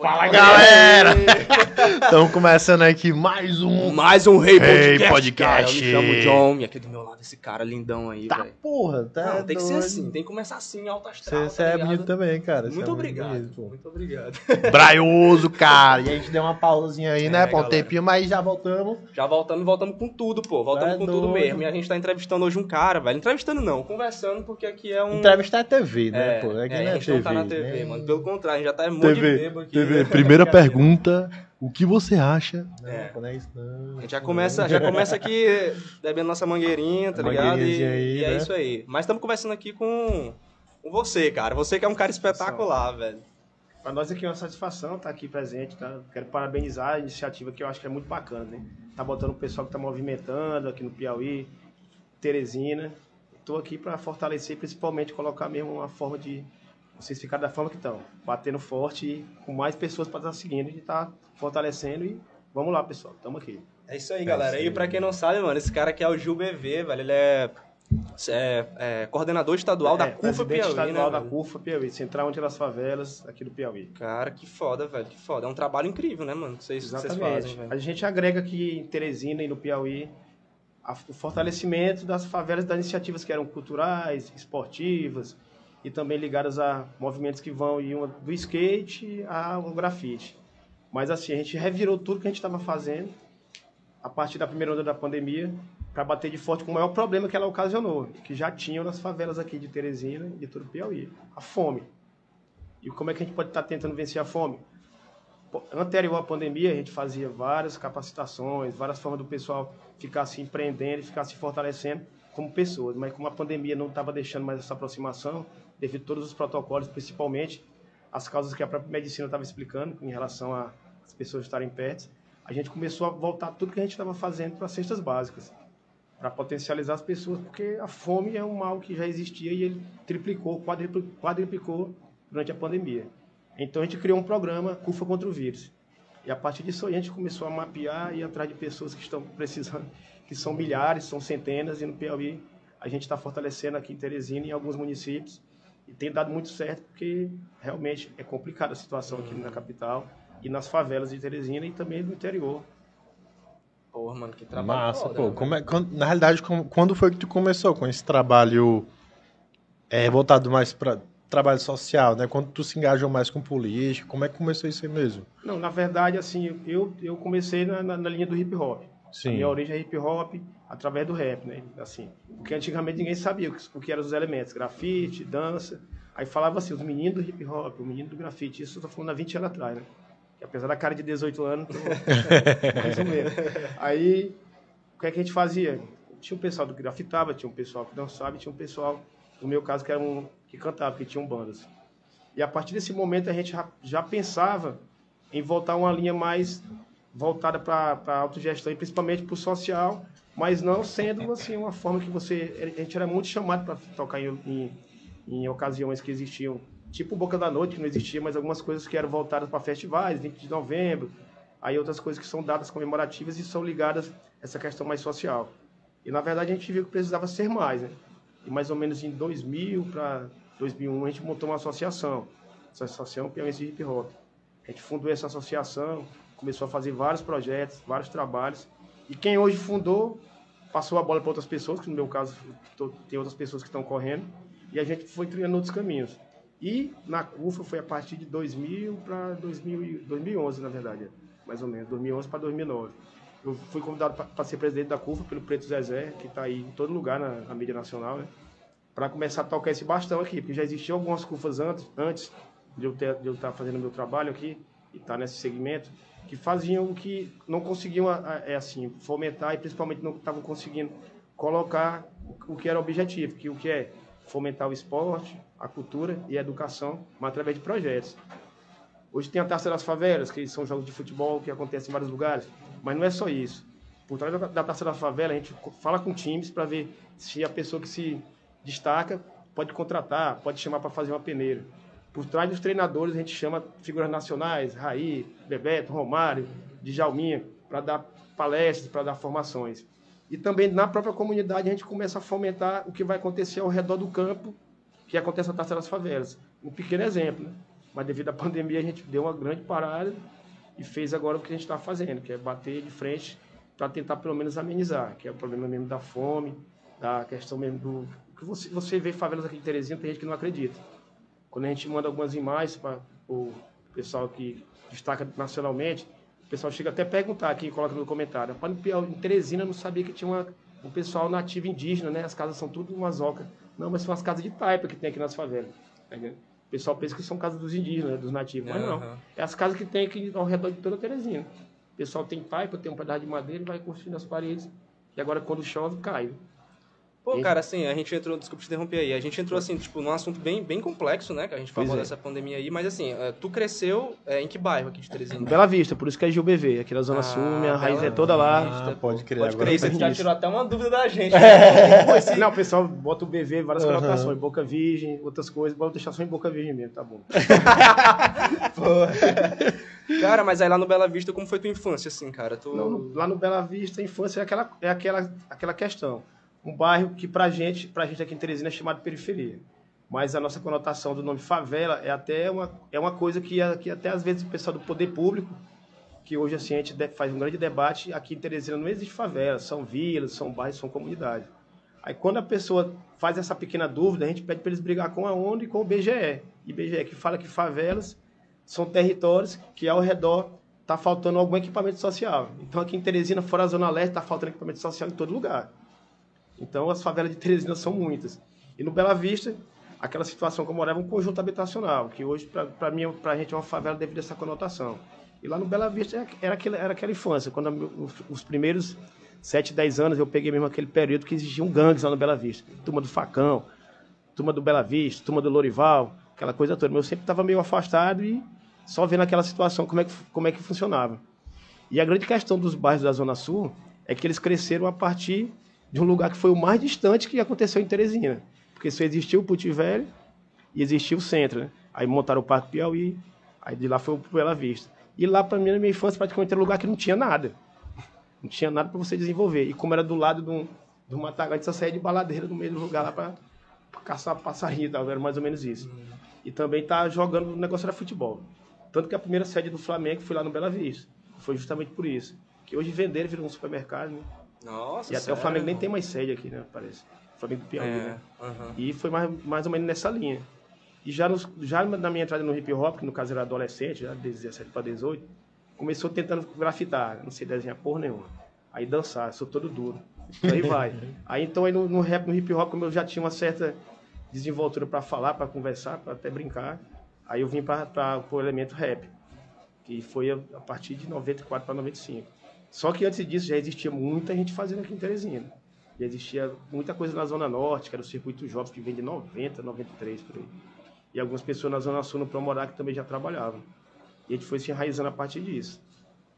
Fala galera! Estamos começando aqui mais um. Mais um Rei Rei Podcast. Podcast. Cara, eu me chamo John e aqui do meu lado esse cara lindão aí, Tá velho. porra, tá? Não, tem que ser assim, tem que começar assim, alto astral. Você tá é ligado? bonito também, cara. Cê Muito é obrigado. bonito, muito obrigado. Braioso, cara. E a gente deu uma pausazinha aí, né? É, Por um galera. tempinho, mas já voltamos. Já voltamos, voltamos com tudo, pô. Voltamos É com tudo doido. mesmo. E a gente tá entrevistando hoje um cara, velho. Entrevistando não, conversando, porque aqui é um. Entrevista é TV, né, É, pô? Aqui é, não a é gente TV. não tá na TV, né? mano. Pelo contrário, a gente já tá muito bebo aqui. TV. Primeira pergunta: o que você acha? É. Não, não é isso, não. A gente já começa, já começa aqui bebendo nossa mangueirinha, tá ligado? E, aí, e é né? isso aí. Mas estamos conversando aqui com, com você, cara. Você que é um cara espetacular, velho. Para nós aqui é uma satisfação estar aqui presente, tá? Quero parabenizar a iniciativa que eu acho que é muito bacana, né? Tá botando o pessoal que tá movimentando aqui no Piauí, Teresina. Estou aqui para fortalecer, principalmente colocar mesmo uma forma de vocês ficarem da forma que estão, batendo forte e com mais pessoas para estar seguindo e tá fortalecendo e vamos lá, pessoal, estamos aqui. É isso aí, galera. isso aí. E pra quem não sabe, mano, esse cara aqui é o Gil BV, velho. Ele é, é- é coordenador estadual da É, CUFA Piauí, né? estadual da velho? CUFA Piauí, Central Onde das Favelas, aqui do Piauí. Cara, que foda, velho. Que foda. É um trabalho incrível, né, mano? Que vocês, que vocês Exatamente. fazem, velho. a gente agrega aqui em Teresina e no Piauí a- o fortalecimento das favelas das iniciativas que eram culturais, esportivas e também ligadas a movimentos que vão do skate ao grafite. Mas assim, a gente revirou tudo que a gente estava fazendo a partir da primeira onda da pandemia para bater de forte com o maior problema que ela ocasionou, que já tinham nas favelas aqui de Teresina e de todo o Piauí, a fome. E como é que a gente pode estar tentando vencer a fome? Anterior à pandemia, a gente fazia várias capacitações, várias formas do pessoal ficar se empreendendo ficar se fortalecendo como pessoas. Mas como a pandemia não estava deixando mais essa aproximação, devido a todos os protocolos, principalmente as causas que a própria medicina estava explicando em relação às pessoas estarem perto, a gente começou a voltar tudo que a gente estava fazendo para cestas básicas, para potencializar as pessoas, porque a fome é um mal que já existia e ele triplicou, quadripli- quadriplicou durante a pandemia. Então a gente criou um programa CUFA contra o vírus. E a partir disso a gente começou a mapear e atrás de pessoas que estão precisando, que são milhares, são centenas, e no Piauí a gente está fortalecendo aqui em Teresina e em alguns municípios. E tem dado muito certo, porque realmente é complicada a situação aqui na capital e nas favelas de Teresina e também no interior. Porra, mano, que trabalho Massa, foda, pô. né, Como é- quando- na realidade, como- quando foi que tu começou com esse trabalho é, voltado mais para trabalho social, né? Quando tu se engajou mais com política, como é que começou isso aí mesmo? Não, na verdade, assim, eu, eu comecei na, na, na linha do hip hop. A Sim. minha origem é hip hop através do rap, né? Assim, porque antigamente ninguém sabia o que, eram os elementos, grafite, dança. Aí falava assim, os meninos do hip hop, o menino do grafite. Isso eu tô falando há 20 anos atrás, né? Que apesar da cara de 18 anos, tô mais ou menos. Aí, o que é que a gente fazia? Tinha um pessoal do que grafitava, tinha um pessoal que dançava, tinha um pessoal, no meu caso, que era um que cantava, que tinham bandas. E a partir desse momento a gente já, já pensava em voltar uma linha mais voltada para a autogestão e principalmente para o social, mas não sendo assim uma forma que você. A gente era muito chamado para tocar em, em, em ocasiões que existiam, tipo Boca da Noite, que não existia, mas algumas coisas que eram voltadas para festivais, 20 de novembro, aí outras coisas que são datas comemorativas e são ligadas a essa questão mais social. E na verdade a gente viu que precisava ser mais, né? E mais ou menos em 2000 para 2001 a gente montou uma associação, essa associação Piauiense de Hip Hop. A gente fundou essa associação, começou a fazer vários projetos, vários trabalhos. E quem hoje fundou passou a bola para outras pessoas, que no meu caso tô- tem outras pessoas que estão correndo, e a gente foi trilhando outros caminhos. E na CUFA foi a partir de 2000 para 2011, na verdade, mais ou menos, 2011 para 2009. Eu fui convidado para ser presidente da CUFA pelo Preto Zezé, que está aí em todo lugar na, na mídia nacional, né? para começar a tocar esse bastão aqui, porque já existiam algumas CUFAs antes, antes de eu estar fazendo meu trabalho aqui e estar nesse segmento, que faziam o que não conseguiam é assim fomentar e principalmente não estavam conseguindo colocar o que era o objetivo, que o que é fomentar o esporte, a cultura e a educação, mas através de projetos. Hoje tem a Taça das Favelas, que são jogos de futebol que acontecem em vários lugares, mas não é só isso. Por trás da, Taça da Favela, a gente fala com times para ver se a pessoa que se destaca pode contratar, pode chamar para fazer uma peneira. Por trás dos treinadores, a gente chama figuras nacionais, Raí, Bebeto, Romário, Djalminha, para dar palestras, para dar formações. E também na própria comunidade a gente começa a fomentar o que vai acontecer ao redor do campo, que acontece na Taça das Favelas. Um pequeno exemplo, né? mas devido à pandemia a gente deu uma grande parada e fez agora o que a gente está fazendo, que é bater de frente para tentar pelo menos amenizar, que é o problema mesmo da fome, da questão mesmo do que você, você vê favelas aqui de Teresina, tem gente que não acredita. Quando a gente manda algumas imagens para o pessoal que destaca nacionalmente, o pessoal chega até a perguntar aqui, coloca no comentário. Em Teresina eu não sabia que tinha uma, um pessoal nativo indígena, né? As casas são tudo umas ocas. Não, mas são as casas de taipa que tem aqui nas favelas. Tá o pessoal pensa que são casas dos indígenas, né? dos nativos, mas não. É as casas que tem aqui ao redor de toda Teresina. O pessoal tem taipa, tem um pedaço de madeira e vai construindo as paredes. E agora quando chove, cai. Pô, cara, assim, a gente entrou, desculpa te interromper aí, a gente entrou, assim, tipo, num assunto bem, bem complexo, né, que a gente falou é. dessa pandemia aí, mas, assim, eh, tu cresceu é, em que bairro aqui de Teresina? Bela Vista, por isso que é GilBV, aqui na Zona ah, Sul, minha raiz é toda lá. Ah, pode crer, pode crer, você já tirou até uma dúvida da gente. Né? Não, o pessoal bota o BV, várias uhum. colocações, Boca Virgem, outras coisas, bota deixar só em Boca Virgem mesmo, tá bom. Cara, mas aí lá no Bela Vista, como foi tua infância, assim, cara? Tu... Não, lá no Bela Vista, a infância é aquela, é aquela, aquela questão um bairro que para gente, pra gente aqui em Teresina é chamado periferia. Mas a nossa conotação do nome favela é até uma, é uma coisa que, que até às vezes o pessoal do poder público, que hoje assim, a gente faz um grande debate, aqui em Teresina não existe favela, são vilas, são bairros, são comunidades. Aí quando a pessoa faz essa pequena dúvida, a gente pede para eles brigar com a ONU e com o BGE. IBGE que fala que favelas são territórios que ao redor está faltando algum equipamento social. Então aqui em Teresina, fora a Zona Leste, está faltando equipamento social em todo lugar. Então, as favelas de Teresina são muitas. E no Bela Vista, aquela situação que eu morava, um conjunto habitacional, que hoje, para mim, para a gente, é uma favela devido a essa conotação. E lá no Bela Vista era aquela, era aquela infância, quando os, os primeiros 7, 10 anos eu peguei mesmo aquele período que existiam gangues lá no Bela Vista. Turma do Facão, turma do Bela Vista, turma do Lorival, aquela coisa toda. Mas eu sempre estava meio afastado e só vendo aquela situação, como é, que, como é que funcionava. E a grande questão dos bairros da Zona Sul é que eles cresceram a partir de um lugar que foi o mais distante que aconteceu em Teresina. Porque só existiu o Puti Velho e existia o centro, né? Aí montaram o Parque Piauí, aí de lá foi o Bela Vista. E lá, para mim, na minha infância, praticamente era um lugar que não tinha nada. Não tinha nada para você desenvolver. E como era do lado de de um matagal, a gente só saía de baladeira no meio do lugar lá para caçar passarinho, tá? era mais ou menos isso. Uhum. E também tá jogando, o negócio era futebol. Tanto que a primeira sede do Flamengo foi lá no Bela Vista. Foi justamente por isso. Que hoje venderam, virou um supermercado, né? Nossa, E até sério? o Flamengo nem tem mais sede aqui, né? Parece. O Flamengo do Piauí, é, né? E foi mais, mais ou menos nessa linha. E já, nos, já na minha entrada no hip hop, que no caso era adolescente, já de 17 para 18, começou tentando grafitar, não sei desenhar porra nenhuma. Aí dançar, sou todo duro. Aí vai. aí então aí no, no, rap, no hip hop, como eu já tinha uma certa desenvoltura para falar, para conversar, para até brincar, aí eu vim para o elemento rap, que foi a, a partir de 94 para 95. Só que antes disso já existia muita gente fazendo aqui em Teresina. Já existia muita coisa na Zona Norte, que era o Circuito Jovens, que vem de 90, 93, por aí. E algumas pessoas na Zona Sul, no Promorá, que também já trabalhavam. E a gente foi se enraizando a partir disso.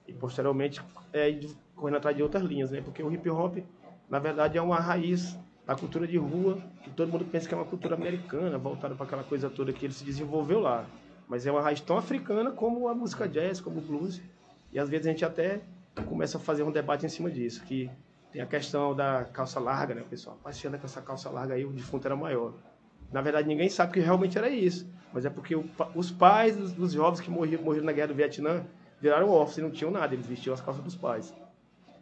E posteriormente, é, correndo atrás de outras linhas, né? Porque o hip hop, na verdade, é uma raiz da cultura de rua, que todo mundo pensa que é uma cultura americana, voltada para aquela coisa toda que ele se desenvolveu lá. Mas é uma raiz tão africana como a música jazz, como o blues. E às vezes a gente até começa a fazer um debate em cima disso, que tem a questão da calça larga, né, pessoal? Mas se anda com essa calça larga aí, o defunto era maior. Na verdade, ninguém sabe que realmente era isso. Mas é porque o, os pais dos, dos, jovens que morreram, morreram na guerra do Vietnã viraram órfãos e não tinham nada, eles vestiam as calças dos pais.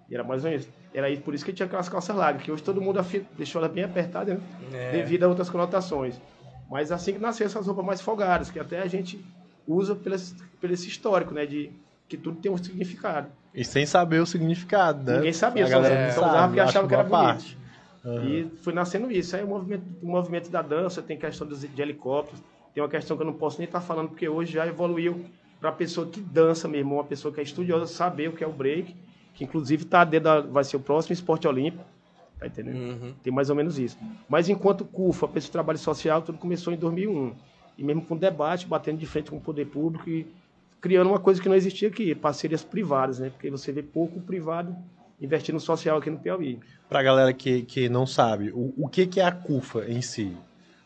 E era mais ou menos. Era por isso que tinha aquelas calças largas, que hoje todo mundo deixou ela bem apertada, né? É. Devido a outras conotações. Mas assim que nasceram essas roupas mais folgadas, que até a gente usa pelo, pelo esse histórico, né? De que tudo tem um significado. E sem saber o significado, né? Ninguém sabia, a só, galera só usava porque achava que era bonito. Uhum. E foi nascendo isso. Aí o movimento, o movimento da dança, tem questão de, de helicópteros, tem uma questão que eu não posso nem estar falando, porque hoje já evoluiu para a pessoa que dança mesmo, uma pessoa que é estudiosa, saber o que é o break, que inclusive tá dentro vai ser o próximo esporte olímpico. Tá entendendo? Uhum. Tem mais ou menos isso. Mas enquanto CUFA, pessoa de trabalho social, tudo começou em 2001. E mesmo com debate, batendo de frente com o poder público e criando uma coisa que não existia aqui, parcerias privadas, né? Porque você vê pouco privado investindo no social aqui no Piauí. Para a galera que, que não sabe, o, o que, que é a CUFA em si?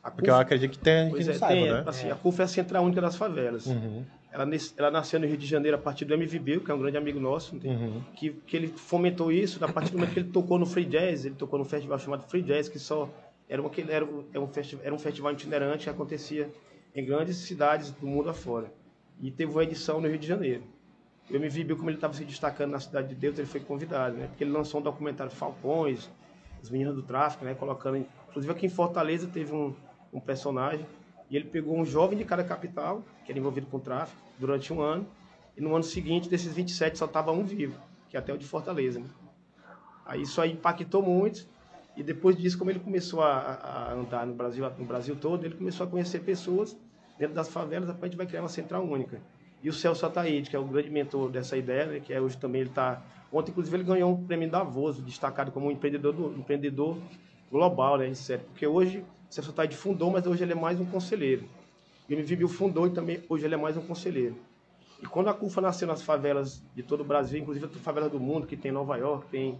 A Porque eu acredito que tem que não é, saiba, tem, né? Assim, A CUFA é a Central Única das Favelas. Uhum. Ela, ela nasceu no Rio de Janeiro a partir do MVB, que é um grande amigo nosso, uhum. que, que ele fomentou isso a partir do momento que ele tocou no Free Jazz, ele tocou no festival chamado Free Jazz, que só era, uma, era, um, era, um, festival, era um festival itinerante que acontecia em grandes cidades do mundo afora. E teve uma edição no Rio de Janeiro. Eu me vi como ele estava se destacando na Cidade de Deus, ele foi convidado, né? Porque ele lançou um documentário Falcões, os meninos do tráfico, né? Colocando, inclusive aqui em Fortaleza teve um, um personagem e ele pegou um jovem de cada capital que era envolvido com tráfico durante um ano e no ano seguinte desses 27 só estava um vivo, que é até o de Fortaleza. Né? Aí isso aí impactou muito e depois disso, como ele começou a, a, andar no Brasil, no Brasil todo, ele começou a conhecer pessoas dentro das favelas, a gente vai criar uma central única. E o Celso Ataíde, que é o grande mentor dessa ideia, né, que é hoje também ele está... Ontem, inclusive, ele ganhou um prêmio Davos, destacado como um empreendedor, do, empreendedor global, né. Porque hoje, o Celso Ataíde fundou, mas hoje ele é mais um conselheiro. O MVBio fundou e também hoje ele é mais um conselheiro. E quando a CUFA nasceu nas favelas de todo o Brasil, inclusive as favelas do mundo, que tem Nova York, tem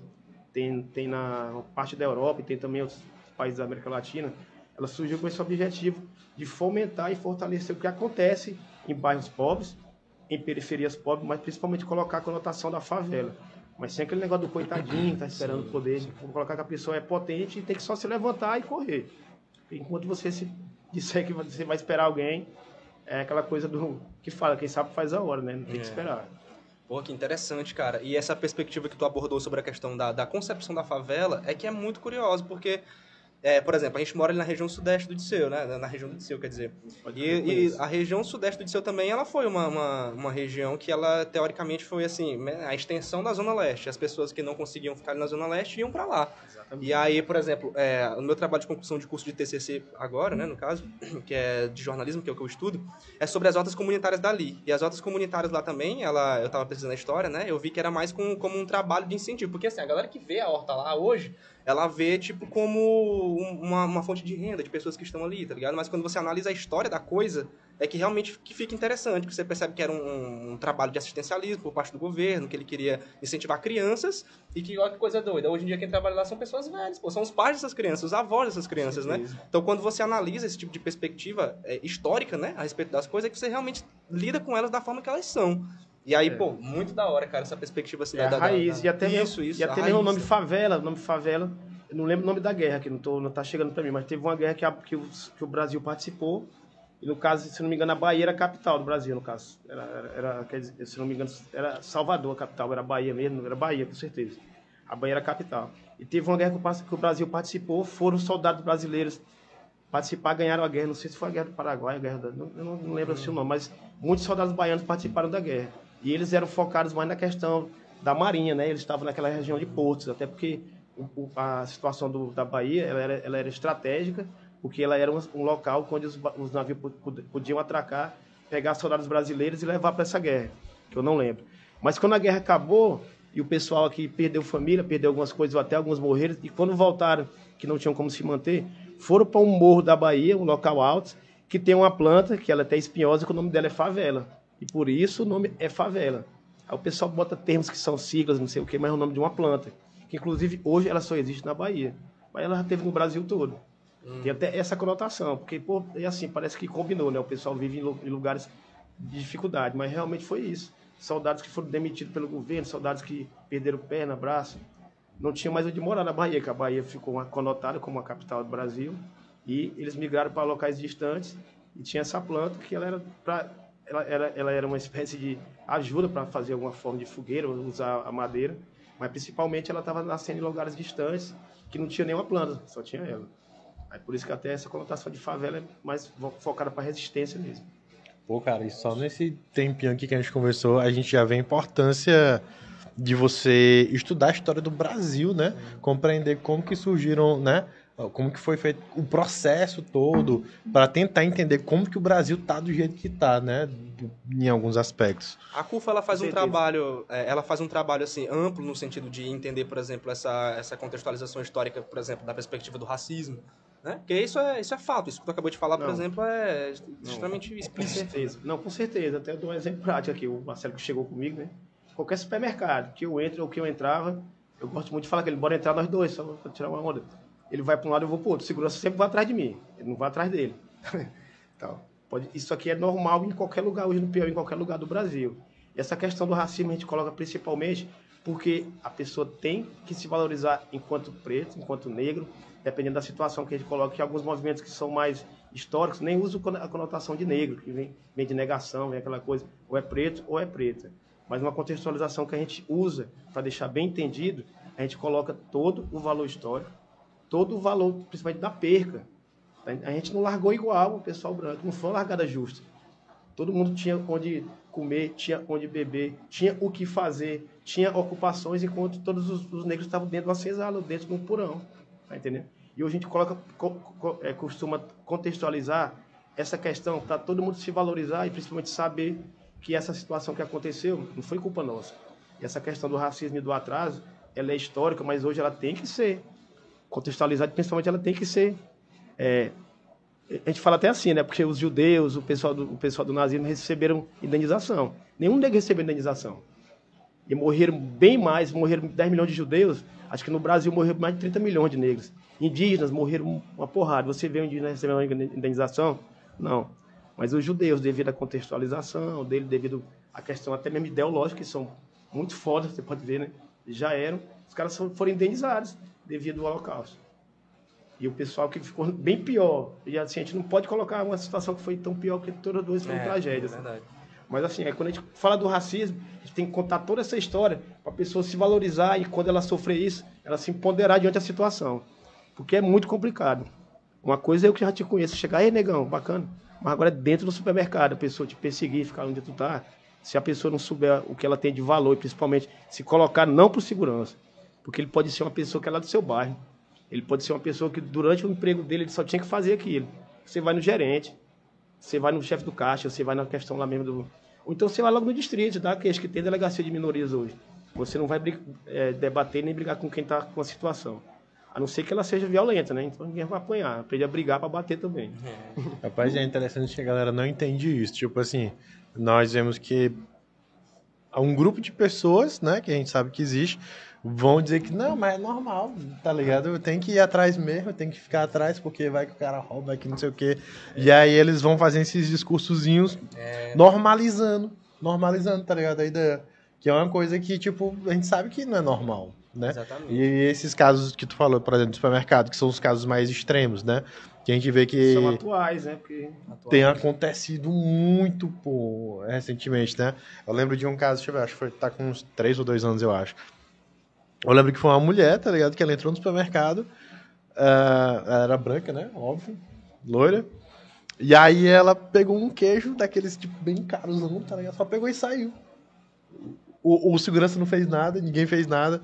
tem, tem na parte da Europa e tem também outros países da América Latina, ela surgiu com esse objetivo de fomentar e fortalecer o que acontece em bairros pobres, em periferias pobres, mas principalmente colocar a conotação da favela. Mas sem aquele negócio do coitadinho, tá esperando o poder, colocar que a pessoa é potente e tem que só se levantar e correr. Enquanto você se disser que você vai esperar alguém, é aquela coisa do que fala, quem sabe faz a hora, né? Não tem é. que esperar. Pô, que interessante, cara. E essa perspectiva que tu abordou sobre a questão da, da concepção da favela é que é muito curioso, porque é, por exemplo, a gente mora ali na região sudeste do Disseu, né? Na região do Disseu, quer dizer. E, e, a região sudeste do Disseu também, ela foi uma, uma, uma, região que ela, teoricamente, foi assim, né, a extensão da Zona Leste. As pessoas que não conseguiam ficar ali na Zona Leste iam para lá. Exatamente. E aí, por exemplo, é, no meu trabalho de conclusão de curso de TCC agora, né, no caso, que é de jornalismo, que é o que eu estudo, é sobre as hortas comunitárias dali. E as hortas comunitárias lá também, ela, eu estava pesquisando a história, né? Eu vi que era mais com, como um trabalho de incentivo. Porque, assim, a galera que vê a horta lá hoje ela vê, tipo, como uma, uma fonte de renda de pessoas que estão ali, tá ligado? Mas quando você analisa a história da coisa, é que realmente que fica interessante, que você percebe que era um, um, trabalho de assistencialismo por parte do governo, que ele queria incentivar crianças, e que, olha que coisa doida, hoje em dia quem trabalha lá são pessoas velhas, pô, são os pais dessas crianças, os avós dessas crianças, né? Então, quando você analisa esse tipo de perspectiva é, histórica, né, a respeito das coisas, é que você realmente lida com elas da forma que elas são. E aí, é. pô, muito da hora, cara, essa perspectiva assim, é da, da, raiz. Da, e até isso, isso, e até mesmo o nome favela, o nome favela, eu não lembro o nome da guerra, que não, tô, não tá chegando para mim, mas teve uma guerra que, a, que, o, que o Brasil participou, e no caso, se não me engano, a Bahia era a capital do Brasil, no caso. Era, era, era se não me engano, era Salvador a capital, era Bahia mesmo, era Bahia, com certeza. A Bahia era a capital. E teve uma guerra que o Brasil participou, foram soldados brasileiros participar, ganharam a guerra, não sei se foi a guerra do Paraguai, a guerra da, não, eu não, não lembro assim o nome, mas muitos soldados baianos participaram da guerra. E eles eram focados mais na questão da marinha, né? Eles estavam naquela região de portos, até porque a situação do, da Bahia ela era, ela era, estratégica, porque ela era um, um local onde os, os, navios podiam atracar, pegar soldados brasileiros e levar para essa guerra, que eu não lembro. Mas quando a guerra acabou e o pessoal aqui perdeu família, perdeu algumas coisas, até alguns morreram, e quando voltaram, que não tinham como se manter, foram para um morro da Bahia, um local alto, que tem uma planta, que ela é até espinhosa, que o nome dela é favela. E por isso o nome é favela. Aí o pessoal bota termos que são siglas, não sei o que, mas é o nome de uma planta. Que inclusive hoje ela só existe na Bahia. Mas ela já teve no Brasil todo. Hum. Tem até essa conotação, porque, pô, é assim, parece que combinou, né? O pessoal vive em lugares de dificuldade, mas realmente foi isso. Soldados que foram demitidos pelo governo, soldados que perderam perna, braço. Não tinha mais onde morar na Bahia, que a Bahia ficou conotada como a capital do Brasil. E eles migraram para locais distantes e tinha essa planta que ela era para ela era, ela era uma espécie de ajuda para fazer alguma forma de fogueira, usar a madeira, mas principalmente ela estava nascendo em lugares distantes que não tinha nenhuma planta, só tinha ela. Aí por isso que até essa conotação de favela é mais focada para resistência mesmo. Pô, cara, e só nesse tempinho aqui que a gente conversou, a gente já vê a importância de você estudar a história do Brasil, né? Compreender como que surgiram, né? Como que foi feito o processo todo para tentar entender como que o Brasil tá do jeito que tá, né, em alguns aspectos. A CUFA ela faz um trabalho, é, ela faz um trabalho assim amplo no sentido de entender, por exemplo, essa essa contextualização histórica, por exemplo, da perspectiva do racismo, né? Porque isso é isso é fato, isso que tu acabou de falar, por não, exemplo, é extremamente não, explícito. Com certeza. Não, com certeza. Até dou um exemplo prático aqui, o Marcelo que chegou comigo, né? Qualquer supermercado que eu entre ou que eu entrava, eu gosto muito de falar que ele bora entrar nós dois, só para tirar uma onda ele vai para um lado, eu vou para o outro. Segurança sempre vai atrás de mim, ele não vai atrás dele. então, pode, isso aqui é normal em qualquer lugar hoje no Piauí, em qualquer lugar do Brasil. E essa questão do racismo a gente coloca principalmente porque a pessoa tem que se valorizar enquanto preto, enquanto negro, dependendo da situação que a gente coloca, que alguns movimentos que são mais históricos nem usam a conotação de negro, que vem, vem de negação, vem aquela coisa, ou é preto ou é preta. Mas uma contextualização que a gente usa para deixar bem entendido, a gente coloca todo o valor histórico, todo o valor, principalmente da perca. A gente não largou igual o pessoal branco, não foi uma largada justa. Todo mundo tinha onde comer, tinha onde beber, tinha o que fazer, tinha ocupações, enquanto todos os, os negros estavam dentro de uma dentro de um porão. Tá entendendo? E hoje a gente coloca, co, co, é, costuma contextualizar essa questão para todo mundo se valorizar e principalmente saber que essa situação que aconteceu não foi culpa nossa. E essa questão do racismo e do atraso, ela é histórica, mas hoje ela tem que ser contextualizada, principalmente ela tem que ser. É, a gente fala até assim, né? Porque os judeus, o pessoal do, o pessoal do nazismo receberam indenização. Nenhum negro recebeu indenização. E morreram bem mais, morreram 10 milhões de judeus. Acho que no Brasil morreram mais de 30 milhões de negros. Indígenas morreram uma porrada. Você vê um indígena recebendo indenização? Não. Mas os judeus, devido à contextualização dele, devido à questão até mesmo ideológica, que são muito fodas, você pode ver, né? Já eram. Os caras foram indenizados devido ao Holocausto. E o pessoal que ficou bem pior. E assim, a gente não pode colocar uma situação que foi tão pior que todas duas foram é, tragédias. É verdade. Mas assim, é, quando a gente fala do racismo, a gente tem que contar toda essa história para a pessoa se valorizar e quando ela sofrer isso, ela se empoderar diante da situação. Porque é muito complicado. Uma coisa é eu que já te conheço, chegar, aí negão, bacana. Mas agora é dentro do supermercado, a pessoa te perseguir, ficar onde tu tá. Se a pessoa não souber o que ela tem de valor, e principalmente se colocar não por segurança. Porque ele pode ser uma pessoa que é lá do seu bairro. Ele pode ser uma pessoa que durante o emprego dele ele só tinha que fazer aquilo. Você vai no gerente, você vai no chefe do caixa, você vai na questão lá mesmo do. Ou então você vai logo no distrito, tá? Que acho que tem delegacia de minorias hoje. Você não vai é, debater nem brigar com quem está com a situação. A não ser que ela seja violenta, né? Então ninguém vai apanhar. Aprende a brigar para bater também. É. Rapaz, é interessante que a galera não entende isso. Tipo assim, nós vemos que há um grupo de pessoas, né, que a gente sabe que existe, vão dizer que não, mas é normal, tá ligado? Tem que ir atrás mesmo, tem que ficar atrás, porque vai que o cara rouba, vai que não sei o quê. É. E aí eles vão fazendo esses discursozinhos é. normalizando, normalizando, tá ligado? A ideia. Que é uma coisa que, tipo, a gente sabe que não é normal né? Exatamente. E esses casos que tu falou, por exemplo, do supermercado, que são os casos mais extremos, né? Que a gente vê que. São atuais, né? Porque... Tem acontecido muito, pô, recentemente, né? Eu lembro de um caso, deixa eu ver, acho que foi, tá com uns 3 ou 2 anos, eu acho. Eu lembro que foi uma mulher, tá ligado? Que ela entrou no supermercado, uh, ela era branca, né? Óbvio, loira. E aí ela pegou um queijo daqueles, tipo, bem caros, tá ligado? Só pegou e saiu. O, o segurança não fez nada, ninguém fez nada.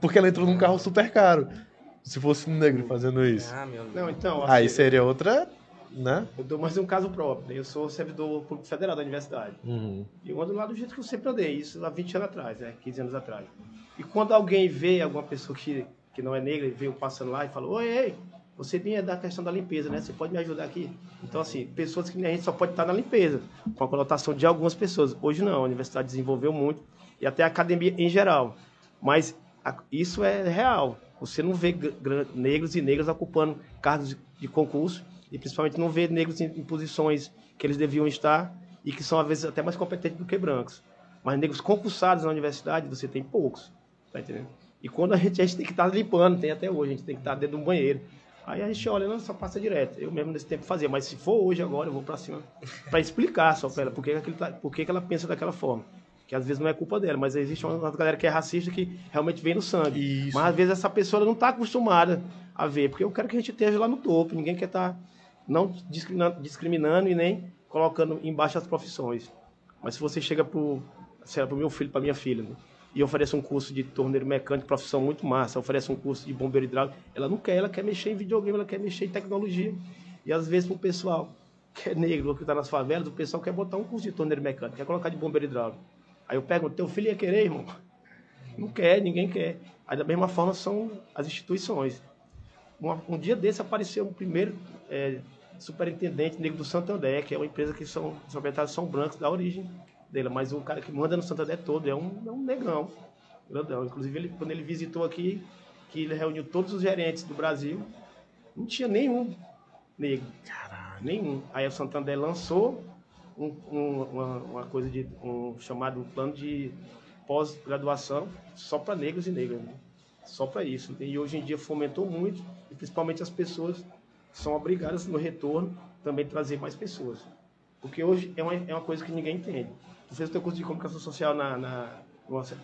Porque ela entrou num carro super caro. Se fosse um negro fazendo isso. Ah, meu Deus. Não, então. Assim, Aí seria outra. Né? Eu dou mais um caso próprio. Né? Eu sou servidor público federal da universidade. Uhum. E eu ando lá do jeito que eu sempre andei, isso há 20 anos atrás, né? 15 anos atrás. E quando alguém vê alguma pessoa que, que não é negra e veio passando lá e fala: Oi, ei, você tem da questão da limpeza, né? Você pode me ajudar aqui? Então, assim, pessoas que a gente só pode estar na limpeza, com a conotação de algumas pessoas. Hoje não, a universidade desenvolveu muito, e até a academia em geral. Mas isso é real. Você não vê negros e negras ocupando cargos de concurso e principalmente não vê negros em, posições que eles deviam estar e que são às vezes até mais competentes do que brancos. Mas negros concursados na universidade você tem poucos, tá entendendo? E quando a gente, a gente tem que estar limpando, tem até hoje, a gente tem que estar dentro de um banheiro. Aí a gente olha, não, só passa direto. Eu mesmo nesse tempo fazia, mas se for hoje agora, eu vou para cima para explicar só para ela por que, que, tá, por que ela pensa daquela forma que às vezes não é culpa dela, mas existe uma galera que é racista que realmente vem no sangue. Isso. Mas às vezes essa pessoa não está acostumada a ver, porque eu quero que a gente esteja lá no topo, ninguém quer estar tá não discriminando, discriminando, e nem colocando embaixo as profissões. Mas se você chega para o meu filho, para minha filha, né, e oferece um curso de torneiro mecânico, profissão muito massa, oferece um curso de bombeiro hidráulico, ela não quer, ela quer mexer em videogame, ela quer mexer em tecnologia. E às vezes o pessoal que é negro, que está nas favelas, o pessoal quer botar um curso de torneiro mecânico, quer colocar de bombeiro hidráulico. Aí eu pergunto, teu filho ia querer, irmão? Não quer, ninguém quer. Aí da mesma forma são as instituições. Um, um dia desse apareceu um primeiro é, superintendente negro do Santander, que é uma empresa que são, os são brancos da origem dele, mas o cara que manda no Santander todo é um, é um negrão, grandão. Inclusive, ele, quando ele visitou aqui, que ele reuniu todos os gerentes do Brasil, não tinha nenhum negro. Caralho. Nenhum. Aí o Santander lançou um, um, uma, uma, coisa de um chamado plano de pós-graduação só para negros e negras, né? só para isso. E hoje em dia fomentou muito, e principalmente as pessoas são obrigadas no retorno também trazer mais pessoas. Porque hoje é uma, é uma coisa que ninguém entende. Tu fez o teu curso de comunicação social na, na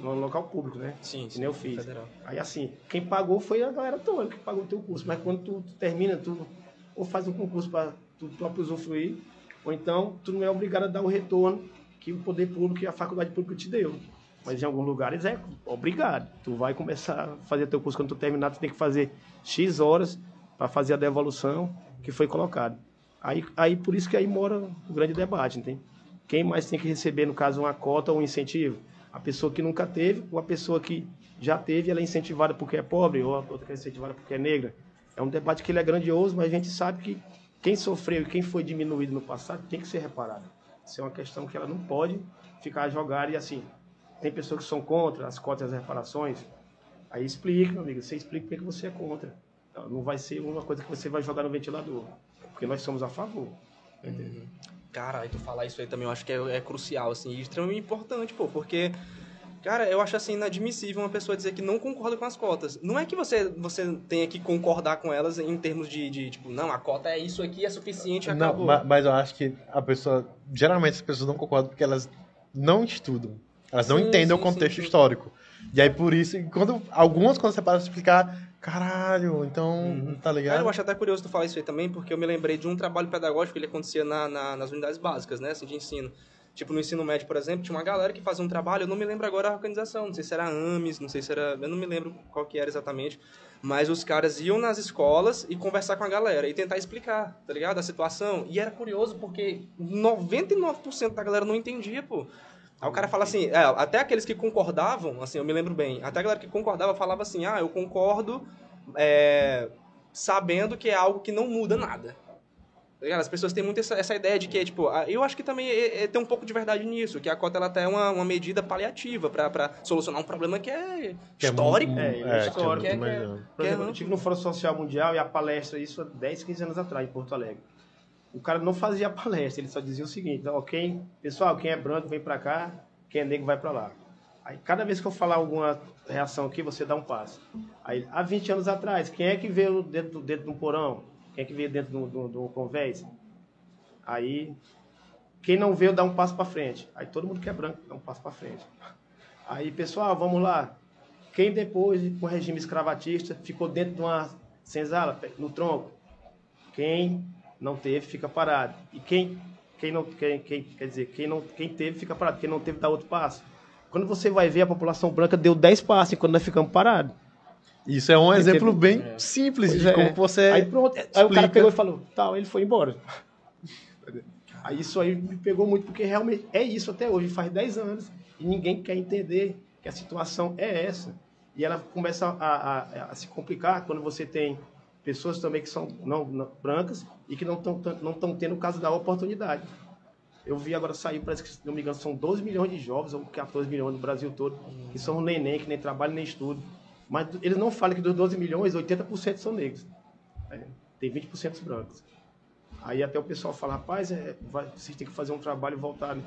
no, local público, né? Sim, sim. Que nem eu fiz. Federal. Aí assim, quem pagou foi a galera toda que pagou o teu curso. Mas quando tu, tu termina, tu ou faz um concurso para tu próprio usufruir, ou então tu não é obrigado a dar o retorno que o poder público e a faculdade pública te deu. Mas em alguns lugares é obrigado. Tu vai começar a fazer teu curso quando tu terminar, tu tem que fazer X horas para fazer a devolução que foi colocado. Aí, aí por isso que aí mora o grande debate, entende? Quem mais tem que receber, no caso, uma cota ou um incentivo? A pessoa que nunca teve ou a pessoa que já teve, ela é incentivada porque é pobre ou a outra que é incentivada porque é negra. É um debate que ele é grandioso, mas a gente sabe que quem sofreu e quem foi diminuído no passado tem que ser reparado. Isso é uma questão que ela não pode ficar a jogar e assim, tem pessoas que são contra as cotas e as reparações. Aí explica, meu amigo, você explica porque você é contra. Não vai ser uma coisa que você vai jogar no ventilador, porque nós somos a favor. Entendeu? Uhum. Cara, tu falar isso aí também eu acho que é, é crucial, assim, e extremamente importante, pô, porque Cara, eu acho assim inadmissível uma pessoa dizer que não concorda com as cotas. Não é que você, você tenha que concordar com elas em termos de, de tipo, não, a cota é isso aqui, é suficiente, acabou. Não, mas eu acho que a pessoa. Geralmente as pessoas não concordam porque elas não estudam. Elas não sim, entendem sim, o contexto sim, histórico. E aí por isso, quando algumas quando você para explicar, caralho, então, uhum. tá ligado? Cara, eu acho até curioso tu falar isso aí também, porque eu me lembrei de um trabalho pedagógico que ele acontecia na, na, nas unidades básicas, né, assim, de ensino. Tipo, no ensino médio, por exemplo, tinha uma galera que fazia um trabalho, eu não me lembro agora a organização, não sei se era AMES, não sei se era, eu não me lembro qual que era exatamente, mas os caras iam nas escolas e conversar com a galera e tentar explicar, tá ligado? A situação. E era curioso porque 99% da galera não entendia, pô. Aí o cara fala assim, é, até aqueles que concordavam, assim, eu me lembro bem, até a galera que concordava falava assim, ah, eu concordo é, sabendo que é algo que não muda nada. Tá As pessoas têm muito essa, essa ideia de que, tipo, eu acho que também é, é, tem um pouco de verdade nisso, que a cota ela tá é uma, uma medida paliativa para solucionar um problema que é que histórico. É, é, é histórico. É, que é, Por exemplo, eu estive no Fórum Social Mundial e a palestra, isso há 10, 15 anos atrás, em Porto Alegre. O cara não fazia palestra, ele só dizia o seguinte, quem, pessoal, quem é branco vem para cá, quem é negro vai para lá. Aí cada vez que eu falar alguma reação aqui, você dá um passo. Aí, há 20 anos atrás, quem é que veio dentro, dentro de um porão? Quem é que veio dentro do, do, do convés? Aí, quem não veio dá um passo para frente. Aí todo mundo que é branco dá um passo para frente. Aí, pessoal, vamos lá. Quem depois, com o regime escravatista, ficou dentro de uma senzala, no tronco? Quem não teve, fica parado. E quem, quem não, quem, quem, quer dizer, quem, não, quem teve, fica parado. Quem não teve, dá outro passo. Quando você vai ver, a população branca deu 10 passos enquanto nós ficamos parados. Isso é um Porque exemplo bem é. simples de como é. você. Aí pronto, explica. aí o cara pegou e falou, tal, ele foi embora. Aí isso aí me pegou muito, porque realmente é isso até hoje, faz 10 anos, e ninguém quer entender que a situação é essa. E ela começa a, a, a se complicar quando você tem pessoas também que são não, não brancas e que não estão não tão tendo o caso da oportunidade. Eu vi agora sair, parece que, se não me engano, são 12 milhões de jovens, ou 14 milhões no Brasil todo, que são neném, que nem trabalham nem estudam. Mas eles não falam que dos 12 milhões, 80% são negros. É, tem 20% brancos. Aí até o pessoal fala, rapaz, é, vai, vocês têm que fazer um trabalho voltado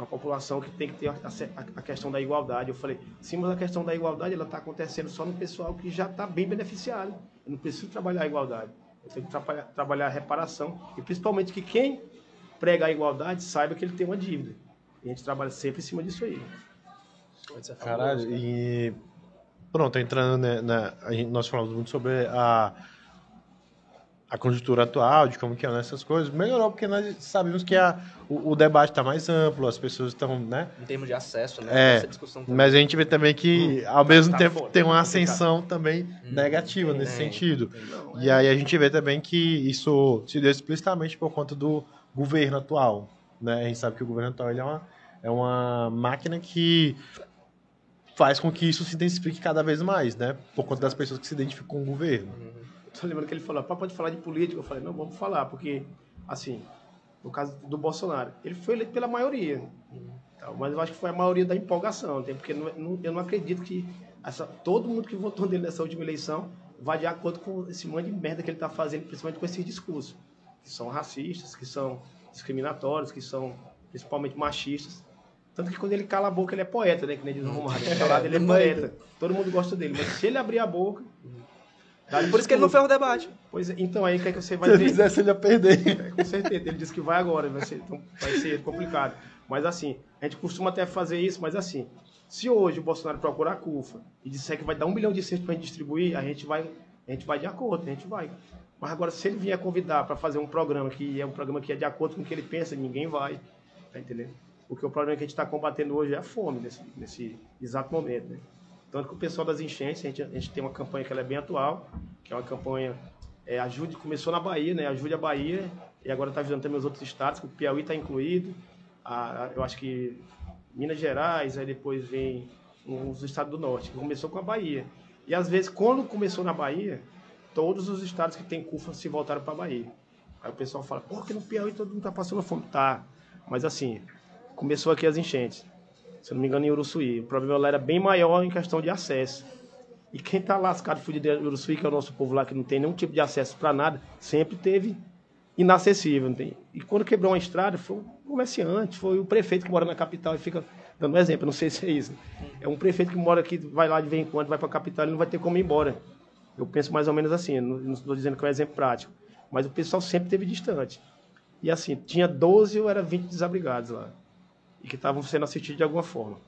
para a população que tem que ter a, a, a, questão da igualdade. Eu falei, sim, mas a questão da igualdade ela está acontecendo só no pessoal que já está bem beneficiado. Eu não preciso trabalhar a igualdade. Eu tenho que trabalhar, trabalhar a reparação. E principalmente que quem prega a igualdade saiba que ele tem uma dívida. E a gente trabalha sempre em cima disso aí. Caralho, e Pronto, entrando né, na, nós falamos muito sobre a, a conjuntura atual, de como que é nessas coisas. Melhorou porque nós sabemos que a, o, o debate está mais amplo, as pessoas estão, né? Em termos de acesso, né? É, mas a gente vê também que, hum, ao mesmo tá tempo, foda, tem uma ascensão também hum, negativa nesse sentido. e aí a gente vê também que isso se deu explicitamente por conta do governo atual, né? A gente sabe que o governo atual é uma, é uma máquina que faz com que isso se intensifique cada vez mais, né? Por conta das pessoas que se identificam com o governo. Uhum. Tô lembrando que ele falou, pode falar de política? Eu falei, não, vamos falar, porque, assim, no caso do Bolsonaro, ele foi eleito pela maioria. Uhum. Então, mas eu acho que foi a maioria da empolgação, porque não, não, eu não acredito que essa, todo mundo que votou nele nessa última eleição vai de acordo com esse monte de merda que ele está fazendo, principalmente com esses discursos, que são racistas, que são discriminatórios, que são principalmente machistas. Tanto que quando ele cala a boca, ele é poeta, né? Que nem diz o Romário. Calado, ele é poeta. Todo mundo gosta dele. Mas se ele abrir a boca. Dá Por isso que ele não fez o debate. Pois é, então aí o que, é que você vai Se ele ver? fizesse, ele ia perder. É, com certeza, ele disse que vai agora, vai ser, então, vai ser complicado. Mas assim, a gente costuma até fazer isso, mas assim, se hoje o Bolsonaro procurar a CUFA e disser que vai dar um milhão de cestos para gente distribuir, a gente vai, a gente vai de acordo, a gente vai. Mas agora, se ele vier convidar para fazer um programa que é um programa que é de acordo com o que ele pensa, ninguém vai. Tá entendendo? Porque o problema que a gente está combatendo hoje é a fome, nesse, nesse exato momento. Né? Tanto que o pessoal das enchentes, a gente, a gente tem uma campanha que é bem atual, que é uma campanha é, ajude, começou na Bahia, né? Ajude a Bahia, e agora está ajudando também os outros estados, que o Piauí está incluído. A, a- eu acho que Minas Gerais, aí depois vem os estados do norte, que começou com a Bahia. E às vezes, quando começou na Bahia, todos os estados que tem CUFA se voltaram para a Bahia. Aí o pessoal fala, pô, que no Piauí todo mundo está passando fome. Tá, mas assim, começou aqui as enchentes. Se não me engano, em Uruçuí. O problema lá era bem maior em questão de acesso. E quem tá lascado fudido em Uruçuí, que é o nosso povo lá, que não tem nenhum tipo de acesso para nada, sempre teve inacessível. Tem? E quando quebrou uma estrada, foi o comerciante, foi o prefeito que mora na capital e fica dando um exemplo, não sei se é isso. É um prefeito que mora aqui, vai lá de vez em quando, vai para a capital, ele não vai ter como ir embora. Eu penso mais ou menos assim, não estou dizendo que é um exemplo prático, mas o pessoal sempre teve distante. E assim, tinha 12 ou era 20 desabrigados lá, e que estavam sendo assistidos de alguma forma.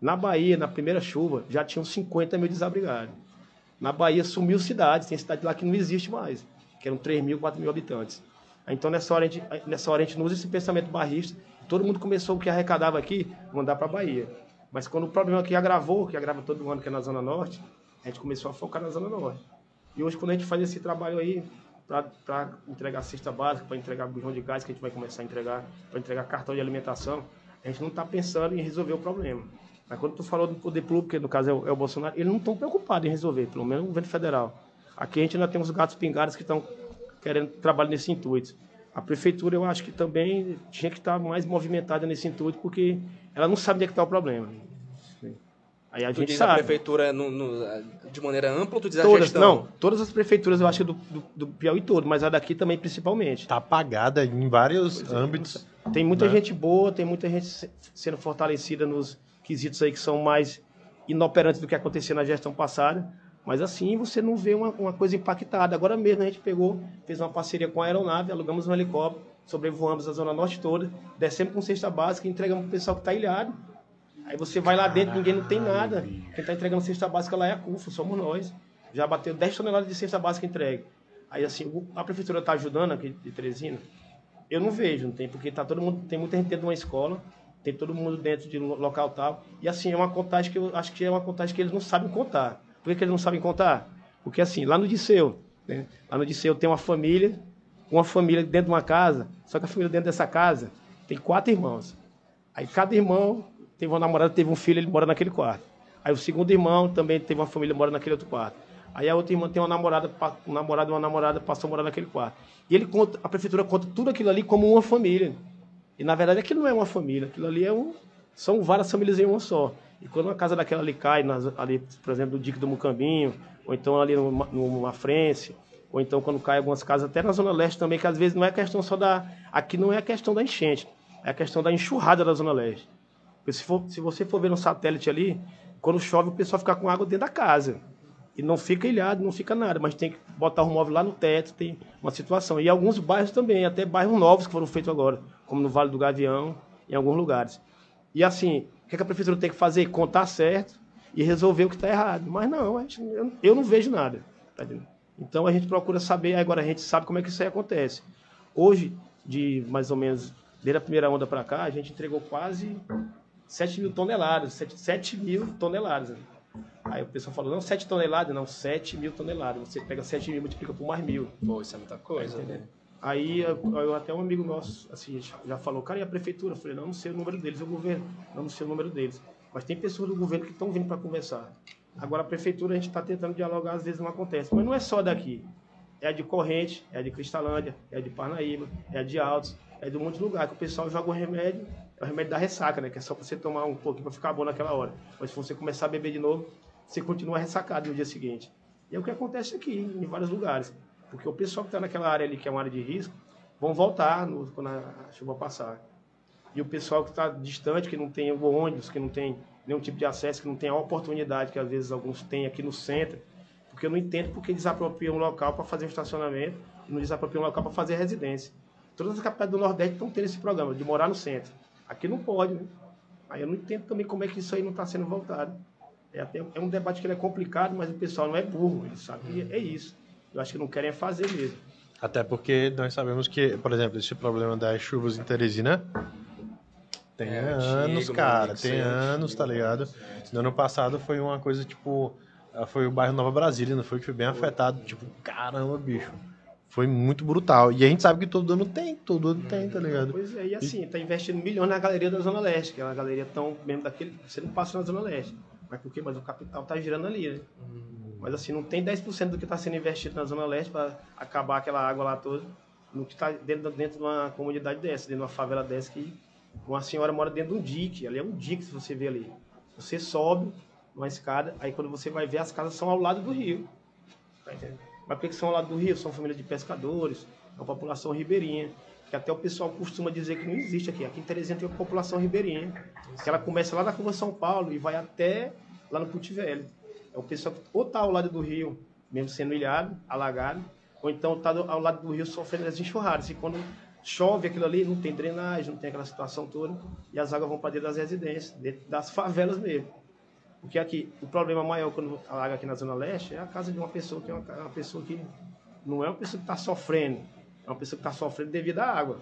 Na Bahia, na primeira chuva, já tinham 50 mil desabrigados. Na Bahia sumiu cidades, tem cidade lá que não existe mais, que eram 3 mil, 4 mil habitantes. Então nessa hora, a gente, nessa hora a gente não usa esse pensamento barrista, todo mundo começou o que arrecadava aqui, mandar para a Bahia. Mas quando o problema aqui agravou, que agrava todo ano, que é na Zona Norte, a gente começou a focar na Zona Norte. E hoje, quando a gente faz esse trabalho aí, para entregar cesta básica, para entregar bujão de gás, que a gente vai começar a entregar, para entregar cartão de alimentação, a gente não está pensando em resolver o problema. Mas quando tu falou do poder público, que no caso é o, é o Bolsonaro, eles não estão preocupados em resolver, pelo menos o governo federal. Aqui a gente ainda tem uns gatos pingados que estão querendo trabalhar nesse intuito. A prefeitura, eu acho que também tinha que estar mais movimentada nesse intuito, porque ela não sabe onde é que está o problema. Aí a Tu gente diz a sabe. prefeitura no- no- de maneira ampla ou tu diz a Todas, gestão? não, todas as prefeituras eu acho que do, do, do Piauí todo, mas a daqui também principalmente. Tá apagada em vários Pois é, âmbitos. Tem muita né? gente boa, tem muita gente se- sendo fortalecida nos quesitos aí que são mais inoperantes do que acontecia na gestão passada. Mas assim você não vê uma, uma coisa impactada. Agora mesmo a gente pegou, fez uma parceria com a aeronave, alugamos um helicóptero, sobrevoamos a zona norte toda, descemos com cesta básica e entregamos pro pessoal que está ilhado. Aí você vai lá dentro, ninguém não tem nada. Quem está entregando cesta básica lá é a CUFA, somos nós. Já bateu 10 toneladas de cesta básica entregue. Aí assim, o- a prefeitura está ajudando aqui de Teresina? Eu não vejo, não tem, porque tá todo mundo, tem muita gente dentro de uma escola, tem todo mundo dentro de um local tal. E assim, é uma contagem que eu acho que é uma contagem que eles não sabem contar. Por que, que eles não sabem contar? Porque assim, lá no Disseu, né? lá no Disseu tem uma família, uma família dentro de uma casa, só que a família dentro dessa casa tem quatro irmãos. Aí cada irmão teve uma namorada, teve um filho, ele mora naquele quarto. Aí o segundo irmão também teve uma família, mora naquele outro quarto. Aí a outra irmã tem uma namorada, um namorado e uma namorada passou a morar naquele quarto. E ele conta, a prefeitura conta tudo aquilo ali como uma família. E na verdade aquilo não é uma família, aquilo ali é um, são várias famílias em uma só. E quando uma casa daquela ali cai, nas, ali, por exemplo, do Dique do Mucambinho, ou então ali no, no ou então quando cai algumas casas, até na Zona Leste também, que às vezes não é questão só da. Aqui não é a questão da enchente, é a questão da enxurrada da Zona Leste. Porque se, for, se você for ver no satélite ali, quando chove o pessoal fica com água dentro da casa. E não fica ilhado, não fica nada, mas tem que botar o móvel lá no teto, tem uma situação. E alguns bairros também, até bairros novos que foram feitos agora, como no Vale do Gavião, em alguns lugares. E assim, o que que a prefeitura tem que fazer? Contar certo e resolver o que está errado. Mas não, eu, não vejo nada. tá? Então a gente procura saber, agora a gente sabe como é que isso aí acontece. Hoje, de mais ou menos, desde a primeira onda para cá, a gente entregou quase 7 mil toneladas. 7, 7 mil toneladas. Aí o pessoal falou, não, 7 toneladas, não, 7 mil toneladas. Você pega 7 mil e multiplica por mais mil. Pô, isso é muita coisa, Tá né? Aí eu, eu- até um amigo nosso assim, já- já falou, cara, e a prefeitura? Eu falei, não, não sei o número deles, é o governo, não, não sei o número deles. Mas tem pessoas do governo que estão vindo para conversar. Agora a prefeitura a gente está tentando dialogar, às vezes não acontece. Mas não é só daqui. É a de Corrente, é a de Cristalândia, é a de Parnaíba, é a de Altos, é de um monte de lugar que o pessoal joga o remédio, é o remédio da ressaca, né? Que é só você tomar um pouquinho para ficar bom naquela hora. Mas se você começar a beber de novo, você continua ressacado no dia seguinte. E é o que acontece aqui, em vários lugares. Porque o pessoal que está naquela área ali, que é uma área de risco, vão voltar no- quando a chuva passar. E o pessoal que está distante, que não tem ônibus, que não tem nenhum tipo de acesso, que não tem a oportunidade que às vezes alguns têm aqui no centro. Porque eu não entendo porque desapropriam um local para fazer um estacionamento e não desapropriam um local para fazer residência. Todas as capitais do Nordeste estão tendo esse programa de morar no centro. Aqui não pode, né? Aí eu não entendo também como é que isso aí não está sendo voltado. É, até, é um debate que ele é complicado, mas o pessoal não é burro, ele sabe que é isso. Eu acho que não querem fazer mesmo. Até porque nós sabemos que, por exemplo, esse problema das chuvas em Teresina tem É, anos, antigo, cara. Tem é anos, tá ligado? No ano passado foi uma coisa tipo. ah, Foi o bairro Nova Brasília, não foi? Que foi bem afetado. Tipo, caramba, bicho. Foi muito brutal. E a gente sabe que todo ano tem, todo ano tem, tá ligado? Pois é, e assim, está investindo milhões na galeria da Zona Leste, que é uma galeria tão mesmo daquele. Você não passa na Zona Leste. Mas por quê? Mas o capital está girando ali, né? Mas assim, não tem 10% do que está sendo investido na Zona Leste para acabar aquela água lá toda. No que está dentro, dentro de uma comunidade dessa, dentro de uma favela dessa, que uma senhora mora dentro de um dique. Ali é um dique, se você vê ali. Você sobe uma escada, aí quando você vai ver, as casas são ao lado do rio. Tá entendendo? Mas por que são lado do rio? São famílias de pescadores, é uma população ribeirinha. Que até o pessoal costuma dizer que não existe aqui. Aqui em Teresina tem uma população ribeirinha. Que ela começa lá na curva São Paulo e vai até lá no Puti Velho. É o pessoal que ou tá ao lado do rio, mesmo sendo ilhado, alagado, ou então tá do- ao lado do rio sofrendo as enxurradas. E quando chove aquilo ali, não tem drenagem, não tem aquela situação toda, e as águas vão para dentro das residências, dentro das favelas mesmo. Porque aqui, o problema maior quando alaga aqui na Zona Leste é a casa de uma pessoa que é uma, uma pessoa que não é uma pessoa que está sofrendo, é uma pessoa que está sofrendo devido à água.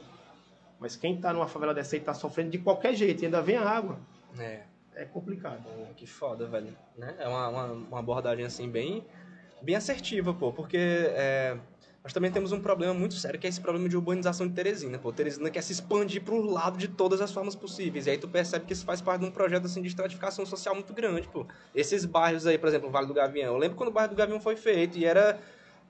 Mas quem está numa favela dessa aí está sofrendo de qualquer jeito, e ainda vem a água. É. É complicado. Pô, que foda, velho. Né? É uma, uma, uma abordagem, assim, bem, bem assertiva, pô. Porque é, nós também temos um problema muito sério, que é esse problema de urbanização de Teresina, pô. Teresina quer se expandir pro lado de todas as formas possíveis. E aí tu percebe que isso faz parte de um projeto, assim, de estratificação social muito grande, pô. Esses bairros aí, por exemplo, o Vale do Gavião. Eu lembro quando o bairro do Gavião foi feito e era...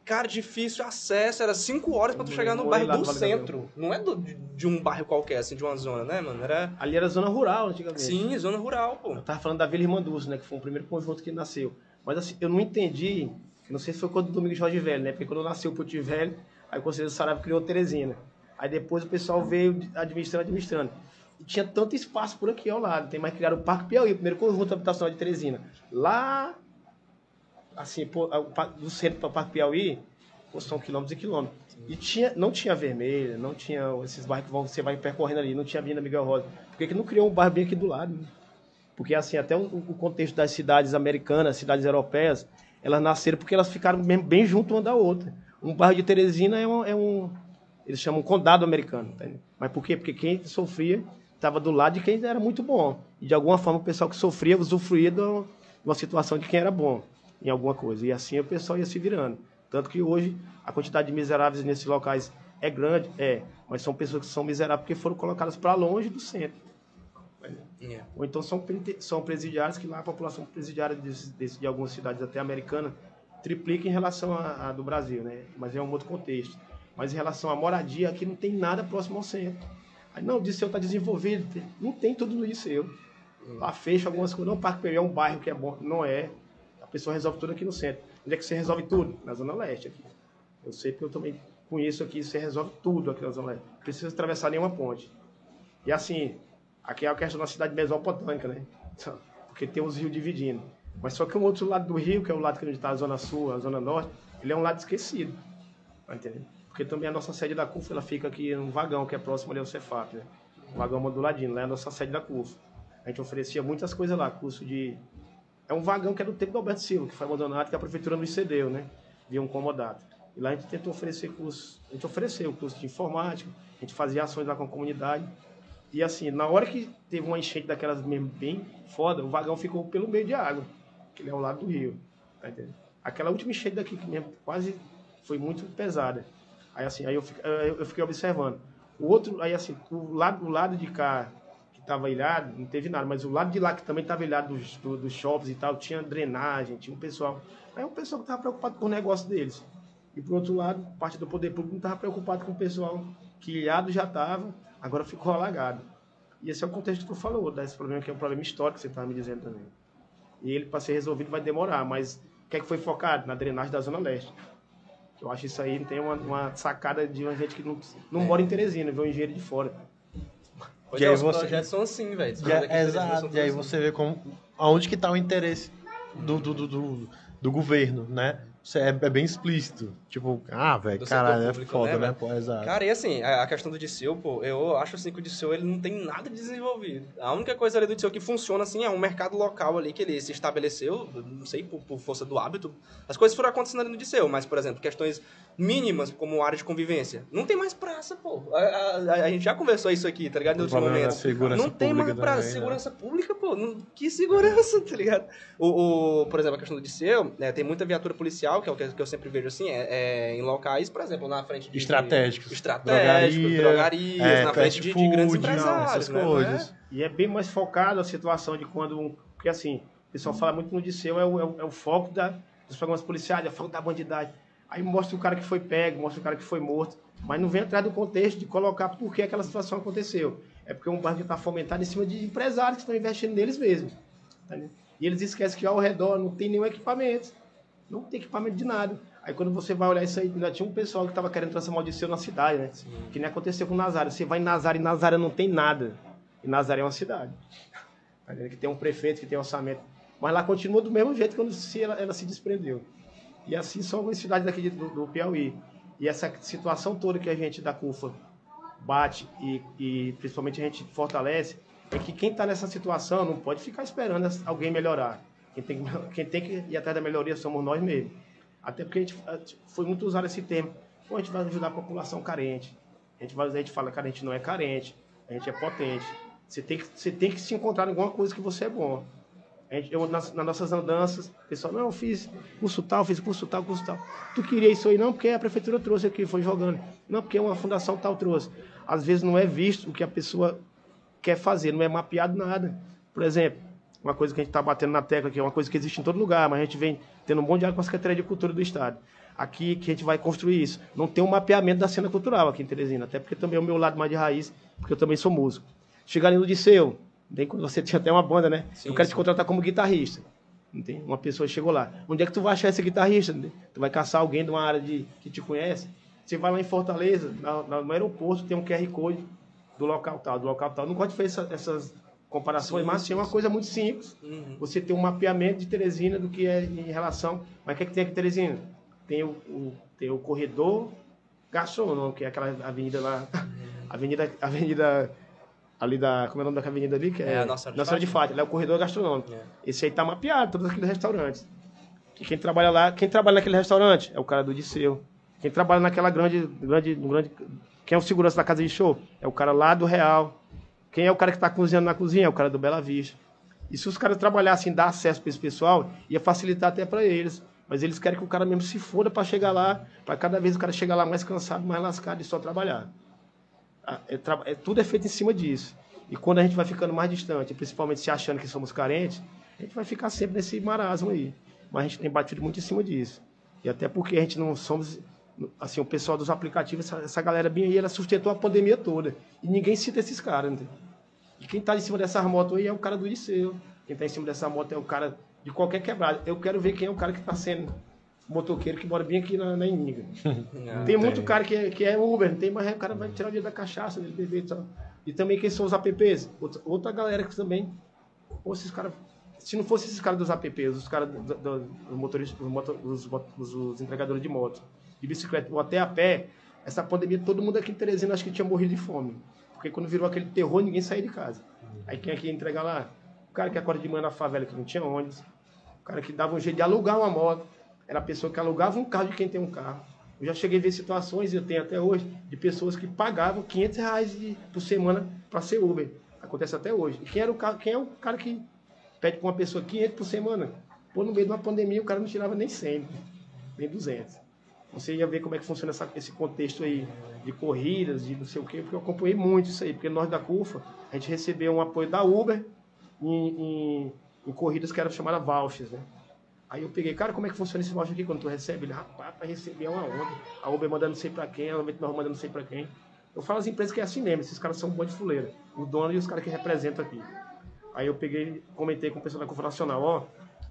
Cara, difícil acesso, era cinco horas pra tu chegar no morei bairro do no Vale do Gavião. centro. Não é do- de, um bairro qualquer, assim, de uma zona, né, mano? Era... Ali era zona rural antigamente. Sim, zona rural, pô. Eu tava falando da Vila Irmanduço, né? Que foi o primeiro conjunto que nasceu. Mas assim, eu não entendi, não sei se foi quando o Domingos Jorge Velho, né? Porque quando nasceu o Puti Velho, aí o Conselho do Saraiva criou Teresina. Aí depois o pessoal veio administrando, administrando. E tinha tanto espaço por aqui ao lado. Tem mais criaram o Parque Piauí, o primeiro conjunto habitacional de Teresina. Lá, assim, do centro para o Parque Piauí, são quilômetros e quilômetros. E tinha, não tinha vermelha, não tinha esses bairros que você vai percorrendo ali, não tinha Avenida Miguel Rosa. Por que, que não criou um bairro bem aqui do lado? né? Porque, assim, até o, o contexto das cidades americanas, cidades europeias, elas nasceram porque elas ficaram bem, bem junto uma da outra. Um bairro de Teresina é um, é um- eles chamam condado americano. tá? Mas por quê? Porque quem sofria estava do lado de quem era muito bom. E, de alguma forma, o pessoal que sofria usufruía de uma situação de quem era bom em alguma coisa. E assim o pessoal ia se virando. Tanto que hoje a quantidade de miseráveis nesses locais é grande, é, mas são pessoas que são miseráveis porque foram colocadas para longe do centro. É. Ou então são, são presidiários que lá a população presidiária desse- desse- de algumas cidades até americanas triplica em relação à, à do Brasil, né? Mas é um outro contexto. Mas em relação à moradia, aqui não tem nada próximo ao centro. Aí, não, o Disseu está desenvolvido. Não tem tudo isso eu. Lá fecha algumas coisas. Não, Parque Pereira é um bairro que é bom. Não é. A pessoa resolve tudo aqui no centro. Onde é que você resolve tudo? Na Zona Leste aqui. Eu sei porque eu também conheço aqui. Você resolve tudo aqui na Zona Leste. Não precisa atravessar nenhuma ponte. E assim, aqui é a questão da cidade mesopotâmica, né? Porque tem os rios dividindo. Mas só que o outro lado do rio, que é o lado que onde está a Zona Sul, a Zona Norte, ele é um lado esquecido. Tá entendendo? Porque também a nossa sede da CUF, ela fica aqui num vagão que é próximo ali ao Cefap, né? Um vagão moduladinho, lá é a nossa sede da CUF. A gente oferecia muitas coisas lá, curso de... É um vagão que é do tempo do Alberto Silva, que foi abandonado, que a prefeitura nos cedeu, né? Via um comodato. E lá a gente tentou oferecer curso, a gente ofereceu o curso de informática, a gente fazia ações lá com a comunidade. E assim, na hora que teve uma enchente daquelas mesmo bem foda, o vagão ficou pelo meio de água, que ele é ao lado do rio. Tá entendendo? Aquela última enchente daqui que mesmo quase foi muito pesada. Aí assim, aí eu, eu fiquei observando. O outro, aí assim, o lado, o lado de cá que estava ilhado, não teve nada, mas o lado de lá que também estava ilhado dos, do- dos shoppings e tal, tinha drenagem, tinha um pessoal. Aí um pessoal estava preocupado com o negócio deles. E por outro lado, parte do poder público não estava preocupado com o pessoal que ilhado já estava, agora ficou alagado. E esse é o contexto que tu falou, desse problema que é um problema histórico que você estava me dizendo também. E ele, para ser resolvido, vai demorar, mas o que é que foi focado? Na drenagem da Zona Leste. Eu acho isso aí tem uma, uma sacada de uma gente que não, não mora em Teresina, vê um engenheiro de fora. Pois E é, aí os você- projetos são assim, velho. É- exato. E aí todos você vê como, aonde que tá o interesse do, do, do, do- do governo, né? É, é bem explícito. Tipo, ah, velho, caralho, é foda, né, né? Pô, exato. Cara, e assim, a questão do Disseu, pô, eu acho assim que o Disseu ele não tem nada de desenvolvido. A única coisa ali do Disseu que funciona assim é um mercado local ali que ele se estabeleceu, não sei, por, por força do hábito. As coisas foram acontecendo ali no Disseu, mas, por exemplo, questões mínimas como área de convivência. Não tem mais praça, pô. A, a- a gente já conversou isso aqui, tá ligado? Em outros da momentos. Não tem mais praça. também, né? segurança pública, pô. Não- que segurança, tá ligado? O, o- por exemplo, a questão do Disseu, né, tem muita viatura policial, que é o que, eu sempre vejo assim, é, é em locais, por exemplo, na frente de... Estratégicos. Estratégicos, Drogaria, drogarias, é, na frente de, de grandes food, empresários, essas né? coisas. E é bem mais focado a situação de quando. um- Porque assim, o pessoal fala muito no Disseu, é o, é o, é o foco da, dos programas policiais, é o foco da bandidagem. Aí mostra o cara que foi pego, mostra o cara que foi morto, mas não vem atrás do contexto de colocar por que aquela situação aconteceu. É porque um bairro está fomentado em cima de empresários que estão investindo neles mesmos. tá? E eles esquecem que ao redor não tem nenhum equipamento. Não tem equipamento de nada. Aí quando você vai olhar isso aí, ainda tinha um pessoal que estava querendo transformar o Disseu na cidade, né? Que nem aconteceu com Nazaré. Você vai em Nazaré e Nazaré não tem nada. E Nazaré é uma cidade. Tá? Que tem um prefeito, que tem orçamento. Mas lá continua do mesmo jeito quando se ela, ela se desprendeu. E assim são algumas cidades daqui do, do Piauí. E essa situação toda que a gente da CUFA bate e, e principalmente a gente fortalece é que quem está nessa situação não pode ficar esperando alguém melhorar. Quem tem, que- quem tem que ir atrás da melhoria somos nós mesmos. Até porque a gente foi muito usado esse termo. Pô, a gente vai ajudar a população carente. A gente, vai, a gente fala que a gente não é carente, a gente é potente. Você tem que, você tem que se encontrar em alguma coisa que você é bom. Gente, eu, nas, nas nossas andanças, o pessoal, não, eu fiz curso tal, fiz curso tal, curso tal. Tu queria isso aí? Não, porque a prefeitura trouxe aqui, foi jogando. Não, porque uma fundação tal trouxe. Às vezes não é visto o que a pessoa quer fazer, não é mapeado nada. Por exemplo, uma coisa que a gente está batendo na tecla, que é uma coisa que existe em todo lugar, mas a gente vem tendo um bom diálogo com a Secretaria de Cultura do Estado. Aqui que a gente vai construir isso. Não tem um mapeamento da cena cultural aqui em Teresina, até porque também é o meu lado mais de raiz, porque eu também sou músico. Chegar ali no Disseu, bem quando você tinha até uma banda, né? Sim, eu quero sim. te contratar como guitarrista. Tem? Uma pessoa chegou lá. Onde é que tu vai achar esse guitarrista? Tu vai caçar alguém de uma área de, que te conhece? Você vai lá em Fortaleza, na- na- no aeroporto, tem um QR Code do local tal, do local tal. Não gosto de fazer essa- essas comparações, Sim, mas sim, é uma coisa muito simples. Uhum. Você tem um mapeamento de Teresina do que é em relação. Mas o que, é que tem aqui em Teresina? Tem o, o- tem o corredor gastronômico, que é aquela avenida lá. Avenida. Avenida ali da. Como é o nome daquela avenida ali? Que é, É a Nossa Nossa de Fátima. É o corredor gastronômico. É. Esse aí tá mapeado, todos aqueles restaurantes. E quem trabalha lá, quem trabalha naquele restaurante é o cara do Disseu. Quem trabalha naquela grande, grande, grande. Quem é o segurança da casa de show? É o cara lá do Real. Quem é o cara que está cozinhando na cozinha? É o cara do Bela Vista. E se os caras trabalhassem, dar acesso para esse pessoal, ia facilitar até para eles. Mas eles querem que o cara mesmo se foda para chegar lá, para cada vez o cara chegar lá mais cansado, mais lascado e só trabalhar. Ah, é é- tudo é feito em cima disso. E quando a gente vai ficando mais distante, principalmente se achando que somos carentes, a gente vai ficar sempre nesse marasmo aí. Mas a gente tem batido muito em cima disso. E até porque a gente não somos. Assim, o pessoal dos aplicativos, essa, essa galera bem aí, ela sustentou a pandemia toda. E ninguém cita esses caras, né? E quem está em cima dessas motos aí é o cara do Liceu. Quem está em cima dessa moto é o cara de qualquer quebrada. Eu quero ver quem é o cara que está sendo motoqueiro que mora bem aqui na, na Iniga. Ah, Tem muito cara que é, que é Uber, não tem, mas o cara vai tirar o dinheiro da cachaça, dele beber e tal. E também quem são os apps? Outra, outra galera que também. Pô, esses caras. Se não fosse esses caras dos apps, os caras do- do- dos motoristas, os, moto- os mot- os- os entregadores de moto, de bicicleta, ou até a pé, essa pandemia, todo mundo aqui em Teresina acho que tinha morrido de fome. Porque quando virou aquele terror, ninguém saía de casa. Aí quem é que ia entregar lá? O cara que acorda de manhã na favela, que não tinha ônibus. O cara que dava um jeito de alugar uma moto. Era a pessoa que alugava um carro de quem tem um carro. Eu já cheguei a ver situações, e eu tenho até hoje, de pessoas que pagavam 500 reais de- por semana para ser Uber. Acontece até hoje. E quem, era o, ca- quem é o cara que pede para uma pessoa 500 por semana? Pô, no meio de uma pandemia, o cara não tirava nem 100, nem 200. Você ia ver como é que funciona essa- esse contexto aí de corridas, de não sei o quê, porque eu acompanhei muito isso aí. Porque nós da CUFA, a gente recebeu um apoio da Uber em, em- em corridas que eram chamadas vouchers, né? Aí eu peguei, cara, como é que funciona esse voucher aqui quando tu recebe? Ele, rapaz, para receber é uma onda. A Uber mandando não sei pra quem, a Uber mandando não sei pra quem. Eu falo as empresas que é assim mesmo, esses caras são bons de fuleira. O dono e os caras que representam aqui. Aí eu peguei, comentei com o pessoal da Conferência Nacional, ó,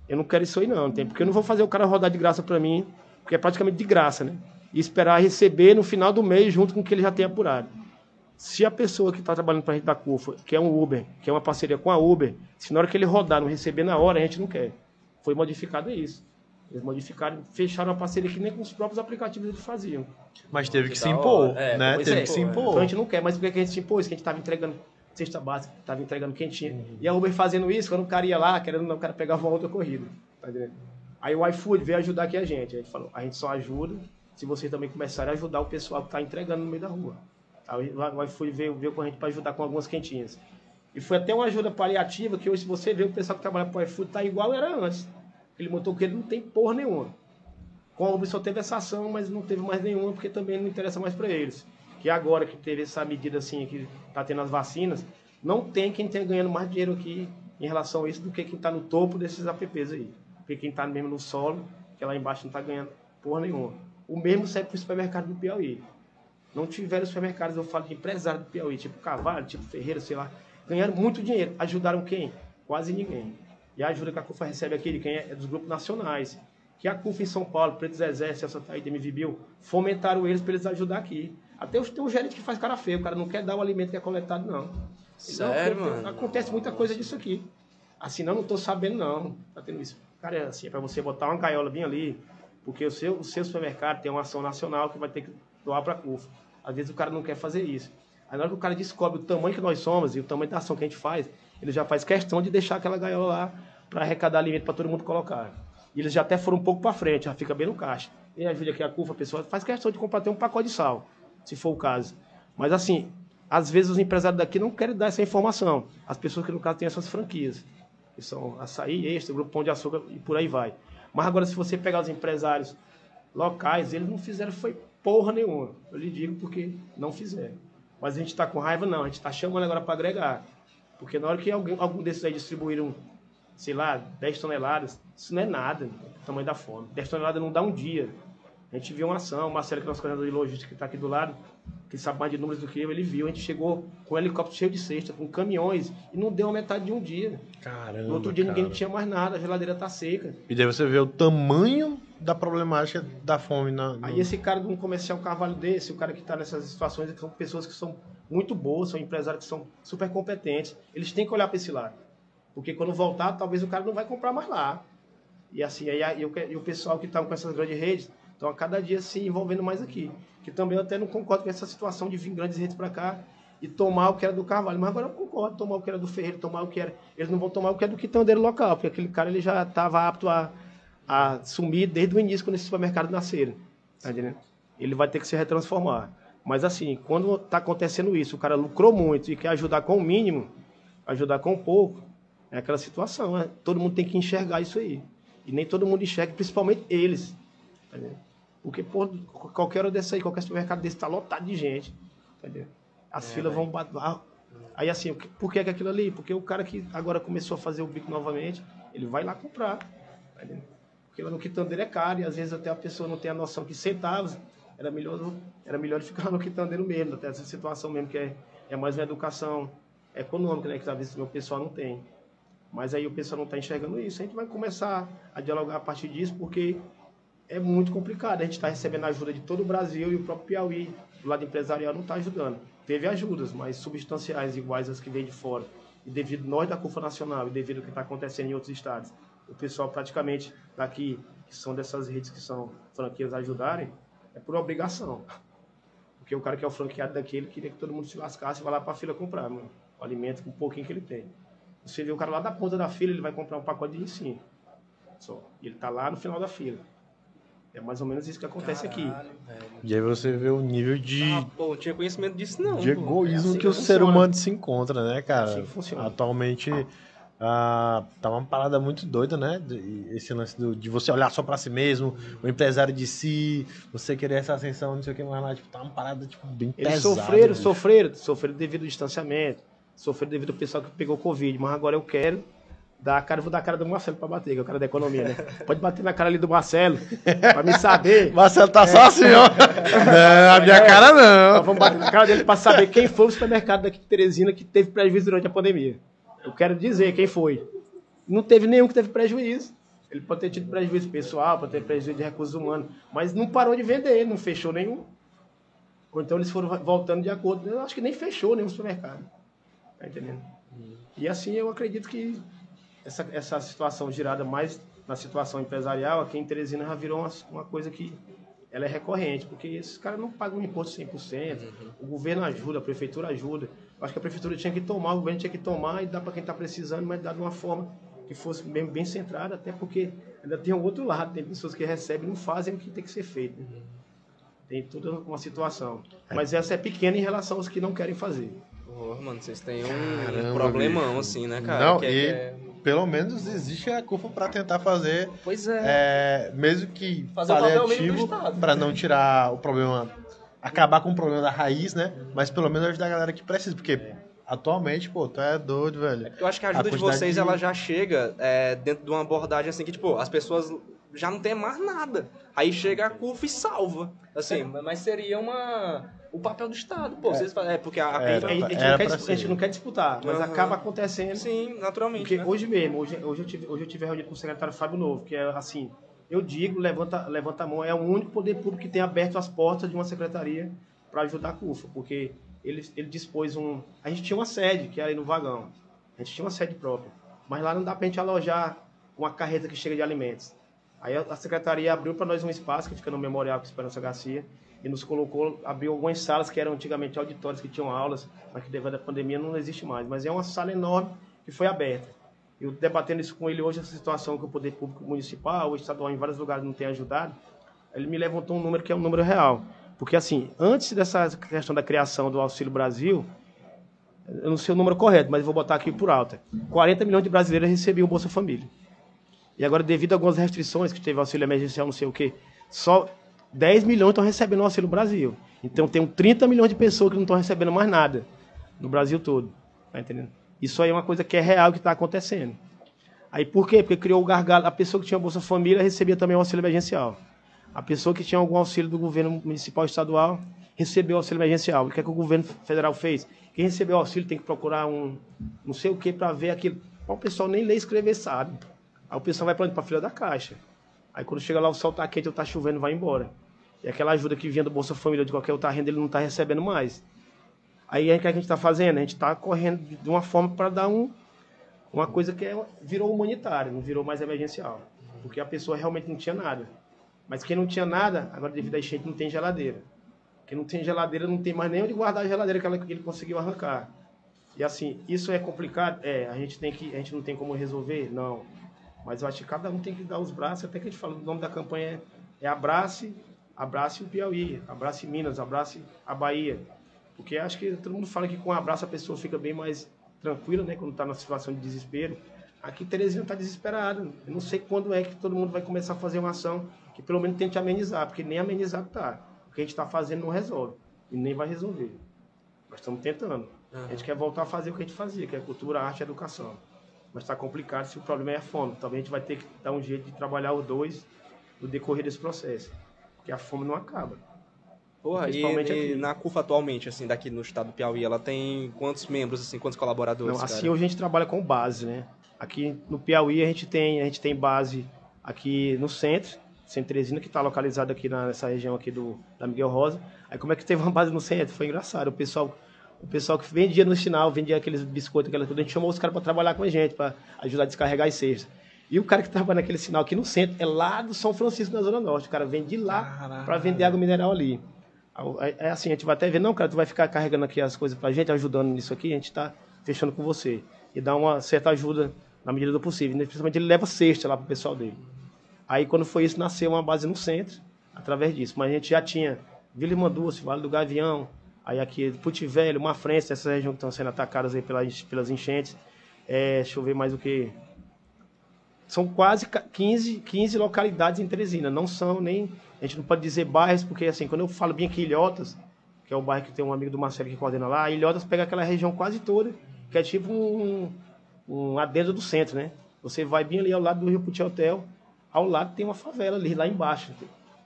eu não quero isso aí não, não tem, porque eu não vou fazer o cara rodar de graça pra mim, porque é praticamente de graça, né? E esperar receber no final do mês junto com o que ele já tem apurado. Se a pessoa que está trabalhando para a gente da CUFA, que é um Uber, que é uma parceria com a Uber, se na hora que ele rodar não receber na hora, a gente não quer. Foi modificado isso. Eles modificaram, fecharam a parceria que nem com os próprios aplicativos eles faziam. Mas teve que, Que se impor. É, né? Teve é. que se Então impor. a gente não quer, mas por que a gente se impôs? Que a gente tava entregando cesta básica, tava entregando quentinha. E a Uber fazendo isso, quando o cara ia lá, querendo não, o cara pegava uma outra corrida. Tá entendendo? Aí o iFood veio ajudar aqui a gente. A gente falou, a gente só ajuda se vocês também começarem a ajudar o pessoal que tá entregando no meio da rua. Aí o iFood veio, veio com a gente para ajudar com algumas quentinhas. E foi até uma ajuda paliativa que hoje, se você vê, o pessoal que trabalha pro iFood tá igual era antes. Aquele motoqueiro não tem porra nenhuma. Uber só teve essa ação, mas não teve mais nenhuma, porque também não interessa mais para eles. Que agora que teve essa medida assim, que tá tendo as vacinas, não tem quem tenha ganhando mais dinheiro aqui em relação a isso do que quem tá no topo desses apps aí. Porque quem tá mesmo no solo, que lá embaixo não tá ganhando porra nenhuma. O mesmo serve pro supermercado do Piauí. Não tiveram supermercados, eu falo de empresário do Piauí, tipo Carvalho, tipo Ferreira, sei lá. Ganharam muito dinheiro. Ajudaram quem? Quase ninguém. E a ajuda que a CUFA recebe aqui de quem é, é dos grupos nacionais. Que a CUFA em São Paulo, Preto Zezé, Celso Taíde, MV Bill, fomentaram eles para eles ajudar aqui. Até tem um gerente que faz cara feio, o cara não quer dar o alimento que é coletado, não. Sério, mano? Acontece muita coisa disso aqui. Assim, não, não tô sabendo, não. Tá tendo isso. Cara, é assim, é pra você botar uma gaiola bem ali, porque o seu, o seu supermercado tem uma ação nacional que vai ter que doar pra CUFA. Às vezes o cara não quer fazer isso. Aí na hora que o cara descobre o tamanho que nós somos e o tamanho da ação que a gente faz, ele já faz questão de deixar aquela gaiola lá para arrecadar alimento para todo mundo colocar. E eles já até foram um pouco para frente, já fica bem no caixa. E ajuda aqui a CUFA, a pessoa faz questão de comprar até um pacote de sal, se for o caso. Mas assim, às vezes os empresários daqui não querem dar essa informação. As pessoas que no caso têm essas franquias, que são açaí, extra, grupo pão de açúcar e por aí vai. Mas agora se você pegar os empresários locais, eles não fizeram foi porra nenhuma. Eu lhe digo porque não fizeram. Mas a gente está com raiva, não. A gente está chamando agora para agregar. Porque na hora que alguém, algum desses aí distribuíram, sei lá, 10 toneladas, isso não é nada, o tamanho da fome. 10 toneladas não dá um dia. A gente viu uma ação, o Marcelo, que é nosso coordenador de logística, que está aqui do lado, que sabe mais de números do que eu, ele viu. A gente chegou com um helicóptero cheio de cesta, com caminhões, e não deu a metade de um dia. Caramba. No outro dia ninguém cara. tinha mais nada, a geladeira tá seca. E daí você vê o tamanho da problemática da fome na. no- Aí esse cara de um comercial carvalho desse, o cara que está nessas situações, que são pessoas que são muito boas, são empresários que são super competentes, eles têm que olhar para esse lado. Porque quando voltar, talvez o cara não vai comprar mais lá. E assim, aí, aí, o- e o pessoal que está com essas grandes redes estão a cada dia se envolvendo mais aqui. Que também eu até não concordo com essa situação de vir grandes redes para cá e tomar o que era do Carvalho. Mas agora eu concordo, tomar o que era do Ferreira, tomar o que era. Eles não vão tomar o que é do quitandeiro local, porque aquele cara ele já estava apto a, a sumir desde o início quando esse supermercado nasceram. Tá? Ele vai ter que se retransformar. Mas assim, quando está acontecendo isso, o cara lucrou muito e quer ajudar com o mínimo, ajudar com pouco, é aquela situação. Né? Todo mundo tem que enxergar isso aí. E nem todo mundo enxerga, principalmente eles. Tá? Porque, qualquer hora dessa aí, qualquer supermercado desse está lotado de gente. Entendendo? As filas vão bater. Aí assim, por que, que aquilo ali? Porque o cara que agora começou a fazer o bico novamente, ele vai lá comprar. Entendendo? Porque lá no quitandeiro é caro, e às vezes até a pessoa não tem a noção que centavos era melhor, era melhor ficar no quitandeiro mesmo, até essa situação mesmo, que é, é mais uma educação econômica, né? Que talvez o pessoal não tem. Mas aí o pessoal não está enxergando isso. A gente vai começar a dialogar a partir disso, porque é muito complicado. A gente está recebendo ajuda de todo o Brasil e o próprio Piauí, do lado empresarial, não está ajudando. Teve ajudas, mas substanciais iguais às que vêm de fora. E devido nós da CUFA Nacional e devido ao que está acontecendo em outros estados, o pessoal praticamente daqui, que são dessas redes que são franquias, ajudarem, é por obrigação. Porque o cara que é o franqueado daqui, ele queria que todo mundo se lascasse e vá lá para a fila comprar o alimento com um pouquinho que ele tem. Você vê o cara lá da ponta da fila, ele vai comprar um pacote de cinco. Só. E ele tá lá no final da fila. É mais ou menos isso que acontece aqui. Caralho, velho. E aí você vê o nível de, Ah, pô, não tinha conhecimento disso, não. de egoísmo é assim que o que ser funciona. humano se encontra, né, cara? assim que funciona. Atualmente ah, tá uma parada muito doida, né? Esse lance do- de você olhar só pra si mesmo, o empresário de si, você querer essa ascensão, não sei o que mais lá, tipo, tá uma parada tipo, bem Eles pesada. sofreram, bicho. sofreram, sofreram devido ao distanciamento, sofreram devido ao pessoal que pegou Covid, mas agora eu quero a cara, vou dar a cara do Marcelo pra bater, que é o cara da economia, né? Pode bater na cara ali do Marcelo, pra me saber. Marcelo tá só assim, ó. Não, a minha É. cara não. vamos bater na cara dele pra saber quem foi o supermercado daqui de Teresina que teve prejuízo durante a pandemia. Eu quero dizer quem foi. Não teve nenhum que teve prejuízo. Ele pode ter tido prejuízo pessoal, pode ter prejuízo de recursos humanos, mas não parou de vender, não fechou nenhum. Ou então eles foram voltando de acordo. Eu acho que nem fechou nenhum supermercado. Tá entendendo? E assim eu acredito que essa, essa situação girada mais na situação empresarial, aqui em Teresina já virou uma, uma coisa que ela é recorrente, porque esses caras não pagam imposto 100%, uhum. o governo ajuda, a prefeitura ajuda. Eu acho que a prefeitura tinha que tomar, o governo tinha que tomar e dar para quem está precisando, mas dar de uma forma que fosse bem, bem centrada, até porque ainda tem o outro lado, tem pessoas que recebem e não fazem o que tem que ser feito. Uhum. Tem toda uma situação. Mas essa é pequena em relação aos que não querem fazer. Oh, mano, vocês têm um Caramba, problemão, bicho. assim, né, cara? Não, que é, e é... pelo menos existe a culpa para tentar fazer. Pois é. é mesmo que fazer paliativo, para não tirar o problema, acabar com o problema da raiz, né? Mas pelo menos ajudar a galera que precisa, porque Atualmente, pô, tu é doido, velho. Eu acho que a ajuda a de vocês, de... ela já chega é, dentro de uma abordagem assim que, tipo, as pessoas já não tem mais nada. Aí chega a CUF e salva. Assim, mas seria uma o papel do Estado, pô. É, vocês, é porque a, a, a, gente não quer, a, gente não quer, disputar, mas uhum. acaba acontecendo. Sim, naturalmente. Porque né? hoje mesmo, hoje, hoje, eu tive, hoje eu tive reunido com o secretário Fábio Novo, que é assim, eu digo, levanta, levanta a mão, é o único poder público que tem aberto as portas de uma secretaria para ajudar a CUFA, porque ele, ele dispôs um. A gente tinha uma sede, que era aí no vagão. A gente tinha uma sede própria. Mas lá não dá para a gente alojar uma carreta que chega de alimentos. Aí a secretaria abriu para nós um espaço que fica no Memorial com Esperança Garcia e nos colocou, abriu algumas salas que eram antigamente auditórios que tinham aulas, mas que devido à pandemia não existe mais. Mas é uma sala enorme que foi aberta. Eu debatendo isso com ele hoje, essa situação que o poder público municipal, o estadual, em vários lugares não tem ajudado, ele me levantou um número que é um número real. Porque, assim, antes dessa questão da criação do Auxílio Brasil, eu não sei o número correto, mas vou botar aqui por alta. 40 milhões de brasileiros recebiam Bolsa Família. E agora, devido a algumas restrições, que teve auxílio emergencial, não sei o quê, só 10 milhões estão recebendo o Auxílio Brasil. Então, tem 30 milhões de pessoas que não estão recebendo mais nada no Brasil todo. Tá entendendo? Isso aí é uma coisa que é real que está acontecendo. Aí, por quê? Porque criou o gargalo. A pessoa que tinha Bolsa Família recebia também o auxílio emergencial. A pessoa que tinha algum auxílio do governo municipal estadual recebeu auxílio emergencial. O que é que o governo federal fez? Quem recebeu auxílio tem que procurar um não sei o que para ver aquilo. O pessoal nem ler escrever sabe. Aí o pessoal vai para a fila da caixa. Aí quando chega lá o sol tá quente ou tá chovendo, vai embora. E aquela ajuda que vinha do Bolsa Família de qualquer outra renda, ele não está recebendo mais. Aí o que a gente está fazendo? A gente está correndo de uma forma para dar um, uma coisa que é, virou humanitária, não virou mais emergencial. Porque a pessoa realmente não tinha nada. Mas quem não tinha nada, agora devido à enchente não tem geladeira. Quem não tem geladeira não tem mais nem onde guardar a geladeira que, ele conseguiu arrancar. E assim, isso é complicado? É, a gente tem que, a gente não tem como resolver? Não. Mas eu acho que cada um tem que dar os braços, até que a gente fala, o nome da campanha é, é Abrace, Abrace o Piauí, Abrace Minas, Abrace a Bahia. Porque acho que todo mundo fala que com um abraço a pessoa fica bem mais tranquila, né, quando está na situação de desespero. Aqui Terezinha está desesperada. Eu não sei quando é que todo mundo vai começar a fazer uma ação que pelo menos tente amenizar, porque nem amenizar está. O que a gente está fazendo não resolve. E nem vai resolver. Nós estamos tentando. Uhum. A gente quer voltar a fazer o que a gente fazia, que é cultura, arte e educação. Mas está complicado se o problema é a fome. Talvez a gente vai ter que dar um jeito de trabalhar os dois no decorrer desse processo. Porque a fome não acaba. Porra, Principalmente e, e na CUFA atualmente, assim, daqui no estado do Piauí, ela tem quantos membros, assim, quantos colaboradores? Não, assim, cara? hoje a gente trabalha com base, né? Aqui no Piauí a gente tem, a gente tem base aqui no centro, Centro Teresina, que está localizado aqui nessa região aqui do, da Miguel Rosa. Aí como é que teve uma base no centro? Foi engraçado. O pessoal, o pessoal que vendia no sinal, vendia aqueles biscoitos, aquela tudo, a gente chamou os caras para trabalhar com a gente, para ajudar a descarregar as cestas. E o cara que trabalha naquele sinal aqui no centro é lá do São Francisco, na Zona Norte. O cara vem de lá para vender água mineral ali. É assim, a gente vai até ver, não, cara, tu vai ficar carregando aqui as coisas para a gente, ajudando nisso aqui, a gente está fechando com você. E dá uma certa ajuda na medida do possível. Principalmente ele leva cesta lá para o pessoal dele. Aí, quando foi isso, nasceu uma base no centro, através disso. Mas a gente já tinha Vila Irmã Dulce, Vale do Gavião, aí aqui Puti Velho, Uma Frente, essa região que estão sendo atacadas aí pelas, pelas enchentes. É, deixa eu ver mais o que. São quase 15, 15 localidades em Teresina. Não são nem. A gente não pode dizer bairros, porque assim, quando eu falo bem aqui Ilhotas, que é o bairro que tem um amigo do Marcelo que coordena lá, Ilhotas pega aquela região quase toda, que é tipo um, um adendo do centro, né? Você vai bem ali ao lado do Rio Puti Hotel, ao lado tem uma favela ali, lá embaixo,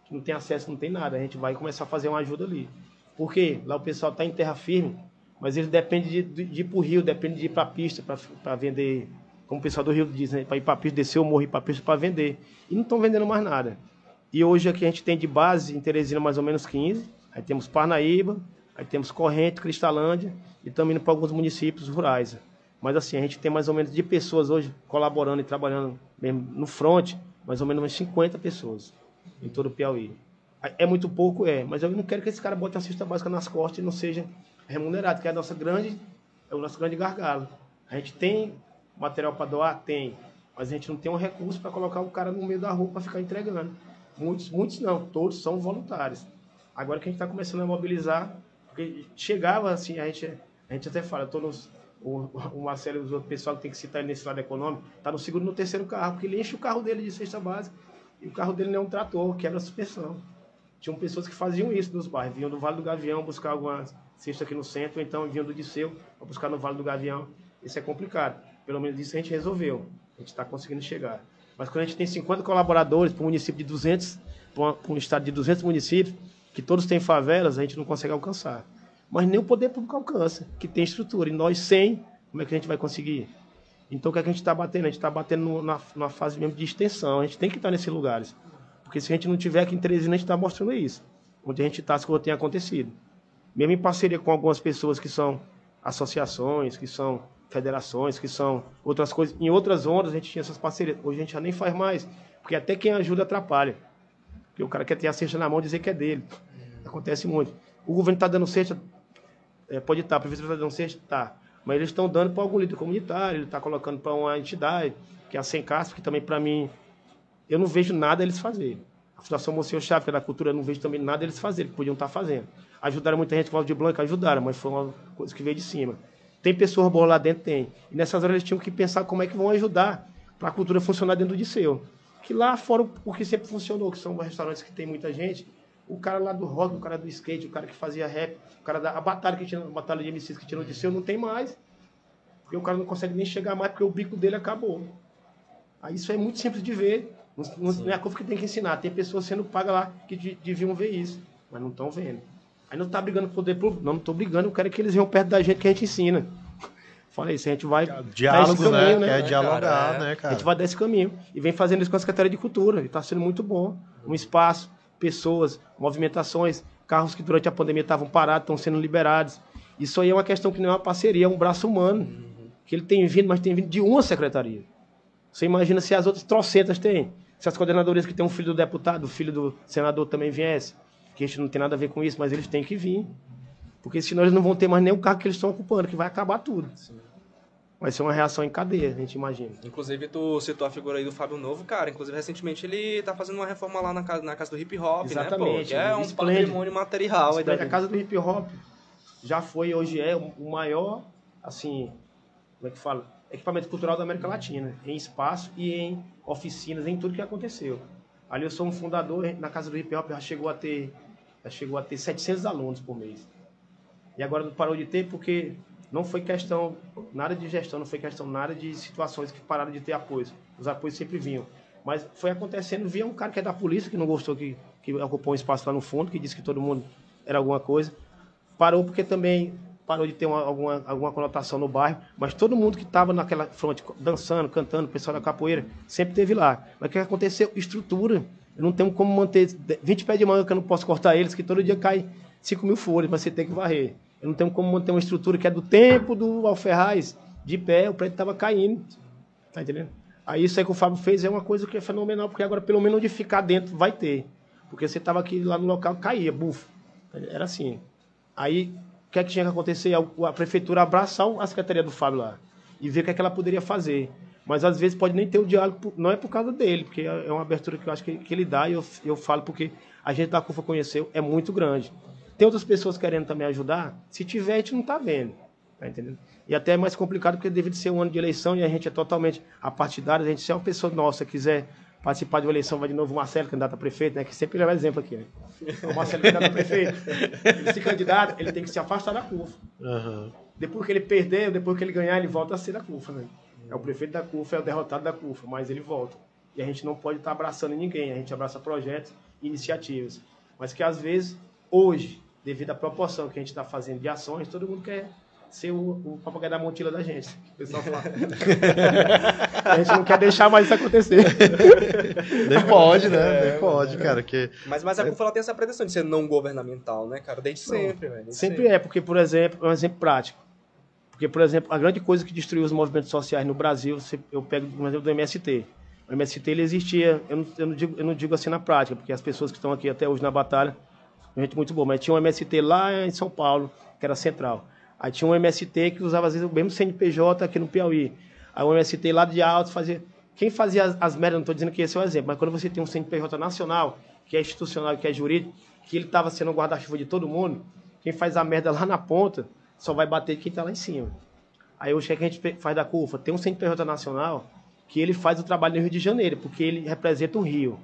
que não tem acesso, não tem nada. A gente vai começar a fazer uma ajuda ali. Por quê? Lá o pessoal está em terra firme, mas ele depende de, de, ir para o rio, depende de ir para a pista para vender, como o pessoal do Rio diz, né? para ir para a pista, descer o morro, ir para a pista para vender. E não estão vendendo mais nada. E hoje aqui a gente tem de base em Teresina mais ou menos 15, aí temos Parnaíba, aí temos Corrente, Cristalândia e também para alguns municípios rurais. Mas assim, a gente tem mais ou menos de pessoas hoje colaborando e trabalhando mesmo no front, mais ou menos umas 50 pessoas em todo o Piauí. É muito pouco? É, mas eu não quero que esse cara bote a cesta básica nas costas e não seja remunerado, que é a nossa grande, é o nosso grande gargalo. A gente tem material para doar? Tem. Mas a gente não tem um recurso para colocar o cara no meio da rua para ficar entregando. Muitos, muitos não, todos são voluntários. Agora que a gente está começando a mobilizar, porque chegava assim, a gente, a gente até fala, tô nos, o, o Marcelo e o pessoal que tem que citar nesse lado econômico, está no segundo no terceiro carro, porque ele enche o carro dele de cesta básica e o carro dele não é um trator, quebra a suspensão. Tinham pessoas que faziam isso nos bairros, vinham do Vale do Gavião buscar alguma cesta aqui no centro, ou então vinham do Disseu para buscar no Vale do Gavião. Isso é complicado. Pelo menos isso a gente resolveu. A gente está conseguindo chegar. Mas quando a gente tem 50 colaboradores para um município de 200, para um estado de 200 municípios, que todos têm favelas, a gente não consegue alcançar. Mas nem o poder público alcança, que tem estrutura. E nós, sem, como é que a gente vai conseguir? Então, o que, é que a gente está batendo? A gente está batendo na, na fase mesmo de extensão. A gente tem que estar nesses lugares. Porque se a gente não tiver aqui em Teresina, a gente está mostrando isso. Onde a gente está, as coisas têm acontecido. Mesmo em parceria com algumas pessoas que são associações, que são federações, que são outras coisas. Em outras ondas a gente tinha essas parcerias. Hoje a gente já nem faz mais. Porque até quem ajuda atrapalha. Porque o cara quer ter a cesta na mão e dizer que é dele. Acontece muito. O governo está dando cesta, é, pode estar, tá, a prefeitura está dando cesta, tá. Mas eles estão dando para algum líder comunitário, ele está colocando para uma entidade, que é a Sem Castro, que também para mim eu não vejo nada eles fazerem. A Fundação Monsenhor Chave, que é da cultura, eu não vejo também nada eles fazerem, que podiam estar fazendo. Ajudaram muita gente com o de Blanca, ajudaram, mas foi uma coisa que veio de cima. Tem pessoas boas lá dentro? Tem. E nessas horas eles tinham que pensar como é que vão ajudar para a cultura funcionar dentro do Disseu. Que lá fora o que sempre funcionou, que são restaurantes que tem muita gente, o cara lá do rock, o cara do skate, o cara que fazia rap, o cara da a batalha que tinha, a batalha de MCs que tinha no Disseu, não tem mais. Porque o cara não consegue nem chegar mais porque o bico dele acabou. Aí isso é muito simples de ver. Não, não é a CUF que tem que ensinar. Tem pessoas sendo pagas lá que deviam ver isso, mas não estão vendo. Aí não está brigando com o poder público. Não, não estou brigando. Eu quero que eles venham perto da gente que a gente ensina. Falei isso, a gente vai. Diálogo, caminho, né? né? Quer dialogar, é. né, cara? A gente vai desse caminho. E vem fazendo isso com a Secretaria de Cultura. E está sendo muito bom. Um espaço, pessoas, movimentações, carros que durante a pandemia estavam parados, estão sendo liberados. Isso aí é uma questão que não é uma parceria, é um braço humano. Uhum. Que ele tem vindo, mas tem vindo de uma secretaria. Você imagina se as outras trocentas têm. Se as coordenadorias que tem um filho do deputado, filho do senador também viesse, que a gente não tem nada a ver com isso, mas eles têm que vir. Porque senão eles não vão ter mais nem o cargo que eles estão ocupando, que vai acabar tudo. Sim. Vai ser uma reação em cadeia, a gente imagina. Inclusive, tu citou a figura aí do Fábio Novo, cara. Inclusive, recentemente ele tá fazendo uma reforma lá na casa, na casa do hip hop, Exatamente, né? Pô, é um patrimônio material. Aí a casa do hip hop já foi, hoje é, o maior, assim, como é que fala? Equipamento cultural da América Latina, em espaço e em oficinas, em tudo que aconteceu. Ali eu sou um fundador, na casa do hip hop já chegou a ter, já chegou a ter 700 alunos por mês. E agora parou de ter porque não foi questão nada de gestão, não foi questão nada de situações que pararam de ter apoio. Os apoios sempre vinham. Mas foi acontecendo, via um cara que é da polícia, que não gostou, que, que ocupou um espaço lá no fundo, que disse que todo mundo era alguma coisa. Parou porque também parou de ter uma, alguma, alguma conotação no bairro, mas todo mundo que estava naquela fronte, dançando, cantando, o pessoal da capoeira, sempre teve lá. Mas o que aconteceu? Estrutura. Eu não tenho como manter 20 pés de manga que eu não posso cortar eles, que todo dia cai 5 mil folhas, mas você tem que varrer. Eu não tenho como manter uma estrutura que é do tempo do Alferraz, de pé, o prédio estava caindo. Tá entendendo? Aí isso aí que o Fábio fez é uma coisa que é fenomenal, porque agora pelo menos onde ficar dentro vai ter. Porque você estava aqui lá no local, caía, bufo. Era assim. Aí o que é que tinha que acontecer? A, prefeitura abraçar a Secretaria do Fábio lá e ver o que, é que ela poderia fazer. Mas às vezes pode nem ter o diálogo, não é por causa dele, porque é, é uma abertura que eu acho que, que ele dá e eu, eu falo porque a gente da CUFA conheceu, é muito grande. Tem outras pessoas querendo também ajudar, se tiver, a gente não está vendo. Tá entendendo? E até é mais complicado porque devido ser um ano de eleição e a gente é totalmente apartidário, a gente se é uma pessoa nossa quiser participar de uma eleição, vai de novo o Marcelo, candidato a prefeito, né? Que sempre leva exemplo aqui, né? O Marcelo, candidato a prefeito, ele se candidata, ele tem que se afastar da CUFA. Uhum. Depois que ele perder, depois que ele ganhar, ele volta a ser da CUFA, né? É o prefeito da CUFA, é o derrotado da CUFA, mas ele volta. E a gente não pode estar abraçando ninguém, a gente abraça projetos e iniciativas. Mas que às vezes, hoje, devido à proporção que a gente está fazendo de ações, todo mundo quer ser o, o papagaio da montila da gente. O pessoal fala. a gente não quer deixar mais isso acontecer. Nem pode, né? É, Nem pode, é. cara. Que... Mas, mas a CUFA tem essa pretensão de ser não governamental, né, cara? Desde sempre, velho. Sempre, sempre é, porque, por exemplo, é um exemplo prático. Porque, por exemplo, a grande coisa que destruiu os movimentos sociais no Brasil, eu pego o exemplo do MST. O MST ele existia, eu não, eu, não digo, eu não digo assim na prática, porque as pessoas que estão aqui até hoje na batalha, gente muito boa, mas tinha um MST lá em São Paulo, que era central. Aí tinha um MST que usava às vezes o mesmo CNPJ aqui no Piauí. Aí o MST lá de alto fazia. Quem fazia as, as merdas, não estou dizendo que esse é o exemplo, mas quando você tem um CNPJ nacional, que é institucional, que é jurídico, que ele estava sendo guarda-chuva de todo mundo, quem faz a merda lá na ponta só vai bater quem está lá em cima. Aí o que a gente faz da CUFA? Tem um CNPJ nacional que ele faz o trabalho no Rio de Janeiro, porque ele representa o Rio.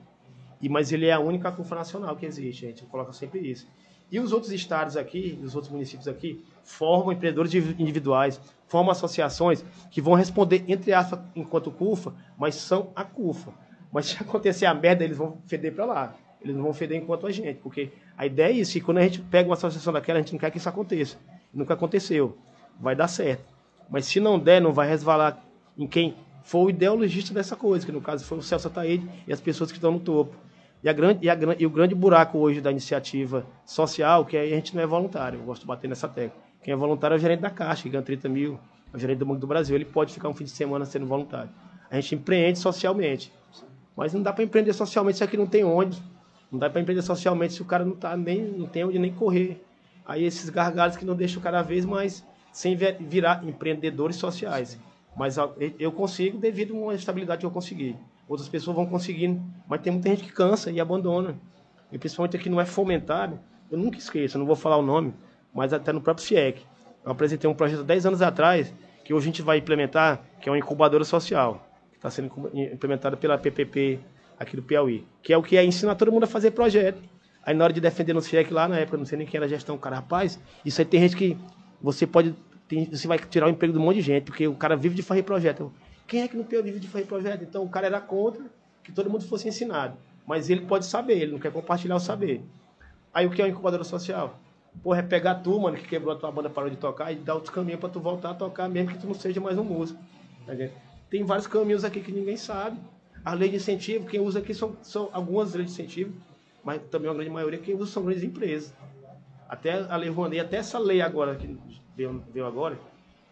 E, mas ele é a única CUFA nacional que existe, a gente coloca sempre isso. E os outros estados aqui, os outros municípios aqui, formam empreendedores individuais, formam associações que vão responder, entre aspas, enquanto CUFA, mas são a CUFA. Mas se acontecer a merda, eles vão feder para lá. Eles não vão feder enquanto a gente, porque a ideia é isso, e quando a gente pega uma associação daquela, a gente não quer que isso aconteça. Nunca aconteceu. Vai dar certo. Mas se não der, não vai resvalar em quem for o ideologista dessa coisa, que no caso foi o Celso Ataíde e as pessoas que estão no topo. E, a grande, e, a, e o grande buraco hoje da iniciativa social, que a gente não é voluntário, eu gosto de bater nessa tecla. Quem é voluntário é o gerente da Caixa, que ganha 30 mil, é o gerente do Banco do Brasil, ele pode ficar um fim de semana sendo voluntário. A gente empreende socialmente. Mas não dá para empreender socialmente se aqui não tem onde. Não dá para empreender socialmente se o cara não, tá nem, não tem onde nem correr. Aí esses gargalos que não deixam cada vez mais sem virar empreendedores sociais. Mas eu consigo devido a uma estabilidade que eu consegui. Outras pessoas vão conseguindo, mas tem muita gente que cansa e abandona. E principalmente aqui não é fomentado. Eu nunca esqueço, não vou falar o nome, mas até no próprio FIEC. Eu apresentei um projeto 10 anos atrás, que hoje a gente vai implementar, que é uma incubadora social, que está sendo implementada pela PPP aqui do Piauí, que é o que é ensinar todo mundo a fazer projeto. Aí na hora de defender no FIEC lá na época, não sei nem quem era a gestão, cara, rapaz, isso aí tem gente que você pode, tem, você vai tirar o emprego de um monte de gente, porque o cara vive de fazer projeto. Quem é que não tem o livro de fazer projeto? Então o cara era contra que todo mundo fosse ensinado. Mas ele pode saber, ele não quer compartilhar o saber. Aí o que é uma incubadora social? Porra, é pegar tu, mano, que quebrou a tua banda, parou de tocar, e dar outro caminho para tu voltar a tocar, mesmo que tu não seja mais um músico. Tá tem vários caminhos aqui que ninguém sabe. A lei de incentivo, quem usa aqui são, são algumas leis de incentivo, mas também a grande maioria quem usa são grandes empresas. Até a lei Rouanet, até essa lei agora, que veio, veio agora,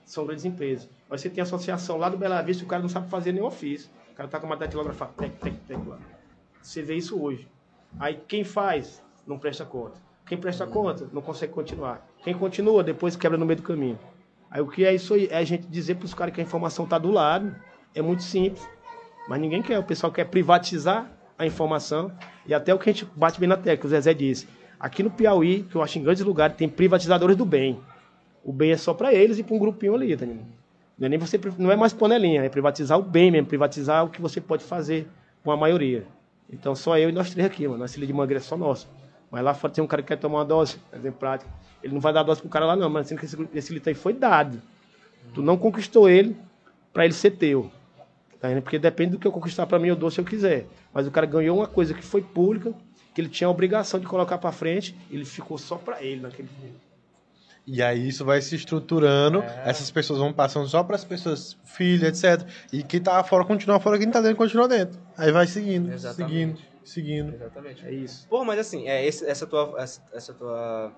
são grandes empresas. Mas você tem associação lá do Bela Vista, o cara não sabe fazer nem ofício. O cara tá com uma datilografada, tec, tec, tec lá. Você vê isso hoje. Aí quem faz, não presta conta. Quem presta conta, não consegue continuar. Quem continua, depois quebra no meio do caminho. Aí o que é isso aí? É a gente dizer para os caras que a informação está do lado. É muito simples. Mas ninguém quer. O pessoal quer privatizar a informação. E até o que a gente bate bem na tecla, o Zezé disse. Aqui no Piauí, que eu acho em grandes lugares, tem privatizadores do bem. O bem é só para eles e para um grupinho ali, tá? Não é nem você, não é mais panelinha, é privatizar o bem mesmo, privatizar o que você pode fazer com a maioria. Então só eu e nós três aqui, mano. Ilha de mangueira é só nossa. Mas lá fora tem um cara que quer tomar uma dose, exemplo prático. Ele não vai dar dose pro cara lá não, mas assim que esse, esse litro aí foi dado. Tu não conquistou ele para ele ser teu. Tá Porque depende do que eu conquistar para mim, eu dou se eu quiser. Mas o cara ganhou uma coisa que foi pública, que ele tinha a obrigação de colocar para frente, ele ficou só para ele naquele e aí isso vai se estruturando, é. essas pessoas vão passando só para as pessoas, filhas, etc. E quem tá fora continua fora, quem tá dentro continua dentro. Aí vai seguindo, Exatamente. seguindo, seguindo. Exatamente. É isso. Pô, mas assim, é esse, essa tua essa, essa tua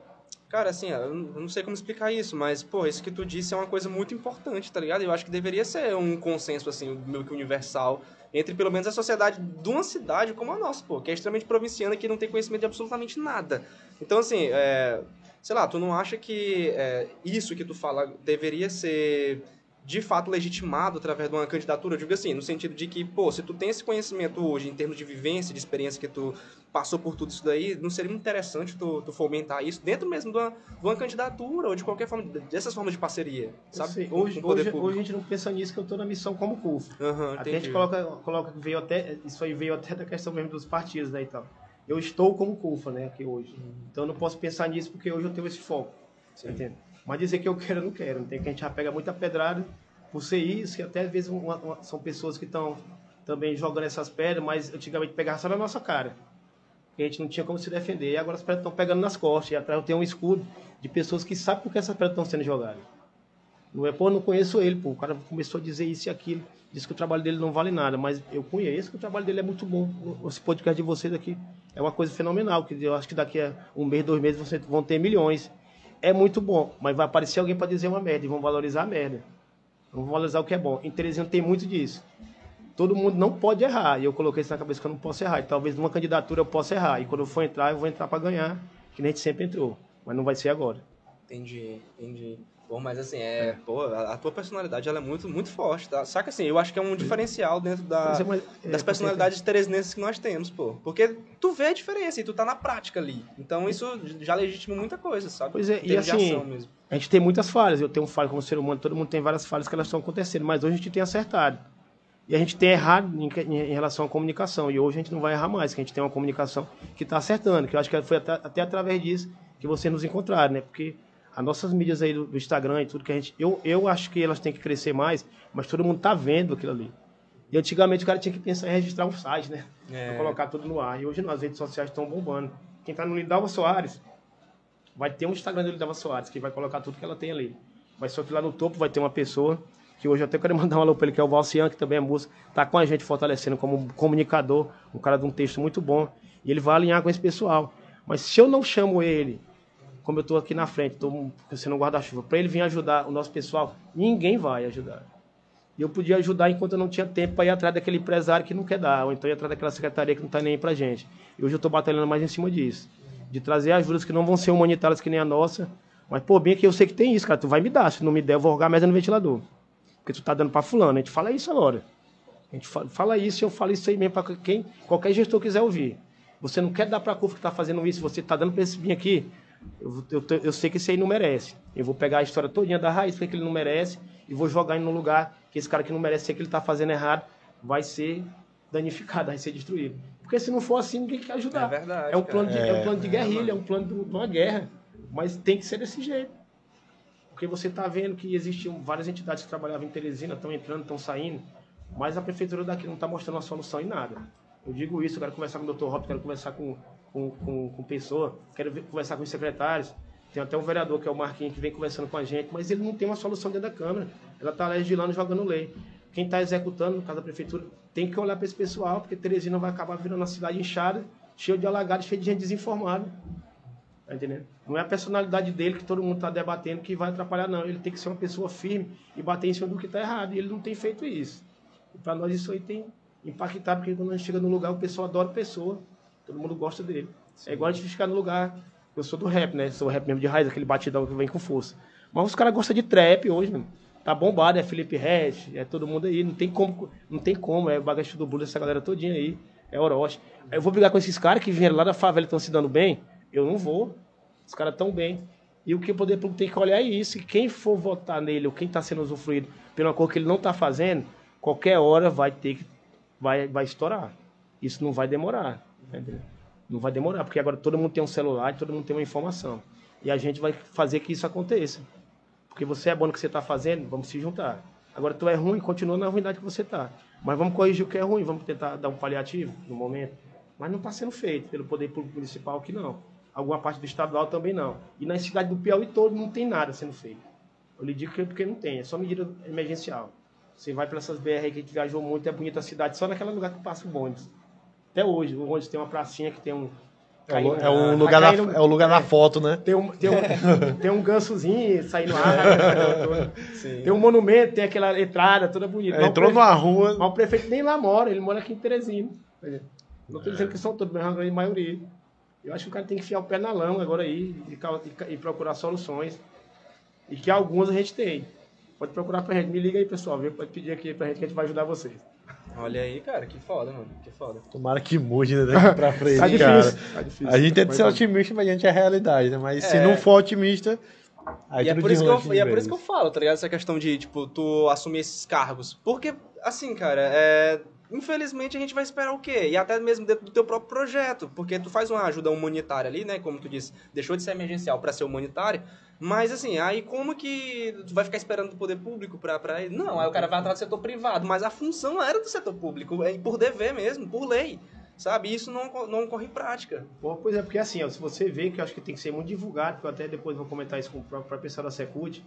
Cara, assim, eu não sei como explicar isso, mas, pô, isso que tu disse é uma coisa muito importante, tá ligado? Eu acho que deveria ser um consenso, assim, meio que universal, entre pelo menos a sociedade de uma cidade como a nossa, pô, que é extremamente provinciana, que não tem conhecimento de absolutamente nada. Então, assim, é, sei lá, tu não acha que é, isso que tu fala deveria ser de fato legitimado através de uma candidatura? Eu digo assim, no sentido de que, pô, se tu tem esse conhecimento hoje, em termos de vivência, de experiência que tu passou por tudo isso daí, não seria interessante tu, tu fomentar isso dentro mesmo de uma, de uma, candidatura ou de qualquer forma, dessas formas de parceria, sabe? Sei, hoje, hoje, hoje, a gente não pensa nisso que eu estou na missão como CUF. Uhum, até a gente coloca, coloca, veio até, isso aí veio até da questão mesmo dos partidos, né, e tal eu estou como CUFA, né, aqui hoje. Uhum. Então eu não posso pensar nisso porque hoje eu tenho esse foco. Entende? Mas dizer que eu quero, eu não quero. Tem que a gente já pega muita pedrada por ser isso, que até às vezes uma, uma, são pessoas que estão também jogando essas pedras, mas antigamente pegava só na nossa cara. E a gente não tinha como se defender. E agora as pedras estão pegando nas costas. E atrás eu tenho um escudo de pessoas que sabem por que essas pedras estão sendo jogadas. Não é, pô, não conheço ele, pô. O cara começou a dizer isso e aquilo. Diz que o trabalho dele não vale nada, mas eu conheço que o trabalho dele é muito bom. Esse podcast de vocês aqui é uma coisa fenomenal, que eu acho que daqui a um mês, dois meses, vocês vão ter milhões. É muito bom, mas vai aparecer alguém para dizer uma merda e vão valorizar a merda. Vão valorizar o que é bom. Em Teresina tem muito disso. todo mundo não pode errar. E eu coloquei isso na cabeça que eu não posso errar. E talvez numa candidatura eu possa errar. E quando eu for entrar, eu vou entrar para ganhar, que nem a gente sempre entrou. Mas não vai ser agora. Entendi, entendi. Pô, mas assim, é, é. Pô, a, a, tua personalidade ela é muito, muito forte, tá? Saca assim, eu acho que é um diferencial dentro da, é, das personalidades teresinenses que nós temos, pô. Porque tu vê a diferença e tu tá na prática ali. Então isso já legitima muita coisa, sabe? Pois é, e assim, a gente tem muitas falhas. Eu tenho falha como ser humano, todo mundo tem várias falhas que elas estão acontecendo, mas hoje a gente tem acertado. E a gente tem errado em, em, relação à comunicação. E hoje a gente não vai errar mais, que a gente tem uma comunicação que está acertando. Que eu acho que foi até, até através disso que vocês nos encontraram, né? Porque as nossas mídias aí do, do, Instagram e tudo que a gente. Eu, eu acho que elas têm que crescer mais, mas todo mundo tá vendo aquilo ali. E antigamente o cara tinha que pensar em registrar um site, né? É. Pra colocar tudo no ar. E hoje as redes sociais estão bombando. Quem tá no Lindalva Soares vai ter um Instagram do Lindalva Soares, que vai colocar tudo que ela tem ali. Mas só que lá no topo vai ter uma pessoa, que hoje eu até quero mandar um alô pra ele, que é o Valcian, que também é músico, tá com a gente fortalecendo como comunicador, um cara de um texto muito bom. E ele vai alinhar com esse pessoal. Mas se eu não chamo ele como eu estou aqui na frente, estou sendo um guarda-chuva, para ele vir ajudar o nosso pessoal, ninguém vai ajudar. E eu podia ajudar enquanto eu não tinha tempo para ir atrás daquele empresário que não quer dar, ou então ir atrás daquela secretaria que não está nem para gente. E hoje eu estou batalhando mais em cima disso. De trazer ajudas que não vão ser humanitárias que nem a nossa. Mas, pô, bem que eu sei que tem isso, cara. Tu vai me dar. Se não me der, eu vou rogar mais no ventilador. Porque tu tá dando para fulano. A gente fala isso agora. A gente fala isso eu falo isso aí mesmo para quem, qualquer gestor quiser ouvir. Você não quer dar para a CUF que está fazendo isso, você está dando para esse bem aqui, eu, eu, eu, sei que esse aí não merece. Eu vou pegar a história todinha da raiz, que ele não merece, e vou jogar ele num lugar que esse cara que não merece ser que ele está fazendo errado vai ser danificado, vai ser destruído. Porque se não for assim, ninguém quer ajudar. É verdade. É um plano de, é, é um plano de guerrilha, é um plano de, uma guerra. Mas tem que ser desse jeito. Porque você está vendo que existiam várias entidades que trabalhavam em Teresina, estão entrando, estão saindo, mas a prefeitura daqui não está mostrando uma solução em nada. Eu digo isso, eu quero conversar com o Dr. Robert, quero conversar com com, com, com pessoa, quero ver, conversar com os secretários. Tem até um vereador, que é o Marquinhos, que vem conversando com a gente, mas ele não tem uma solução dentro da Câmara. Ela está legislando, jogando lei. Quem está executando, no caso da prefeitura, tem que olhar para esse pessoal, porque Teresina vai acabar virando uma cidade inchada, cheia de alagados, cheia de gente desinformada. Tá entendendo? Não é a personalidade dele que todo mundo está debatendo que vai atrapalhar, não. Ele tem que ser uma pessoa firme e bater em cima do que está errado. E ele não tem feito isso. Para nós isso aí tem impactado, porque quando a gente chega no lugar, o pessoal adora pessoa. Todo mundo gosta dele. Sim. É igual a gente ficar no lugar. Eu sou do rap, né? Sou rap mesmo de raiz, aquele batidão que vem com força. Mas os caras gostam de trap hoje, mano. Tá bombado, é Felipe Hash, é todo mundo aí. Não tem como, não tem como. É bagaço do Blues, essa galera todinha aí. É Orochi. Eu vou brigar com esses caras que vieram lá da favela e estão se dando bem? Eu não vou. Os caras tão bem. E o que o poder público tem que olhar é isso. E quem for votar nele, ou quem está sendo usufruído pela cor que ele não está fazendo, qualquer hora vai ter que. Vai, vai estourar. Isso não vai demorar. Entendeu? Não vai demorar, porque agora todo mundo tem um celular, todo mundo tem uma informação. E a gente vai fazer que isso aconteça. Porque você é bom no que você está fazendo, vamos se juntar. Agora tu é ruim, continua na ruindade que você está. Mas vamos corrigir o que é ruim, vamos tentar dar um paliativo no momento. Mas não está sendo feito pelo poder público municipal que não. Alguma parte do estadual também não. E na cidade do Piauí todo não tem nada sendo feito. Eu lhe digo que é porque não tem, é só medida emergencial. Você vai para essas BR que a gente viajou muito, é bonita a cidade, só naquele lugar que passa o bonde. Até hoje, onde tem uma pracinha que tem um. É, o, é um lugar da, é o lugar da foto, né? Tem um, tem um, tem um gansozinho saindo ar. tem um monumento, tem aquela entrada toda bonita. É, entrou numa rua. Mas o prefeito nem lá mora, ele mora aqui em Teresina. Não estou dizendo que são todos, mas a grande maioria. Eu acho que o cara tem que enfiar o pé na lama agora aí e, e, e procurar soluções. E que algumas a gente tem. Pode procurar pra gente. Me liga aí, pessoal. Viu? Pode pedir aqui pra gente que a gente vai ajudar vocês. Olha aí, cara, que foda, mano. Que foda. Tomara que mude né, daqui pra frente, tá difícil, cara. Tá difícil. A gente tenta ser otimista mediante a realidade, né? Mas é. se não for otimista. Aí e, é por, isso que eu, e é por isso que eu falo, tá ligado? Essa questão de, tipo, tu assumir esses cargos. Porque, assim, cara, é infelizmente a gente vai esperar o quê? E até mesmo dentro do teu próprio projeto, porque tu faz uma ajuda humanitária ali, né? Como tu disse, deixou de ser emergencial para ser humanitária, mas assim, aí como que tu vai ficar esperando do poder público pra, pra Não, aí o cara vai atrás do setor privado, mas a função era do setor público, é por dever mesmo, por lei. Sabe? Isso não, não ocorre em prática. Pô, pois é, porque assim, ó, se você vê que eu acho que tem que ser muito divulgado, porque eu até depois vou comentar isso com o pessoal da Secult,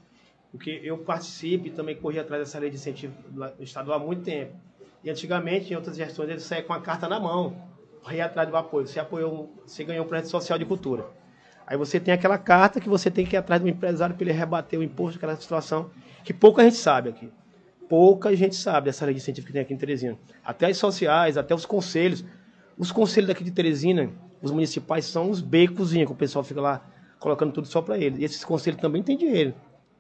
porque eu participo e também corri atrás dessa lei de incentivo estadual há muito tempo. E antigamente, em outras gestões, eles saíam com a carta na mão para ir atrás do apoio. Você apoiou, você ganhou um projeto social de cultura. Aí você tem aquela carta que você tem que ir atrás do empresário para ele rebater o imposto, aquela situação que pouca gente sabe aqui. pouca gente sabe dessa lei de incentivo que tem aqui em Teresina. Até as sociais, até os conselhos. Os conselhos daqui de Teresina, os municipais, são os becozinhos que o pessoal fica lá colocando tudo só para eles. E esses conselhos também têm dinheiro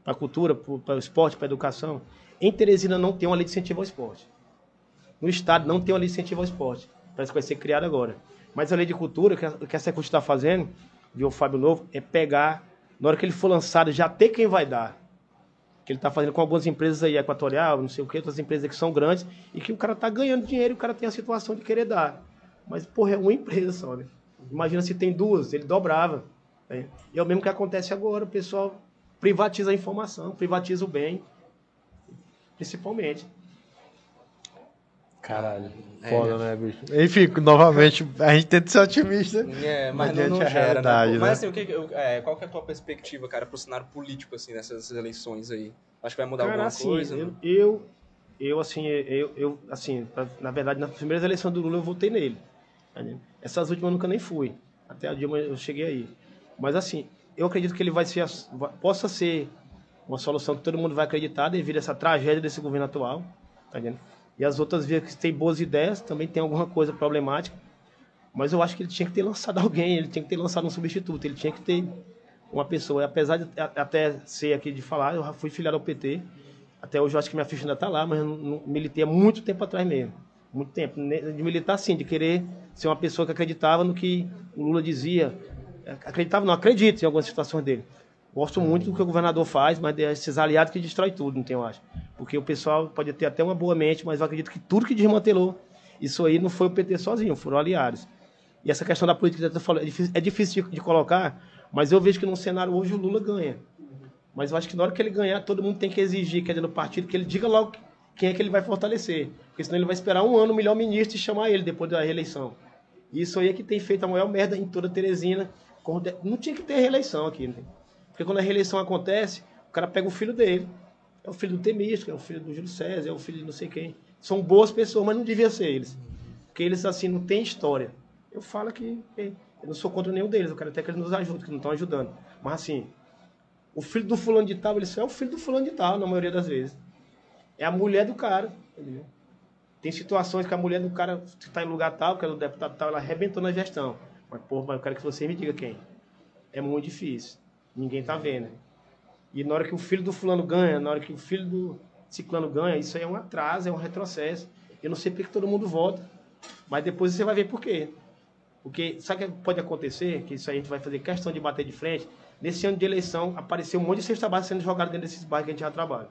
para a cultura, para o esporte, para a educação. Em Teresina não tem uma lei de incentivo ao esporte. No estado não tem uma lei de incentivo ao esporte. Parece que vai ser criada agora. Mas a lei de cultura, que a, que a Secult está fazendo, viu o Fábio Novo, é pegar, na hora que ele for lançado, já ter quem vai dar. Que ele está fazendo com algumas empresas aí, Equatorial, não sei o que, outras empresas que são grandes, e que o cara está ganhando dinheiro e o cara tem a situação de querer dar. Mas, porra, é uma empresa só, né? Imagina se tem duas, ele dobrava. Né? E é o mesmo que acontece agora, o pessoal privatiza a informação, privatiza o bem, principalmente. Caralho, é. foda, é. né, bicho? Enfim, novamente, a gente tenta ser otimista. É, mas não, não gera, né? né? Mas assim, o que, é, qual que é a tua perspectiva, cara, pro cenário político, assim, nessas eleições aí? Acho que vai mudar cara, alguma assim, coisa? Eu, eu, eu, assim, eu, eu, assim, na verdade, nas primeiras eleições do Lula eu votei nele. Essas últimas eu nunca nem fui. Até a Dilma eu cheguei aí. Mas assim, eu acredito que ele vai ser, possa ser uma solução que todo mundo vai acreditar devido a essa tragédia desse governo atual, tá entendendo? E as outras vias que têm boas ideias também tem alguma coisa problemática, mas eu acho que ele tinha que ter lançado alguém, ele tinha que ter lançado um substituto, ele tinha que ter uma pessoa. Apesar de até ser aqui de falar, eu fui filiado ao PT, até hoje eu acho que minha ficha ainda está lá, mas eu militei há muito tempo atrás mesmo. Muito tempo. De militar, sim, de querer ser uma pessoa que acreditava no que o Lula dizia, acreditava, não acredito em algumas situações dele. Gosto muito do que o governador faz, mas é esses aliados que destrói tudo, não tem, eu acho. Porque o pessoal pode ter até uma boa mente, mas eu acredito que tudo que desmantelou, isso aí não foi o PT sozinho, foram aliados. E essa questão da política, é difícil, é de, colocar, mas eu vejo que no cenário hoje o Lula ganha. Mas eu acho que na hora que ele ganhar, todo mundo tem que exigir, quer dizer, no partido, que ele diga logo quem é que ele vai fortalecer. Porque senão ele vai esperar um ano o melhor ministro e chamar ele depois da reeleição. Isso aí é que tem feito a maior merda em toda Teresina, não tinha que ter reeleição aqui. Né? Porque quando a reeleição acontece, o cara pega o filho dele. É o filho do Temístico, é o filho do Júlio César, é o filho de não sei quem. São boas pessoas, mas não devia ser eles. Porque eles, assim, não têm história. Eu falo que eu não sou contra nenhum deles, eu quero até que eles nos ajudem, que não estão ajudando. Mas, assim, o filho do fulano de tal, ele só é o filho do fulano de tal, na maioria das vezes. É a mulher do cara, entendeu? Tem situações que a mulher do cara está em lugar tal, que é o deputado tal, ela arrebentou na gestão. Mas, porra, eu quero que você me diga quem. É muito difícil. Ninguém tá vendo. E na hora que o filho do fulano ganha, na hora que o filho do ciclano ganha, isso aí é um atraso, é um retrocesso. Eu não sei porque todo mundo vota, mas depois você vai ver por quê. Porque sabe o que pode acontecer? Que isso aí a gente vai fazer questão de bater de frente. Nesse ano de eleição, apareceu um monte de cesta básica sendo jogado dentro desses bairros que a gente já trabalha.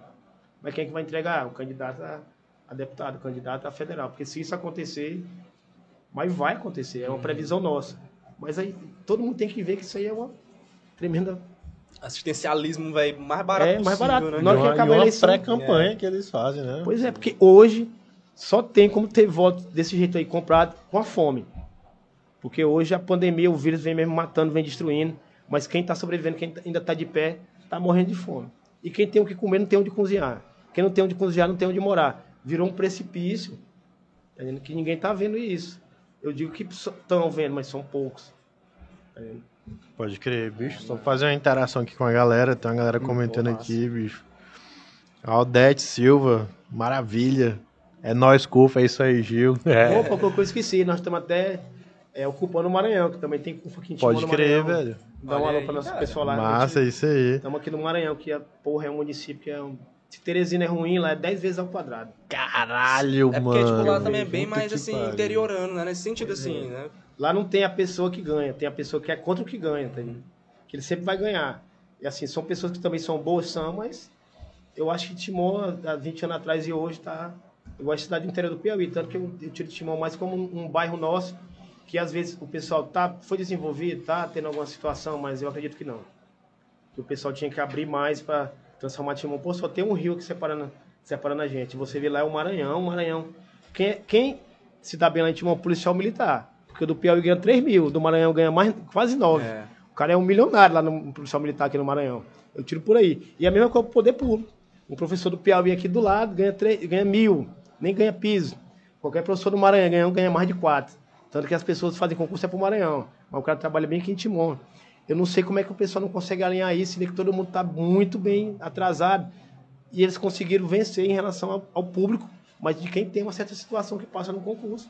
Mas quem é que vai entregar? O candidato a, a deputado, o candidato a federal. Porque se isso acontecer, mas vai acontecer, é uma previsão nossa. Mas aí todo mundo tem que ver que isso aí é uma tremenda. Assistencialismo, velho, mais barato é, mais barato. né? Na hora que acaba a eleição. pré-campanha é. que eles fazem, né? Pois é, porque hoje só tem como ter voto desse jeito aí comprado com a fome. Porque hoje a pandemia, o vírus vem mesmo matando, vem destruindo. Mas quem está sobrevivendo, quem ainda está de pé, está morrendo de fome. E quem tem o que comer não tem onde cozinhar. Quem não tem onde cozinhar não tem onde morar. Virou um precipício. Tá que ninguém está vendo isso. Eu digo que estão vendo, mas são poucos. É. Pode crer, bicho. Só fazer uma interação aqui com a galera. Tem uma galera comentando aqui, bicho. Aldete Silva, maravilha. É nós, Cufa, é isso aí, Gil. É. Opa, que eu esqueci. Nós estamos até é, ocupando o Maranhão, que também tem Cufa aqui em Pode crer, velho. Dá uma alô para nosso pessoal lá. Massa, isso aí. Estamos aqui no Maranhão, que a porra é um município que é um se Teresina é ruim, lá é 10 vezes ao quadrado. Caralho, é mano. É porque, tipo, lá também é bem mais, assim, pariu. interiorano, né? Nesse sentido, pois assim, é. né? Lá não tem a pessoa que ganha, tem a pessoa que é contra o que ganha, tá Que ele sempre vai ganhar. E, assim, são pessoas que também são boas, são, mas eu acho que Timon, há 20 anos atrás e hoje, tá igual a cidade inteira do Piauí. Tanto que eu, eu tiro Timon mais como um, um bairro nosso, que às vezes o pessoal tá, foi desenvolvido, tá tendo alguma situação, mas eu acredito que não. Que o pessoal tinha que abrir mais para transformar Timon. Pô, só tem um rio que separando, separando a gente. Você vê lá é o Maranhão, o Maranhão. Quem, quem se dá bem lá em Timon? O policial militar. Porque o do Piauí ganha 3 mil, do Maranhão ganha mais, quase 9. É. O cara é um milionário lá no policial militar aqui no Maranhão. Eu tiro por aí. E a mesma coisa pro poder público. Um professor do Piauí aqui do lado ganha, 3, ganha mil, nem ganha piso. Qualquer professor do Maranhão ganha, ganha mais de 4. Tanto que as pessoas fazem concurso é pro Maranhão. Mas o cara trabalha bem aqui em Timon. Eu não sei como é que o pessoal não consegue alinhar isso, que todo mundo está muito bem atrasado. E eles conseguiram vencer em relação ao, ao público, mas de quem tem uma certa situação que passa no concurso.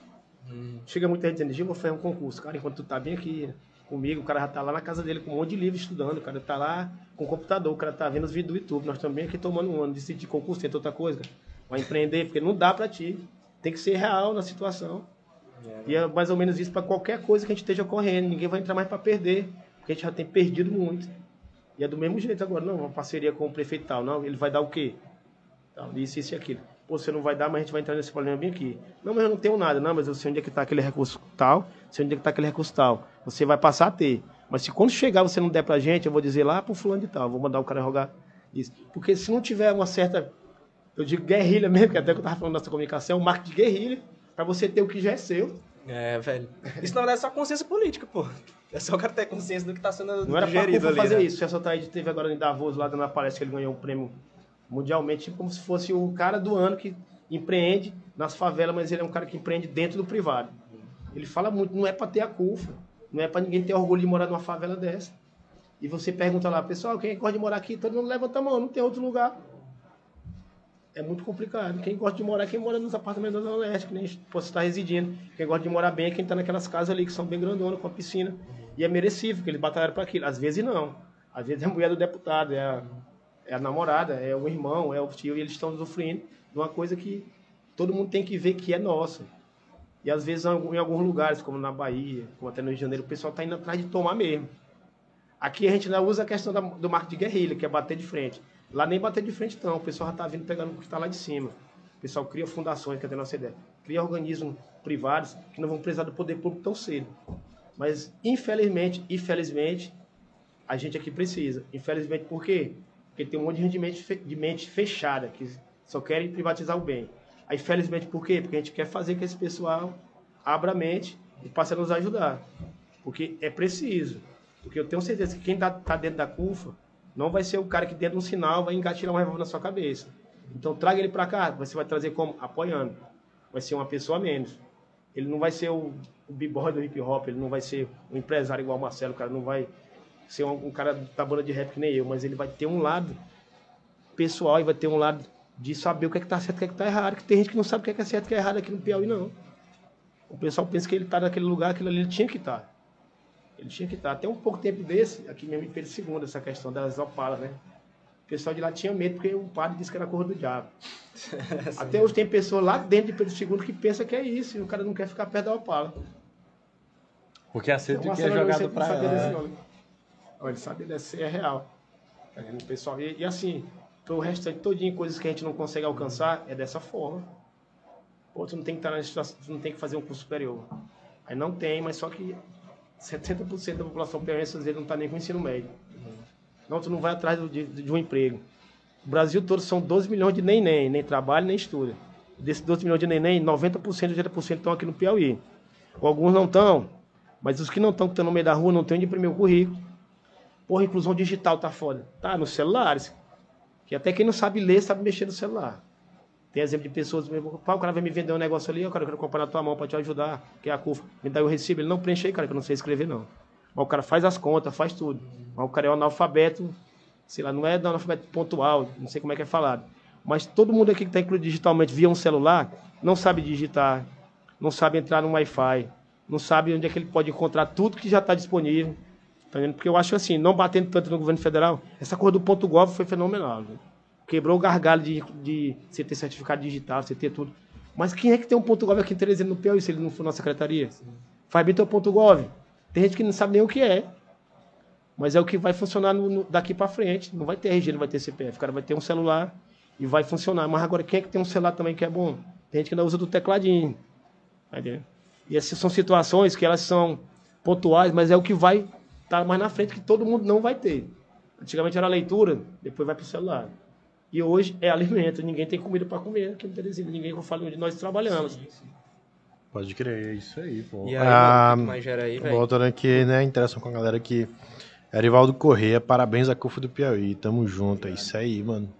Chega muita gente dizendo, Gil, vou fazer um concurso. Cara, enquanto tu tá bem aqui comigo, o cara já tá lá na casa dele com um monte de livro estudando, o cara tá lá com o computador, o cara tá vendo os vídeos do YouTube. Nós também aqui tomando um ano, decidir concurso, tenta outra coisa. Vai empreender, porque não dá pra ti. Tem que ser real na situação. E é mais ou menos isso para qualquer coisa que a gente esteja correndo. Ninguém vai entrar mais para perder, porque a gente já tem perdido muito. E é do mesmo jeito agora, não, uma parceria com o prefeito tal, não, ele vai dar o quê? Então, isso, isso e aquilo. Pô, você não vai dar, mas a gente vai entrar nesse problema bem aqui. Não, mas eu não tenho nada, não, mas eu sei onde é que está aquele recurso tal, sei onde é que está aquele recurso tal. Você vai passar a ter. Mas se quando chegar você não der pra gente, eu vou dizer lá pro fulano de tal, vou mandar o cara rogar isso. Porque se não tiver uma certa, eu digo guerrilha mesmo, que até que eu tava falando dessa comunicação, é um marco de guerrilha, para você ter o que já é seu. É, velho. Isso na verdade é só consciência política, pô. É só o cara ter consciência do que tá sendo Não era pra digerido Cufa ali, fazer né? isso. O Celso Taíde teve agora em Davos, lá dando a palestra, que ele ganhou um prêmio mundialmente, tipo como se fosse o cara do ano que empreende nas favelas, mas ele é um cara que empreende dentro do privado. Ele fala muito, não é pra ter a CUFA, não é pra ninguém ter orgulho de morar numa favela dessa. E você pergunta lá, pessoal, quem gosta de morar aqui? Todo mundo levanta a mão, não tem outro lugar. É muito complicado. Quem gosta de morar é quem mora nos apartamentos da Zona Leste, que nem posso estar residindo. Quem gosta de morar bem é quem está naquelas casas ali que são bem grandonas, com a piscina. E é merecível, que eles batalharam para aquilo. Às vezes não. Às vezes é a mulher do deputado, é a, é a namorada, é o irmão, é o tio, e eles estão sofrendo de uma coisa que todo mundo tem que ver que é nossa. E às vezes em alguns lugares, como na Bahia, como até no Rio de Janeiro, o pessoal está indo atrás de tomar mesmo. Aqui a gente ainda usa a questão da- do marco de guerrilha, que é bater de frente. Lá nem bater de frente não, o pessoal já está vindo pegando o que está lá de cima. O pessoal cria fundações, que é a nossa ideia. Cria organismos privados que não vão precisar do poder público tão cedo. Mas, infelizmente, infelizmente, a gente aqui precisa. Infelizmente, por quê? Porque tem um monte de gente de mente, fechada, que só querem privatizar o bem. Aí, infelizmente, por quê? Porque a gente quer fazer que esse pessoal abra a mente e passe a nos ajudar. Porque é preciso. Porque eu tenho certeza que quem está tá dentro da CUFA não vai ser o cara que dentro de um sinal vai engatilhar um revólver na sua cabeça. Então traga ele para cá, você vai trazer como? Apoiando. Vai ser uma pessoa a menos. Ele não vai ser o, o b-boy do hip hop, ele não vai ser um empresário igual o Marcelo, o cara não vai ser um, um cara da banda de rap que nem eu, mas ele vai ter um lado pessoal e vai ter um lado de saber o que é que tá certo e o que é que tá errado, que tem gente que não sabe o que é que é certo e o que é errado aqui no Piauí, não. O pessoal pensa que ele tá naquele lugar, aquilo ali ele tinha que estar. Ele tinha que estar. Até um pouco tempo desse, aqui mesmo em Pedro II, essa questão das opalas, né? O pessoal de lá tinha medo porque o padre disse que era cor do diabo. Até hoje tem pessoas lá dentro de Pedro II que pensa que é isso, e o cara não quer ficar perto da opala. Porque aceita Então, o que é jogado desse ela. Ele sabe desse, é real. Tá vendo, pessoal? E, e assim, pro restante todinho, coisas que a gente não consegue alcançar, é dessa forma. Pô, tu não tem que estar na situação, tu não tem que fazer um curso superior. Aí não tem, mas só que 70% da população piauiense às vezes não está nem com ensino médio. Não, tu não vai atrás de, de um emprego. O Brasil todo são 12 milhões de neném, nem trabalha nem estuda. Desses 12 milhões de neném, 90%, 80% estão aqui no Piauí. Alguns não estão, mas os que não estão, que estão no meio da rua, não têm onde imprimir o currículo. Porra, inclusão digital tá foda. Tá, nos celulares. Que até quem não sabe ler, sabe mexer no celular. Tem exemplo de pessoas, o cara vai me vender um negócio ali, eu cara, eu quero comprar na tua mão para te ajudar, que é a CUFA. Me dá o recibo, ele não preenche aí, cara, que eu não sei escrever, não. Mas o cara faz as contas, faz tudo. Mas o cara é um analfabeto, sei lá, não é analfabeto pontual, não sei como é que é falado. Mas todo mundo aqui que está incluído digitalmente via um celular, não sabe digitar, não sabe entrar no Wi-Fi, não sabe onde é que ele pode encontrar tudo que já está disponível. Tá vendo? Porque eu acho assim, não batendo tanto no governo federal, essa coisa do ponto .gov foi fenomenal. viu? Quebrou o gargalo de, de você ter certificado digital, você ter tudo. Mas quem é que tem um ponto .gov aqui em Teresina no Piauí, se ele não for na secretaria? Faz bem teu ponto .gov. Tem gente que não sabe nem o que é. Mas é o que vai funcionar no- no- daqui para frente. Não vai ter RG, não vai ter CPF. O cara vai ter um celular e vai funcionar. Mas agora, quem é que tem um celular também que é bom? Tem gente que ainda usa do tecladinho. Tá? E essas são situações que elas são pontuais, mas é o que vai estar mais na frente, que todo mundo não vai ter. Antigamente era leitura, depois vai para o celular. E hoje é alimento. Ninguém tem comida para comer aqui em Teresina. Ninguém falo onde nós trabalhamos. Pode crer, é isso aí, pô. E aí, Ah, mais gera aí, velho? voltando aqui, né, interação com a galera aqui. Erivaldo Correia, parabéns à CUFA do Piauí, tamo junto, é isso aí, mano.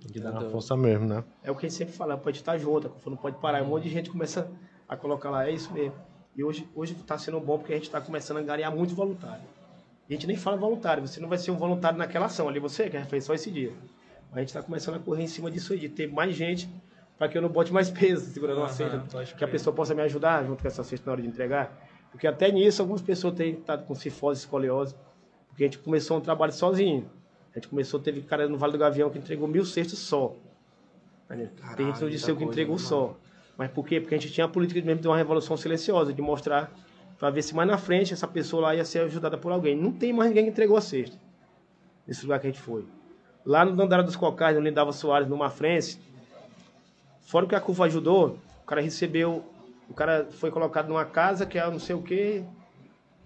Tem que dar uma força mesmo, né? É o que a gente sempre fala, pode estar junto, a CUFA não pode parar. Um monte de gente começa a colocar lá, é isso mesmo. E hoje hoje está sendo bom porque a gente está começando a angariar muito voluntário. A gente nem fala voluntário, você não vai ser um voluntário naquela ação ali, você que fez só esse dia. A gente está começando a correr em cima disso aí, de ter mais gente para que eu não bote mais peso segurando uma cesta. Que a pessoa possa me ajudar junto com essa cesta na hora de entregar. Porque até nisso algumas pessoas têm estado com cifose, escoliose. Porque a gente começou um trabalho sozinho. A gente começou, teve cara no Vale do Gavião que entregou mil cestos só. Caralho, Tem gente no Disseu que entregou só. Mas por quê? Porque a gente tinha a política mesmo de uma revolução silenciosa, de mostrar, para ver se mais na frente essa pessoa lá ia ser ajudada por alguém. Não tem mais ninguém que entregou a cesta. Nesse lugar que a gente foi. Lá no Dandara dos Cocais, no Lindava Soares, no Mafrense, fora que a curva ajudou, o cara recebeu, o cara foi colocado numa casa que é não sei o quê,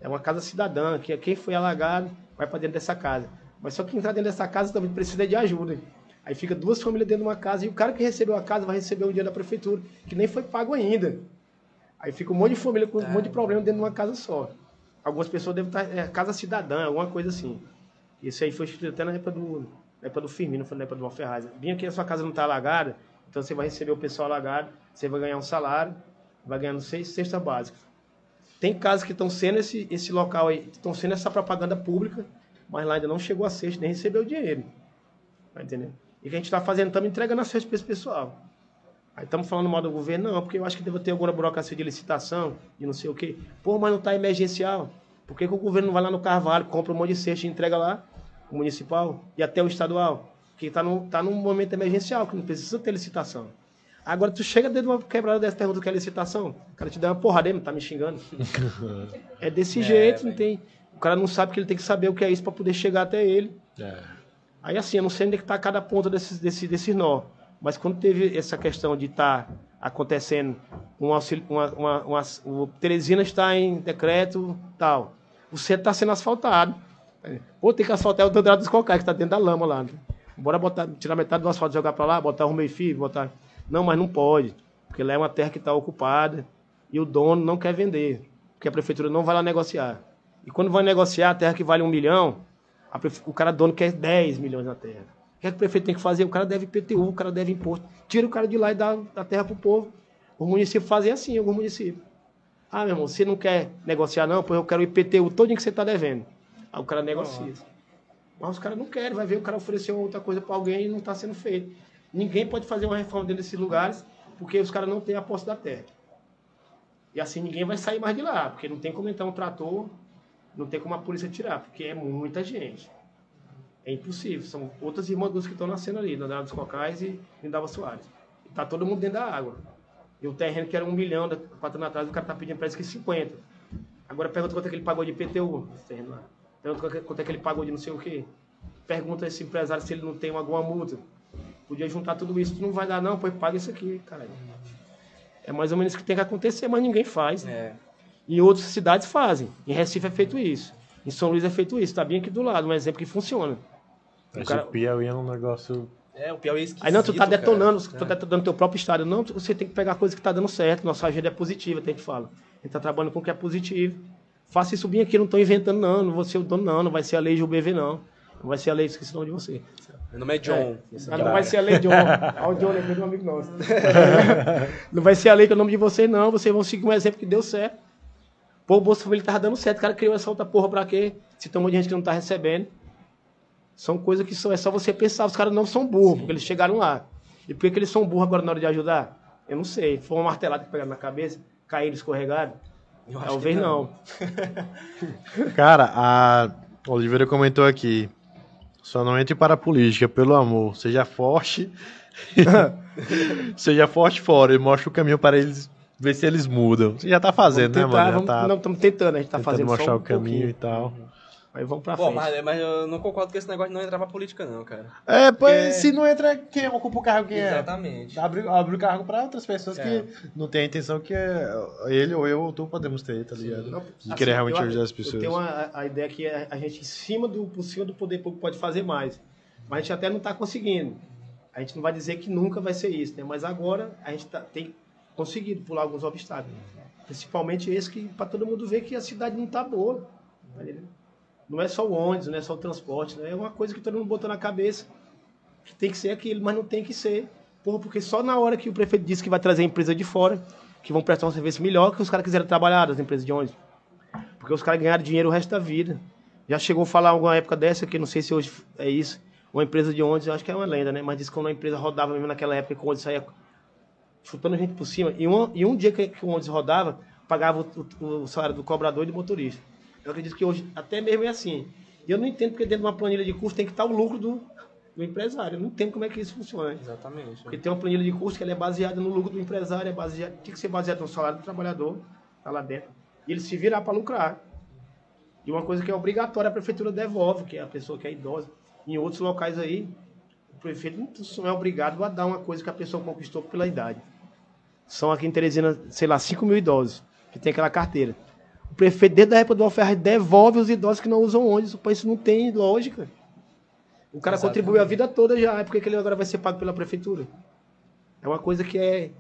é uma casa cidadã, que é quem foi alagado vai para dentro dessa casa. Mas só que entrar dentro dessa casa também precisa de ajuda. Aí fica duas famílias dentro de uma casa e o cara que recebeu a casa vai receber o dia da prefeitura, que nem foi pago ainda. Aí fica um monte de família com um monte de problema dentro de uma casa só. Algumas pessoas devem estar. É, casa cidadã, alguma coisa assim. Isso aí foi instituído até na época do, na época do Firmino, foi na época do Malferraz. Vinha aqui a sua casa não está alagada, então você vai receber o pessoal alagado, você vai ganhar um salário, vai ganhando seis cestas básicas. Tem casas que estão sendo esse, esse local aí, estão sendo essa propaganda pública, mas lá ainda não chegou a sexta, nem recebeu o dinheiro. Tá entendendo? E o que a gente está fazendo, estamos entregando a cesta para esse pessoal. Aí estamos falando mal do governo, não, porque eu acho que deve ter alguma burocracia de licitação, e não sei o quê. Pô, mas não está emergencial. Por que, que, o governo não vai lá no Carvalho, compra um monte de cesta e entrega lá, o municipal e até o estadual? Que está tá num momento emergencial, que não precisa ter licitação. Agora tu chega dentro de uma quebrada dessa pergunta que é licitação, o cara te dá uma porrada, ele tá me xingando. é desse é, jeito, não tem. O cara não sabe que ele tem que saber o que é isso para poder chegar até ele. É. Aí assim, eu não sei onde é que tá cada ponta desses, desse, desse nó. Mas quando teve essa questão de estar tá acontecendo um auxílio, uma, uma, uma, o Teresina está em decreto tal, o centro está sendo asfaltado. Pô, tem que asfaltar o Dandrado dos Cocais, que está dentro da lama lá. Né? Bora botar, tirar metade do asfalto, jogar para lá, botar o meio fio, botar. Não, mas não pode, porque lá é uma terra que está ocupada e o dono não quer vender, porque a prefeitura não vai lá negociar. E quando vai negociar a terra que vale um milhão, o cara dono quer 10 milhões na terra. O que, é que o prefeito tem que fazer? O cara deve IPTU, o cara deve imposto. Tira o cara de lá e dá a terra para o povo. Os municípios fazem assim, alguns municípios. Ah, meu irmão, você não quer negociar não? Pois eu quero o IPTU todo que você está devendo. Aí o cara negocia. Mas os caras não querem, vai ver o cara ofereceu outra coisa para alguém e não está sendo feito. Ninguém pode fazer uma reforma dentro desses lugares porque os caras não têm a posse da terra. E assim ninguém vai sair mais de lá, porque não tem como entrar um trator, não tem como a polícia tirar, porque é muita gente. É impossível. São outras irmãs que estão nascendo ali, Dandara dos Cocais e Lindava Soares. Está todo mundo dentro da água. E o terreno que era um milhão, quatro anos atrás, o cara está pedindo parece que 50. Agora pergunta quanto é que ele pagou de IPTU, esse terreno lá. Pergunta quanto é que ele pagou de não sei o quê. Pergunta esse empresário se ele não tem alguma multa. Podia juntar tudo isso, tu não vai dar não, pois paga isso aqui, cara. É mais ou menos o que tem que acontecer, mas ninguém faz. É. Em outras cidades fazem. Em Recife é feito isso. Em São Luís é feito isso. Está bem aqui do lado, um exemplo que funciona. Mas o, cara... o Piauí é um negócio... É, o Piauí é esquisito, Aí não, tu tá detonando, cara. tu tá detonando teu próprio estado. Não, você tem que pegar a coisa que tá dando certo. Nossa agenda é positiva, tem que falar. A gente tá trabalhando com o que é positivo. Faça isso bem aqui, não tô inventando não, não vou ser o dono não, não vai ser a lei de UBV não. Não vai ser a lei, esqueci o nome de você. Meu nome é John. É. Não vai ser a lei John. Ah, o John é um amigo nosso. não vai ser a lei que é o nome de vocês, não. Vocês vão seguir um exemplo que deu certo. Pô, o Bolsa Família tava dando certo. O cara criou essa outra porra pra quê? Se tem um monte de gente que não tá recebendo. São coisas que são, é só você pensar. Os caras não são burros, porque eles chegaram lá. E por que, que eles são burros agora na hora de ajudar? Eu não sei. Foi uma martelada que pegaram na cabeça, caíram, escorregaram. Talvez não. não. cara, a Oliveira comentou aqui. Só não entre para a política, pelo amor. Seja forte. Seja forte fora e mostre o caminho para eles ver se eles mudam. Você já está fazendo, tentar, né, mano? Vamos, tá não, estamos tentando, a gente está fazendo mostrar um o caminho pouquinho. e tal. Mas vamos pra Pô, frente. mas, mas eu não concordo com esse negócio de não entrar pra política, não, cara. É, pois Porque... se não entra, quem ocupa o cargo que Exatamente. é? Abre, abre o cargo pra outras pessoas é. que não tem a intenção que ele ou eu ou tu podemos ter, tá ligado? Não, de assim, querer realmente ajudar as pessoas. Eu tenho uma, a ideia que a gente, em cima do, por cima do poder público, pode fazer mais. Mas a gente até não está conseguindo. A gente não vai dizer que nunca vai ser isso, né? Mas agora a gente tá, tem conseguido pular alguns obstáculos. Principalmente esse que para todo mundo ver que a cidade não está boa. Tá não é só o ônibus, não é só o transporte, né? é uma coisa que todo mundo botou na cabeça que tem que ser aquilo, mas não tem que ser. Porra, porque só na hora que o prefeito disse que vai trazer a empresa de fora, que vão prestar um serviço melhor, que os caras quiseram trabalhar das empresas de ônibus. Porque os caras ganharam dinheiro o resto da vida. Já chegou a falar alguma época dessa, que não sei se hoje é isso. uma empresa de ônibus, eu acho que é uma lenda, né? Mas diz que quando a empresa rodava mesmo naquela época, que o ônibus saía chutando gente por cima, e um, e um dia que, que o ônibus rodava, pagava o, o, o salário do cobrador e do motorista. Eu acredito que hoje até mesmo é assim. E eu não entendo porque dentro de uma planilha de custo tem que estar o lucro do, do empresário. Eu não entendo como é que isso funciona. Exatamente. Porque tem uma planilha de custo que ela é baseada no lucro do empresário, é baseada, tem que ser baseada no salário do trabalhador, tá lá dentro. E ele se virar para lucrar. E uma coisa que é obrigatória, a prefeitura devolve, que é a pessoa que é idosa. Em outros locais aí, prefeito não é obrigado a dar uma coisa que a pessoa conquistou pela idade. São aqui em Teresina, sei lá, 5 mil idosos que tem aquela carteira. O prefeito, desde a época do Alferre, devolve os idosos que não usam ônibus. Isso não tem lógica. O cara Exatamente. contribuiu a vida toda já, por que ele agora vai ser pago pela prefeitura? É uma coisa que é,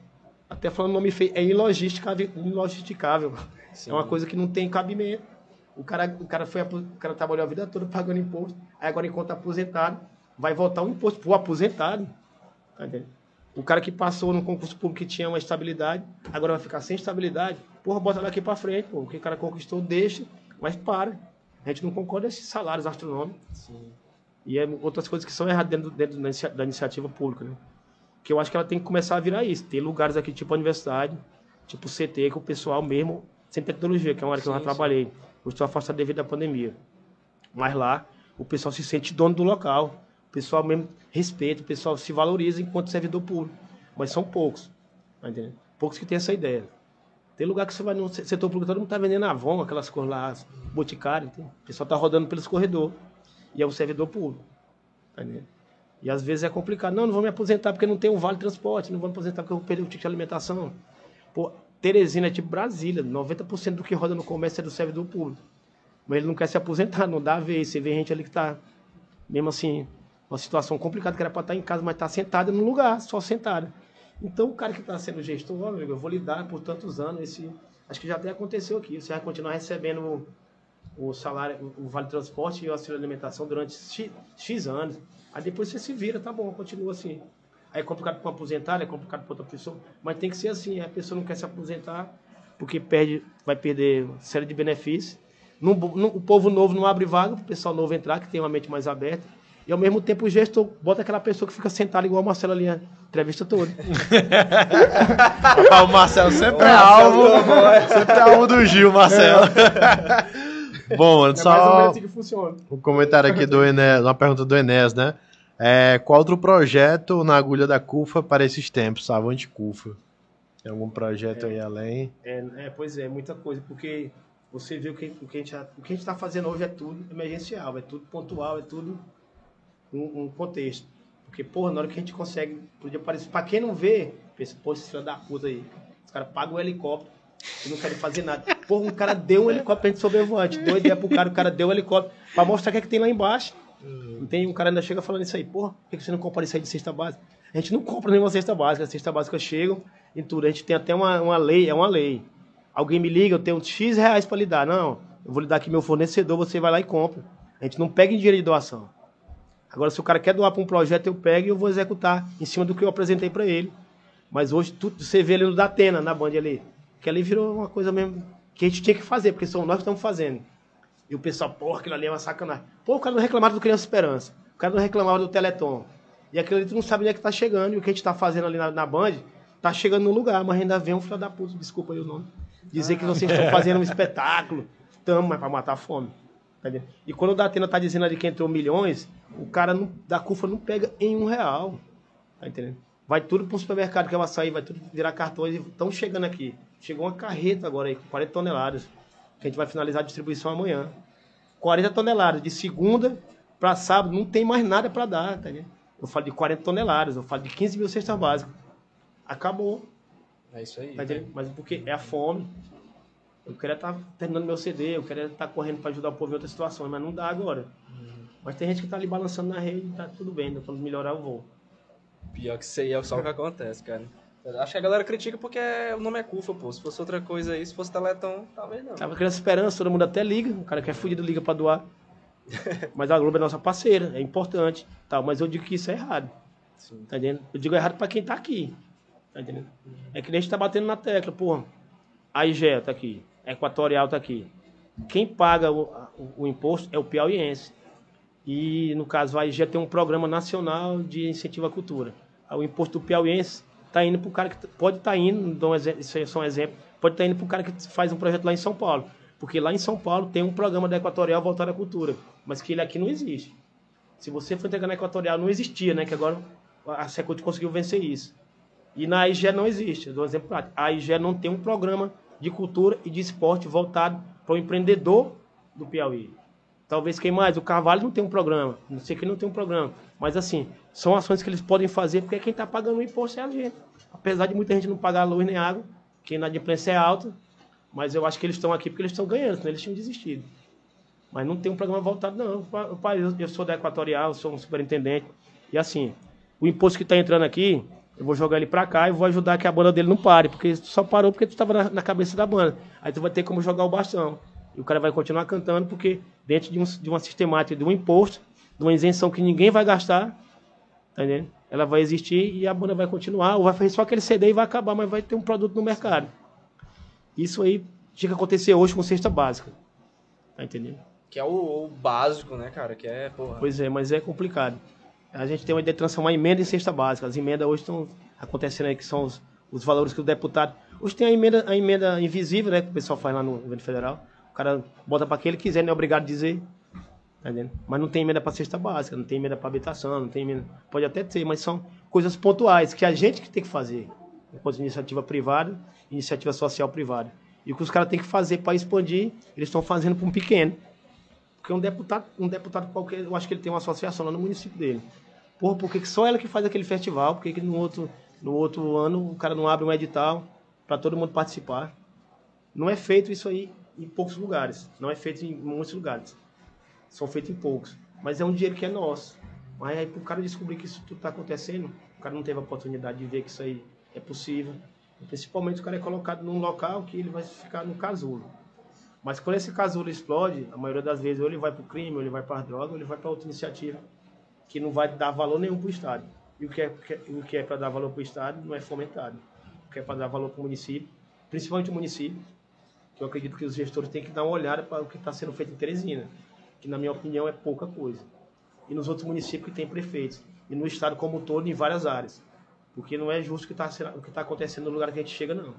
até falando nome feio, é ilogísticável. Sim. É uma coisa que não tem cabimento. O cara, o cara, foi, o cara trabalhou a vida toda pagando imposto, aí agora enquanto aposentado, vai voltar um imposto pro aposentado. Tá? O cara que passou no concurso público que tinha uma estabilidade, agora vai ficar sem estabilidade. Porra, bota daqui pra frente, pô. O que o cara conquistou, deixa, mas para. A gente não concorda com esses salários astronômicos. Sim. E é outras coisas que são erradas dentro, dentro da, inicia- da iniciativa pública, né? Que eu acho que ela tem que começar a virar isso. Ter lugares aqui, tipo a universidade, tipo o CT, que o pessoal mesmo, sem tecnologia, que é uma área que eu já Sim, trabalhei. Eu estou afastado devido à pandemia. Mas lá, o pessoal se sente dono do local. O pessoal mesmo respeita, o pessoal se valoriza enquanto servidor público. Mas são poucos. Tá entendendo? Poucos que têm essa ideia. Tem lugar que você vai no se- setor público, todo mundo tá vendendo Avon, aquelas coisas lá, boticário, entende? o pessoal tá rodando pelos corredores. E é o servidor público. Tá? E às vezes é complicado. Não, não vou me aposentar porque não tem um vale transporte, não vou me aposentar porque eu perder o ticket de alimentação. Pô, Teresina é tipo Brasília, 90% do que roda no comércio é do servidor público. Mas ele não quer se aposentar, não dá a vez. Você vê gente ali que tá, mesmo assim, uma situação complicada, que era para estar em casa, mas tá sentada no lugar, só sentada. Então o cara que está sendo gestor, ó, amigo, eu vou lidar por tantos anos, esse, acho que já até aconteceu aqui, você vai continuar recebendo o, o salário, o vale transporte e o auxílio alimentação durante X, X anos. Aí depois você se vira, tá bom, continua assim. Aí é complicado para um aposentado, é complicado para outra pessoa, mas tem que ser assim, a pessoa não quer se aposentar porque perde, vai perder série de benefícios. Não- não- o povo novo não abre vaga para o pessoal novo entrar, que tem uma mente mais aberta. E ao mesmo tempo o gestor bota aquela pessoa que fica sentada igual o Marcelo ali a entrevista toda. O Marcelo sempre é alvo. Sempre é alvo do Gil, Marcelo. Bom, mano, É só assim que funciona. um comentário aqui do Enes, uma pergunta do Enes, né? É, qual outro projeto na agulha da CUFA para esses tempos, Avante CUFA? Tem algum projeto aí além? É, é, pois é, muita coisa, porque você vê o que, o que a gente o que a gente está fazendo hoje é tudo emergencial, é tudo pontual, é tudo um, um contexto. Porque, porra, na hora que a gente consegue, podia parecer, pra quem não vê, pensa, pô, esse filho da puta aí, os caras pagam o helicóptero e não querem fazer nada. Porra, um cara deu um helicóptero pra gente sobrevoante, deu ideia pro cara, o cara deu um helicóptero pra mostrar o que é que tem lá embaixo. Não tem, um cara ainda chega falando isso aí, porra, por que você não compra isso aí de cesta básica? A gente não compra nenhuma cesta básica, as cestas básicas chegam em tudo. A gente tem até uma, uma lei, é uma lei. Alguém me liga, eu tenho X reais para lhe dar. Não, eu vou lhe dar aqui meu fornecedor, você vai lá e compra. A gente não pega em dinheiro de doação. Agora, se o cara quer doar para um projeto, eu pego e eu vou executar em cima do que eu apresentei para ele. Mas hoje, tudo, você vê ali no Datena, na Band ali, que ali virou uma coisa mesmo que a gente tinha que fazer, porque são nós que estamos fazendo. E o pessoal, porra, aquilo ali é uma sacanagem. Pô, o cara não reclamava do Criança Esperança. O cara não reclamava do Teleton. E aquilo ali tu não sabe onde é que tá chegando. E o que a gente tá fazendo ali na, na Band, tá chegando no lugar, mas ainda vem um filho da puta, desculpa aí o nome. Dizer que vocês estão fazendo um espetáculo. Tamo, mas pra matar a fome. Tá? E quando o Datena tá dizendo ali que entrou milhões, o cara não- da CUFA não pega em um real. Tá entendendo? Vai tudo pro supermercado que é o açaí, vai tudo virar cartões e estão chegando aqui. Chegou uma carreta agora aí, com 40 toneladas, que a gente vai finalizar a distribuição amanhã. 40 toneladas, de segunda para sábado, não tem mais nada para dar, tá entendendo? Eu falo de 40 toneladas, eu falo de 15 mil cestas básicas. Acabou, É isso aí. tá entendendo? Mas porque é a fome. Eu queria estar terminando meu CD, eu queria estar correndo para ajudar o povo em outras situações, mas não dá agora. Mas tem gente que tá ali balançando na rede, tá tudo bem, quando melhorar eu vou. Pior que isso aí é só o que acontece, cara. Acho que a galera critica porque o nome é Cufa, pô. Se fosse outra coisa aí, se fosse Teleton, talvez não. Tava criando esperança, todo mundo até liga, o cara que é fudido liga pra doar. Mas a Globo é nossa parceira, é importante, tal, mas eu digo que isso é errado. Sim. Tá entendendo? Eu digo errado pra quem tá aqui. Tá entendendo? É que nem a gente tá batendo na tecla, porra. A IGE tá aqui, Equatorial tá aqui. Quem paga o, o- o imposto é o piauiense. E, no caso, a IGE tem um programa nacional de incentivo à cultura. O imposto do piauiense está indo para o cara que pode estar tá indo, um exemplo, isso é só um exemplo, pode estar tá indo para o cara que faz um projeto lá em São Paulo. Porque lá em São Paulo tem um programa da Equatorial voltado à cultura, mas que ele aqui não existe. Se você for entregar na Equatorial, não existia, né? Que agora a Secult conseguiu vencer isso. E na IGE não existe. Dou um exemplo prático. A IGE não tem um programa de cultura e de esporte voltado para o empreendedor do Piauí. Talvez quem mais? O Carvalho não tem um programa. Não sei que não tem um programa. Mas assim, são ações que eles podem fazer porque quem está pagando o imposto é a gente. Apesar de muita gente não pagar luz nem água, que na imprensa é alta, mas eu acho que eles estão aqui porque eles estão ganhando, senão eles tinham desistido. Mas não tem um programa voltado, não. Eu sou da Equatorial, sou um superintendente. E assim, o imposto que está entrando aqui, eu vou jogar ele para cá e vou ajudar que a banda dele não pare, porque só parou porque tu estava na, na, cabeça da banda. Aí tu vai ter como jogar o bastão. E o cara vai continuar cantando, porque dentro de, um, de uma sistemática, de um imposto, de uma isenção que ninguém vai gastar, tá entendendo? Ela vai existir e a banda vai continuar, ou vai fazer só aquele CD e vai acabar, mas vai ter um produto no mercado. Isso aí tinha que acontecer hoje com cesta básica. Tá entendendo? Que é o, o básico, né, cara? Que é, porra. Pois é, mas é complicado. A gente tem uma ideia de transformar emenda em cesta básica. As emendas hoje estão acontecendo aí, que são os, os valores que o deputado. Hoje tem a emenda, a emenda invisível, né? Que o pessoal faz lá no governo federal. O cara bota para quem ele quiser, não é obrigado a dizer. Tá? Mas não tem emenda para cesta básica, não tem emenda para habitação, não tem emenda. Pode até ter, mas são coisas pontuais que a gente que tem que fazer. Enquanto iniciativa privada, iniciativa social privada. E o que os caras têm que fazer para expandir, eles estão fazendo para um pequeno. Porque um deputado, um deputado qualquer, eu acho que ele tem uma associação lá no município dele. Porra, por que só ela que faz aquele festival? Por que no outro, no outro ano o cara não abre um edital para todo mundo participar? Não é feito isso aí em poucos lugares. Não é feito em muitos lugares. São feitos em poucos. Mas é um dinheiro que é nosso. Mas aí, para o cara descobrir que isso tudo está acontecendo, o cara não teve a oportunidade de ver que isso aí é possível. Principalmente o cara é colocado num local que ele vai ficar no casulo. Mas quando esse casulo explode, a maioria das vezes ou ele vai para o crime, ou ele vai para a droga, ou ele vai para outra iniciativa que não vai dar valor nenhum para o Estado. E o que é, o que é para dar valor para o Estado não é fomentado. O que é para dar valor para o município, principalmente o município, que eu acredito que os gestores têm que dar uma olhada para o que está sendo feito em Teresina, que na minha opinião é pouca coisa. E nos outros municípios que tem prefeitos. E no Estado como um todo, em várias áreas. Porque não é justo o que está tá acontecendo no lugar que a gente chega, não.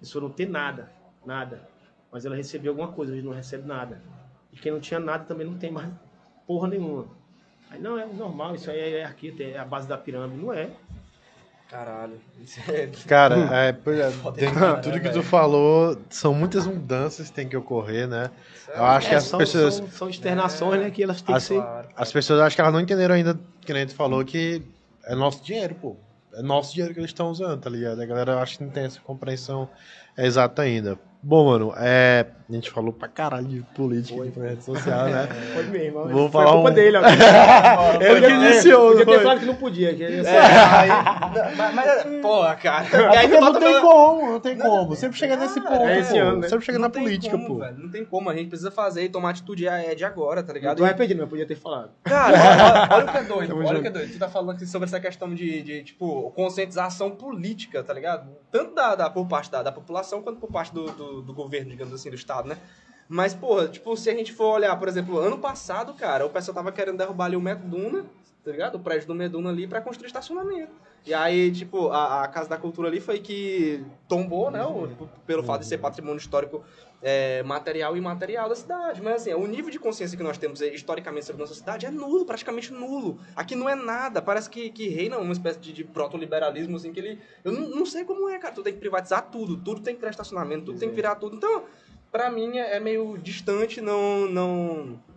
Pessoa não tem nada, nada. Mas ela recebeu alguma coisa, hoje não recebe nada. E quem não tinha nada também não tem mais porra nenhuma. Aí não, é normal, isso aí é aqui, é a base da pirâmide. Não é. Caralho. Cara, é, dentro de tudo que tu falou, são muitas mudanças que tem que ocorrer, né? Eu acho é, que as são, pessoas. São, são externações, é, né? Que elas têm as, que ser. As pessoas acho que elas não entenderam ainda, que nem tu falou, que é nosso dinheiro, pô. É nosso dinheiro que eles estão usando, tá ligado? A galera acho que não tem essa compreensão exata ainda. Bom, mano, é, a gente falou pra caralho de política de rede social, né? Foi mesmo. Vou falar culpa um... dele, ó. Ele que iniciou. Podia ter falado que não podia. Que é, aí, mas, mas, porra, cara. Aí não tem como, não tem como. Sempre chega nesse ponto, é esse ano, né? Sempre chega na política, como, pô. Velho, não tem como, a gente precisa fazer e tomar atitude é de agora, tá ligado? Eu tô arrependido, mas podia ter falado. Cara, olha, olha o que é doido, olha o que é doido. Tu tá falando sobre essa questão de, de tipo, conscientização política, tá ligado? Tanto da, da por parte da, da população quanto por parte do, do, do governo, digamos assim, do Estado, né? Mas, porra, tipo, se a gente for olhar, por exemplo, ano passado, cara, o pessoal tava querendo derrubar ali o Meduna, tá ligado? O prédio do Meduna ali para construir estacionamento. E aí, tipo, a, a, Casa da Cultura ali foi que tombou, né? O, pelo fato de ser patrimônio histórico é, material e imaterial da cidade. Mas assim, o nível de consciência que nós temos é, historicamente sobre nossa cidade é nulo, praticamente nulo. Aqui não é nada. Parece que, que reina uma espécie de, de proto-liberalismo, assim, que ele. Eu não, não, sei como é, cara. Tu tem que privatizar tudo, tudo tem que ter estacionamento, tudo tem que virar tudo. Então, pra mim é, é meio distante, não. não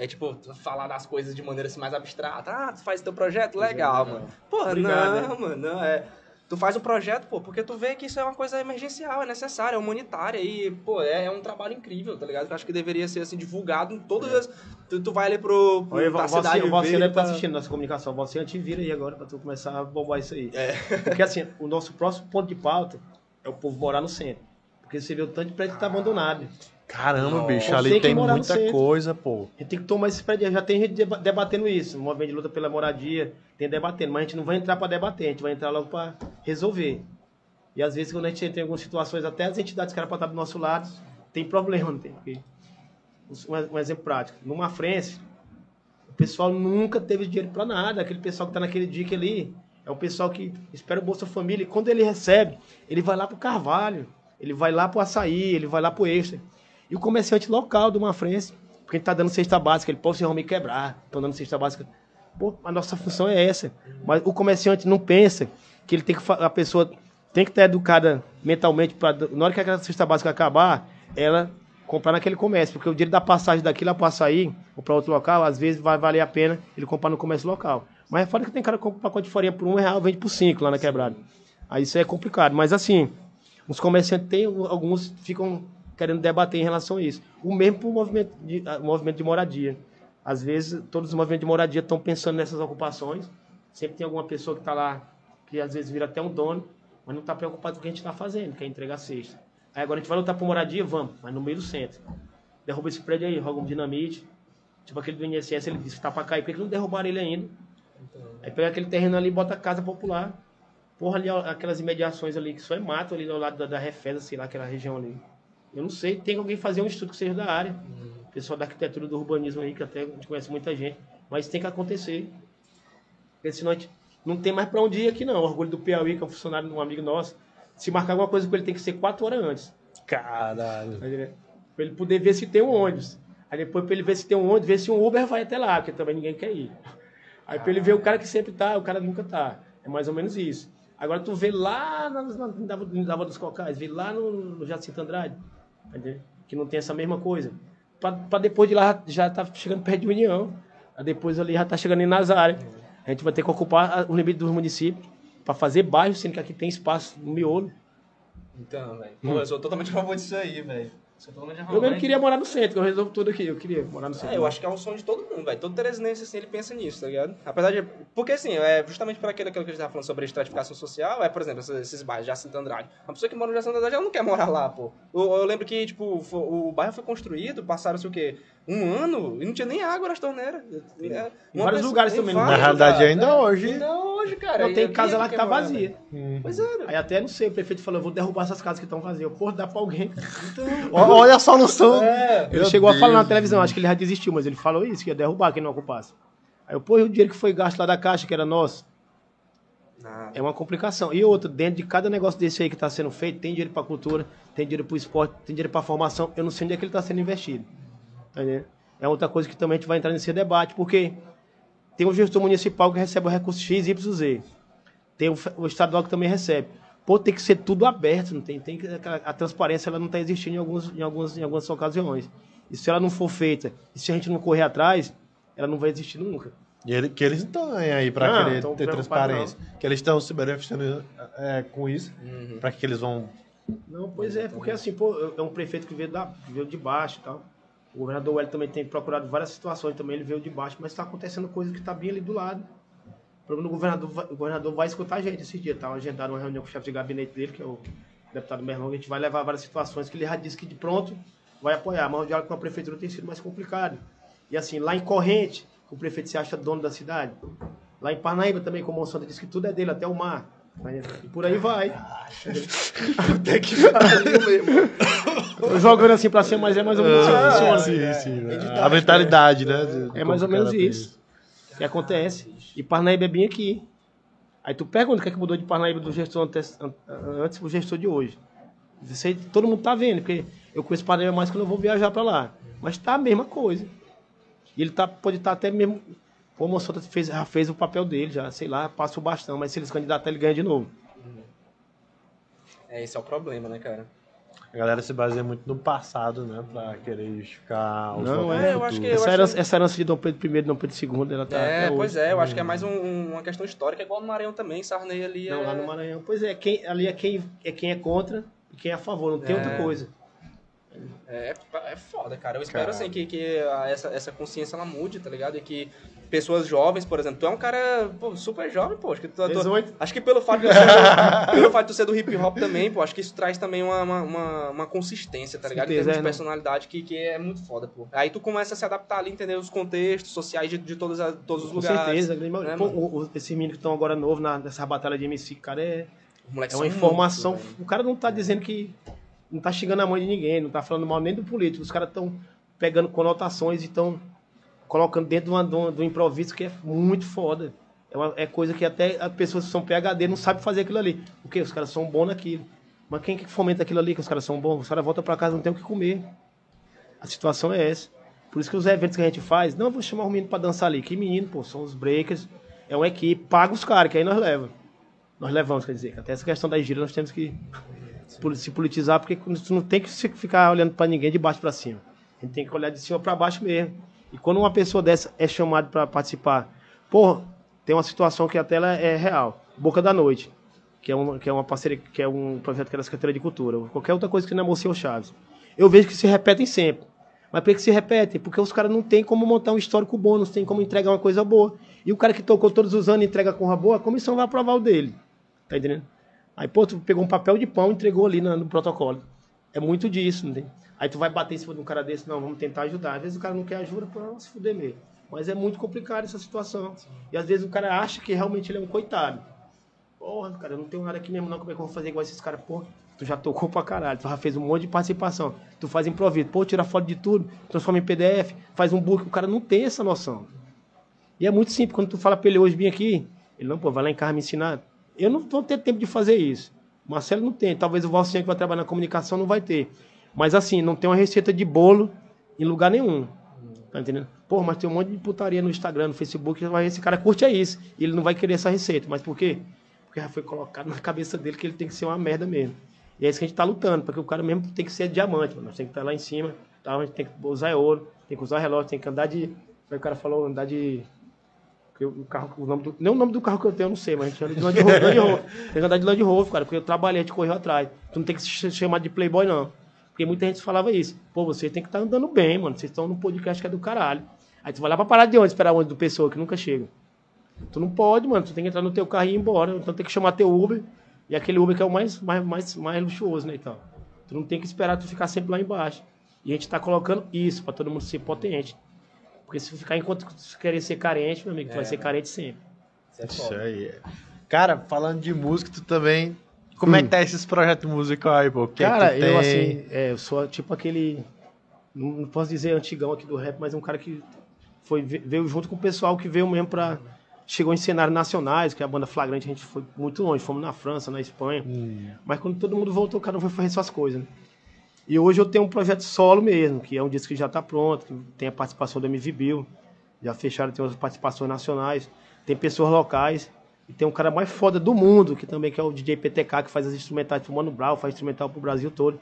é tipo, falar das coisas de maneira assim mais abstrata. Ah, tu faz teu projeto? Legal, mano. Porra, Obrigado, não, né? mano, não, é. Tu faz um projeto, pô, porque tu vê que isso é uma coisa emergencial, é necessária, é humanitária e, pô, é, é um trabalho incrível, tá ligado? Eu acho que deveria ser, assim, divulgado em todas é. as... Tu, tu vai ali pro, pro Oi, pra você, cidade você deve estar tá assistindo nossa comunicação, você antivira aí agora pra tu começar a bombar isso aí. É. Porque, assim, o nosso próximo ponto de pauta é o povo morar no centro. Porque você vê o tanto de prédio que tá abandonado. Caramba, Nossa. bicho, ali tem muita coisa, pô. A gente tem que tomar esse prédio. Já tem gente debatendo isso. O movimento de luta pela moradia tem debatendo. Mas a gente não vai entrar para debater, a gente vai entrar logo para resolver. E às vezes, quando a gente entra em algumas situações, até as entidades que eram para estar do nosso lado, tem problema, não tem? Porque, um, exemplo prático. Numa frente, pessoal nunca teve dinheiro pra nada. Aquele pessoal que tá naquele dique ali é o pessoal que espera o Bolsa Família. E quando ele recebe, ele vai lá pro Carvalho, ele vai lá pro Açaí, ele vai lá pro Extra. E o comerciante local do Mafrense, porque ele tá dando cesta básica, ele pode se me quebrar, estão dando cesta básica. Pô, a nossa função é essa. Mas o comerciante não pensa que ele tem que a pessoa tem que estar educada mentalmente para na hora que aquela cesta básica acabar, ela comprar naquele comércio, porque o dinheiro da passagem daqui lá para açaí ou para outro local, às vezes vai valer a pena ele comprar no comércio local. Mas é fora que tem cara que compra um pacote de farinha por um real, vende por cinco lá na quebrada. Aí isso é complicado. Mas assim, os comerciantes têm, alguns ficam querendo debater em relação a isso. O mesmo para o movimento de, movimento de moradia. Às vezes, todos os movimentos de moradia estão pensando nessas ocupações. Sempre tem alguma pessoa que está lá, que às vezes vira até um dono, mas não está preocupado com o que a gente está fazendo, que é entregar cesta. Aí agora a gente vai lutar por moradia, vamos, mas no meio do centro. Derruba esse prédio aí, roga um dinamite. Tipo aquele do INSS, ele disse que tá para cair, por que não derrubaram ele ainda? Aí pega aquele terreno ali e bota a casa popular. Porra, ali, aquelas imediações ali, que só é mato ali ao lado da, da Refesa, sei lá, aquela região ali. Eu não sei, tem alguém fazer um estudo que seja da área. Pessoal da arquitetura do urbanismo aí, que até a gente conhece muita gente. Mas tem que acontecer. Porque senão a gente não tem mais pra onde ir aqui, não. O orgulho do Piauí, que é um funcionário de um amigo nosso. Se marcar alguma coisa com ele, tem que ser quatro horas antes. Caralho. Tá? Pra ele poder ver se tem um ônibus. Aí depois pra ele ver se tem um ônibus, ver se um Uber vai até lá, porque também ninguém quer ir. Aí pra ele ver o cara que sempre tá, o cara nunca tá. É mais ou menos isso. Agora tu vê lá na, na, na, em Dava dos Cocais, vê lá no, no Jacinto Andrade, tá? Que não tem essa mesma coisa. Pra depois de lá já tá chegando perto de União. Depois ali já tá chegando em Nazaré. A gente vai ter que ocupar o limite dos municípios pra fazer bairro, sendo que aqui tem espaço no miolo. Então, velho. Eu sou totalmente a favor disso aí, velho. Favor. Eu mesmo queria morar no centro, que eu resolvo tudo aqui. Eu queria morar no centro. É, eu acho que é o sonho de todo mundo, velho. Todo teresinense, assim, ele pensa nisso, tá ligado? Apesar de... Porque, assim, é justamente por aquilo, aquilo que a gente tava falando sobre a estratificação social, é, por exemplo, esses, esses bairros, Jacinto Andrade. Uma pessoa que mora no Jacinto Andrade, ela não quer morar lá, pô. Eu, eu lembro que, tipo, fo- o bairro foi construído, passaram-se o quê? Um ano, e não tinha nem água nas torneiras. É, Em vários pessoa- lugares também, vários Na realidade, ainda né? hoje. Ainda hoje, cara. Não, E tem ninguém casa lá que quer tá morar, vazia. velho. Pois é, Aí até não sei, o prefeito falou, eu vou derrubar essas casas que estão vazias. Eu, Porra, dá pra alguém. Ó, Olha a solução. É. Ele chegou a falar na Deus. televisão, acho que ele já desistiu, mas ele falou isso, que ia derrubar quem não ocupasse. Aí eu, pô, e o dinheiro que foi gasto lá da caixa, que era nosso? Nada. É uma complicação. E outro, dentro de cada negócio desse aí que está sendo feito, tem dinheiro para cultura, tem dinheiro para esporte, tem dinheiro para formação. Eu não sei onde é que ele está sendo investido. Entendendo? É outra coisa que também a gente vai entrar nesse debate, porque tem um gestor municipal que recebe o recurso X, Y, Z. Tem o, o estadual que também recebe. Pô, tem que ser tudo aberto, não tem, tem que, a, a transparência ela não está existindo em, alguns, em, algumas, em algumas ocasiões. E se ela não for feita, e se a gente não correr atrás, ela não vai existir nunca. E ele- que eles estão aí Não, querer ter transparência. Que eles estão se beneficiando é, com isso. Uhum. Pra que eles vão. Não, pois é, porque assim, pô, é um prefeito que veio, da, que veio de baixo e tal. O governador Hélio também tem procurado várias situações, também ele veio de baixo, mas está acontecendo coisa que está bem ali do lado. O problema do governador, o governador vai escutar a gente esse dia, tá? Agendaram uma reunião com o chefe de gabinete dele, que é o deputado Merlão, a gente vai levar várias situações que ele já disse que de pronto vai apoiar, mas o diálogo com a prefeitura tem sido mais complicado. E assim, lá em Corrente, o prefeito se acha dono da cidade. Lá em Parnaíba também, como o Monsanto disse que tudo é dele, até o mar. E por aí vai. Até que pariu, jogando assim pra cima, mas é mais ou menos Ah, isso que funciona. sim, sim. A mentalidade, né? de- É mais ou menos isso que acontece. E Parnaíba é bem aqui. Aí tu pergunta o que é que mudou de Parnaíba do gestor antes, an- antes pro gestor de hoje. Você, todo mundo tá vendo, porque eu conheço Parnaíba mais quando eu vou viajar pra lá. Mas tá a mesma coisa. E ele tá, pode estar até mesmo. Pô, o Monsanto fez, já fez o papel dele, já, sei lá, passa o bastão, mas se ele se candidatar, ele ganha de novo. É, esse é o problema, né, cara? A galera se baseia muito no passado, né? Pra querer justificar o Não, é, eu acho que- Essa acho herança, essa herança de Dom Pedro I e Dom Pedro II, ela tá. É, pois hoje. é, eu acho que é mais um- um- uma questão histórica, igual no Maranhão também, Sarney ali Não, é... lá no Maranhão. Pois é, quem, ali é quem, é quem é contra e quem é a favor, não tem É. outra coisa. É, é foda, cara. Eu espero, assim, que, que a- essa, essa consciência, ela mude, tá ligado? E que pessoas jovens, por exemplo, tu é um cara, pô, super jovem, pô. Acho que, tu, tu- 18. acho que pelo fato, de tu ser, pelo fato de tu ser do hip hop também, pô, acho que isso traz também uma, uma, uma, consistência, tá ligado? Em Certeza, termos é, de né? personalidade, que, que é muito foda, pô. Aí tu começa a se adaptar ali, entender os contextos sociais de, de todas as- todos os Com lugares. certeza. a grande maioria. né, Pô, o- o- esses meninos que estão agora novos na, nessa batalha de MC, cara, é, é uma informação. muito, o cara não tá dizendo que. Não tá xingando a mãe de ninguém, não tá falando mal nem do político. Os caras estão pegando conotações e estão colocando dentro de, uma, de, um, improviso que é muito foda. É, uma, é coisa que até as pessoas que são PHD não sabem fazer aquilo ali. Porque os caras são bons naquilo. Mas quem que fomenta aquilo ali que os caras são bons? Os caras voltam para casa não tem o que comer. A situação é essa. Por isso que os eventos que a gente faz, não, vou chamar o menino para dançar ali. Que menino, pô, são os breakers, é uma equipe, paga os caras, que aí nós levamos. Nós levamos, quer dizer, até essa questão da gira nós temos que se politizar, porque tu não tem que ficar olhando para ninguém de baixo para cima. A gente tem que olhar de cima para baixo mesmo. E quando uma pessoa dessa é chamada para participar, pô, tem uma situação que até ela é real. Boca da Noite, que é uma, que é uma parceria, que é um projeto que é da Secretaria de Cultura, qualquer outra coisa que não é Mocinho Chaves. Eu vejo que se repetem sempre. Mas por que se repetem? Porque os caras não tem como montar um histórico bom, não tem como entregar uma coisa boa. E o cara que tocou todos os anos e entrega com uma boa, a comissão vai aprovar o dele. Tá entendendo? Aí, pô, tu pegou um papel de pão e entregou ali no, no protocolo. É muito disso, tem? Aí tu vai bater em cima de um cara desse, não, vamos tentar ajudar. Às vezes o cara não quer ajuda para se fuder mesmo. Mas é muito complicado essa situação. E às vezes o cara acha que realmente ele é um coitado. Porra, cara, eu não tenho nada aqui mesmo não, como é que eu vou fazer igual esses caras? Porra, tu já tocou pra caralho, tu já fez um monte de participação. Tu faz improviso, pô, tira foto de tudo, transforma em PDF, faz um book. O cara não tem essa noção. E é muito simples, quando tu fala pra ele hoje, vim aqui, ele não, pô, vai lá em casa me ensinar. Eu não vou ter tempo de fazer isso. Marcelo não tem, talvez o Valcinha que vai trabalhar na comunicação não vai ter. Mas assim, não tem uma receita de bolo em lugar nenhum. Tá entendendo? Pô, mas tem um monte de putaria no Instagram, no Facebook, esse cara curte é isso. E ele não vai querer essa receita. Mas por quê? Porque já foi colocado na cabeça dele que ele tem que ser uma merda mesmo. E é isso que a gente tá lutando, porque o cara mesmo tem que ser diamante. Nós tem que estar tá lá em cima, tá? a gente tem que usar ouro, tem que usar relógio, tem que andar de. Como o cara falou, andar de. O carro, o nome do, nem o nome do carro que eu tenho, eu não sei, mas a gente anda de Land Rover. Land Rover. Tem que andar de Land Rover, cara, porque eu trabalhei, a gente correu atrás. Tu não tem que se chamar de playboy, não. Porque muita gente falava isso. Pô, você tem que estar tá andando bem, mano. Vocês estão num podcast que é do caralho. Aí tu vai lá pra parar de onde? Esperar onde? Do pessoa que nunca chega. Tu não pode, mano. Tu tem que entrar no teu carro e ir embora. Então tem que chamar teu Uber. E aquele Uber que é o mais, mais, mais, mais luxuoso, né? Então. Tu não tem que esperar tu ficar sempre lá embaixo. E a gente tá colocando isso pra todo mundo ser potente. Porque se ficar enquanto tu querer ser carente, meu amigo, tu vai é, ser carente sempre. Isso, é isso aí. Cara, falando de música, tu também como hum. é que tá esses projetos musicais aí, pô? Que cara, é que eu assim, é, eu sou tipo aquele. Não posso dizer antigão aqui do rap, mas um cara que foi, veio junto com o pessoal que veio mesmo pra. Chegou em cenários nacionais, que é a banda Flagrante, a gente foi muito longe, fomos na França, na Espanha. Hum. Mas quando todo mundo voltou, cada um foi fazer suas coisas, né? E hoje eu tenho um projeto solo mesmo, que é um disco que já está pronto, que tem a participação do MV Bill, já fecharam, tem outras participações nacionais, tem pessoas locais. E tem um cara mais foda do mundo, que também que é o DJ PTK, que faz as instrumentais pro Mano Brown, faz instrumental pro Brasil todo,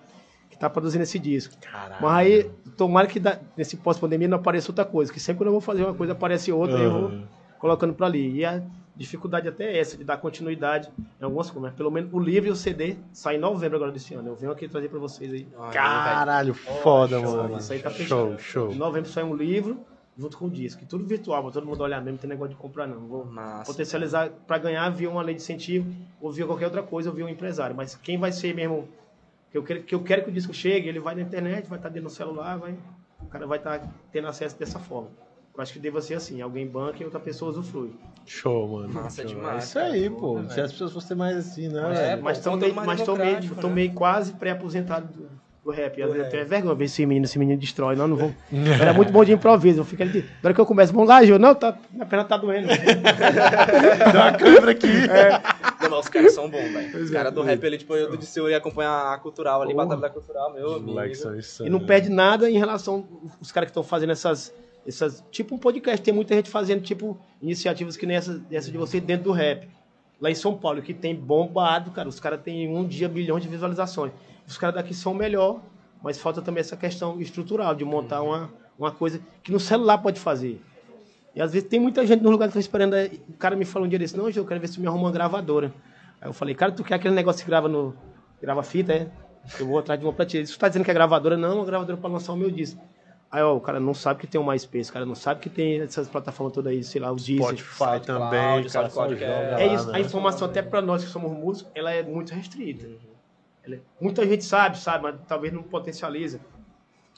que tá produzindo esse disco. Caralho. Mas aí, tomara que nesse pós-pandemia não apareça outra coisa, que sempre quando eu vou fazer uma coisa aparece outra uhum. e eu vou colocando para ali. E a dificuldade até é essa, de dar continuidade em algumas coisas. Mas pelo menos o livro e o CD saem em novembro agora desse ano. Eu venho aqui trazer para vocês aí. Caralho, foda, oh, mano. Isso aí tá fechado. Show, show. Em novembro sai um livro junto com o disco. tudo virtual, pra todo mundo olhar mesmo, não tem negócio de comprar não. Vou Massa, potencializar para ganhar via uma lei de incentivo ou via qualquer outra coisa ou via um empresário. Mas quem vai ser mesmo que eu quero que, eu quero que o disco chegue, ele vai na internet, vai estar tá dentro do celular, vai, o cara vai estar tá tendo acesso dessa forma. Eu acho que deva ser assim, alguém banca e outra pessoa usufrui. Show, mano. Massa Show. demais. É isso aí, pô. Se as pessoas fossem mais assim, né? É, mas tomei, mas tomei, tomei né? quase pré-aposentado o rap. Às vezes eu tenho vergonha ver esse menino, esse menino destrói. Não, não vou. Era muito bom de improviso. Eu fico ali. Na hora que eu começo, vamos lá, Gil. Não, tá, minha perna tá doendo. Dá uma câmera aqui. É. Não, mas os caras são bons, velho. Os caras do rap ali, tipo, eu do Disseu ia acompanhar a cultural ali, batalha da cultural, meu amigo. E não perde nada em relação os caras que estão fazendo essas. Essas, tipo um podcast, tem muita gente fazendo tipo iniciativas que nem essa, essa de você dentro do rap. Lá em São Paulo, que tem bombado, cara. Os caras têm um dia bilhões de visualizações os caras daqui são melhor, mas falta também essa questão estrutural de montar uma, uma coisa que no celular pode fazer. E às vezes tem muita gente no lugar que tá esperando. O cara me falou um dia desse, não, eu quero ver se me arruma uma gravadora. Aí eu falei, cara, tu quer aquele negócio que grava no. grava fita, é? Eu vou atrás de uma prateleira. Isso tá dizendo que é gravadora? Não, é uma gravadora para lançar o meu disco. Aí, ó, o cara não sabe que tem o MySpace, o cara não sabe que tem essas plataformas todas aí, sei lá, os Deezer. Spotify também, o cara só joga É isso, a informação até para nós que somos músicos, ela é muito restrita. Muita gente sabe, sabe, mas talvez não potencializa.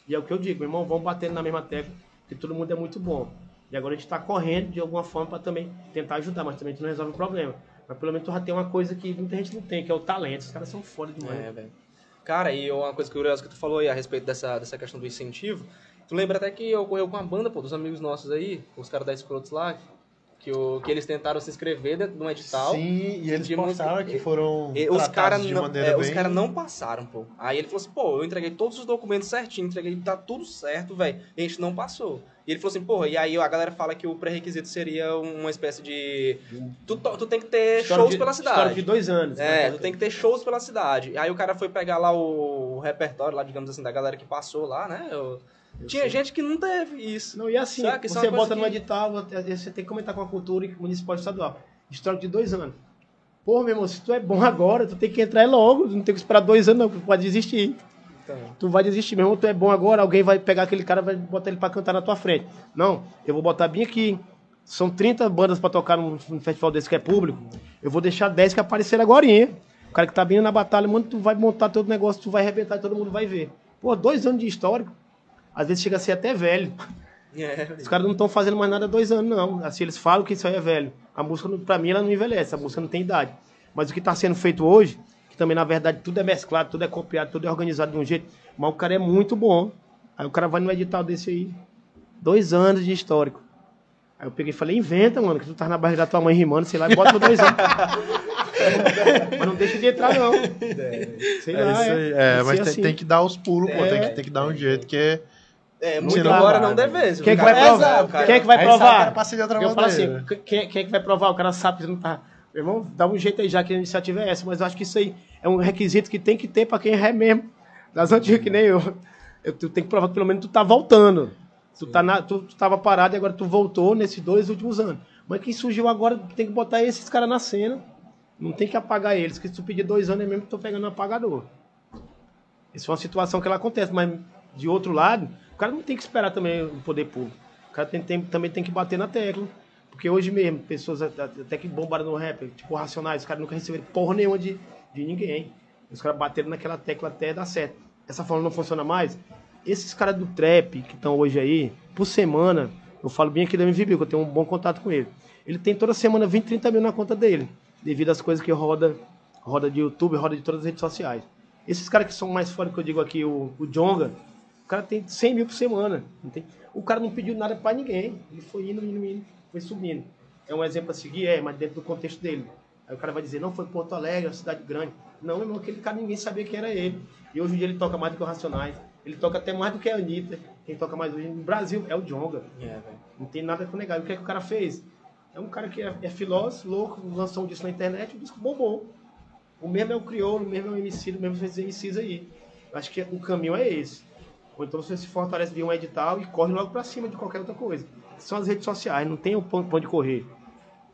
E é o que eu digo, meu irmão, vamos batendo na mesma tecla, que todo mundo é muito bom. E agora a gente está correndo de alguma forma para também tentar ajudar, mas também a gente não resolve o problema. Mas pelo menos tu já tem uma coisa que muita gente não tem, que é o talento. Os caras são foda demais. É, velho. Cara, e uma coisa curiosa que tu falou aí a respeito dessa, dessa questão do incentivo, Tu lembra até que ocorreu com a banda, pô, dos amigos nossos aí, os caras da Escrotos lá, que, o, que eles tentaram se inscrever dentro de um edital. Sim, e eles de postaram música- que foram E os caras de não, maneira é, bem... os cara não passaram, pô. Aí ele falou assim, pô, eu entreguei todos os documentos certinho, entreguei, tá tudo certo, velho. E a gente não passou. E ele falou assim, porra, e aí a galera fala que o pré-requisito seria uma espécie de. Tu, tu tem que ter História shows de- pela História cidade. de dois anos. É, né? tu tem que ter shows pela cidade. Aí o cara foi pegar lá o, o repertório, lá, digamos assim, da galera que passou lá, né? Eu- Tinha gente que não teve isso. Não, e assim, é você coisa bota no que- edital, você tem que comentar com a cultura municipal e estadual. Histórico de dois anos. Pô, meu irmão, se tu é bom agora, tu tem que entrar logo, não tem que esperar dois anos, não, porque tu pode desistir. Então, Tu vai desistir, meu irmão, tu é bom agora, alguém vai pegar aquele cara vai botar ele pra cantar na tua frente. Não, eu vou botar bem aqui. São 30 bandas pra tocar num, num festival desse que é público. Eu vou deixar 10 que apareceram agora. hein? O cara que tá vindo na batalha, mano, tu vai montar todo negócio, tu vai arrebentar e todo mundo vai ver. Pô, dois anos de histórico, às vezes chega a ser até velho. é, Os caras não estão fazendo mais nada há dois anos, não. Assim, eles falam que isso aí é velho. A música, pra mim, ela não envelhece. A música não tem idade. Mas o que está sendo feito hoje, que também, na verdade, tudo é mesclado, tudo é copiado, tudo é organizado de um jeito. Mas o cara é muito bom. Aí o cara vai no edital desse aí. Dois anos de histórico. Aí eu peguei e falei, inventa, mano, que tu tá na barriga da tua mãe rimando, sei lá, e bota por dois anos. mas não deixa de entrar, não. Sei É, lá, isso é. aí. É, que mas tem, assim. tem que dar os pulos, pô. Tem É. que, tem que dar um jeito, que é muito embora né? não deve Quem é que vai provar? Quem é que vai provar? Eu falo assim, quem, quem é que vai provar? O cara sabe que não tá. Meu irmão, dá um jeito aí já que a iniciativa é essa, mas eu acho que isso aí é um requisito que tem que ter pra quem é mesmo. Das antigas que nem eu. eu tu tem que provar que pelo menos tu tá voltando. Tu, tá na, tu, tu tava parado e agora tu voltou nesses dois últimos anos. Mas quem surgiu agora tem que botar esses caras na cena. Não tem que apagar eles, que se tu pedir dois anos é mesmo que tô pegando um apagador. Isso é uma situação que ela acontece, mas de outro lado, cara não tem que esperar também o poder público. O cara tem- tem- também tem que bater na tecla. Porque hoje mesmo, pessoas até que bombaram no rap, tipo Racionais, os caras nunca receberam porra nenhuma de, de ninguém. Os caras bateram naquela tecla até dar certo. Essa forma não funciona mais. Esses caras do trap que estão hoje aí, por semana, eu falo bem aqui da MVB, que eu tenho um bom contato com ele. Ele tem toda semana 20, 30 mil na conta dele, devido às coisas que roda, roda de YouTube, roda de todas as redes sociais. Esses caras que são mais fora que eu digo aqui, o, o Jonga, cara tem 100 mil por semana. tem- o cara não pediu nada pra ninguém. Ele foi indo, indo, indo, foi subindo. É um exemplo a seguir? É, mas dentro do contexto dele. Aí o cara vai dizer, não, foi Porto Alegre, uma cidade grande. Não, meu irmão, aquele cara ninguém sabia que era ele. E hoje em dia ele toca mais do que o Racionais. Ele toca até mais do que a Anitta. Quem toca mais hoje no Brasil é o Jonga. É. Não tem nada com negar. E o que é que o cara fez? É um cara que é, é filósofo, louco, lançou um disco na internet, o disco bombou. O mesmo é o crioulo, o mesmo é o MC, o mesmo fez MCs aí. Eu acho que o caminho é esse. Ou então você se fortalece de um edital e corre logo pra cima de qualquer outra coisa. São as redes sociais, não tem o ponto pra onde correr.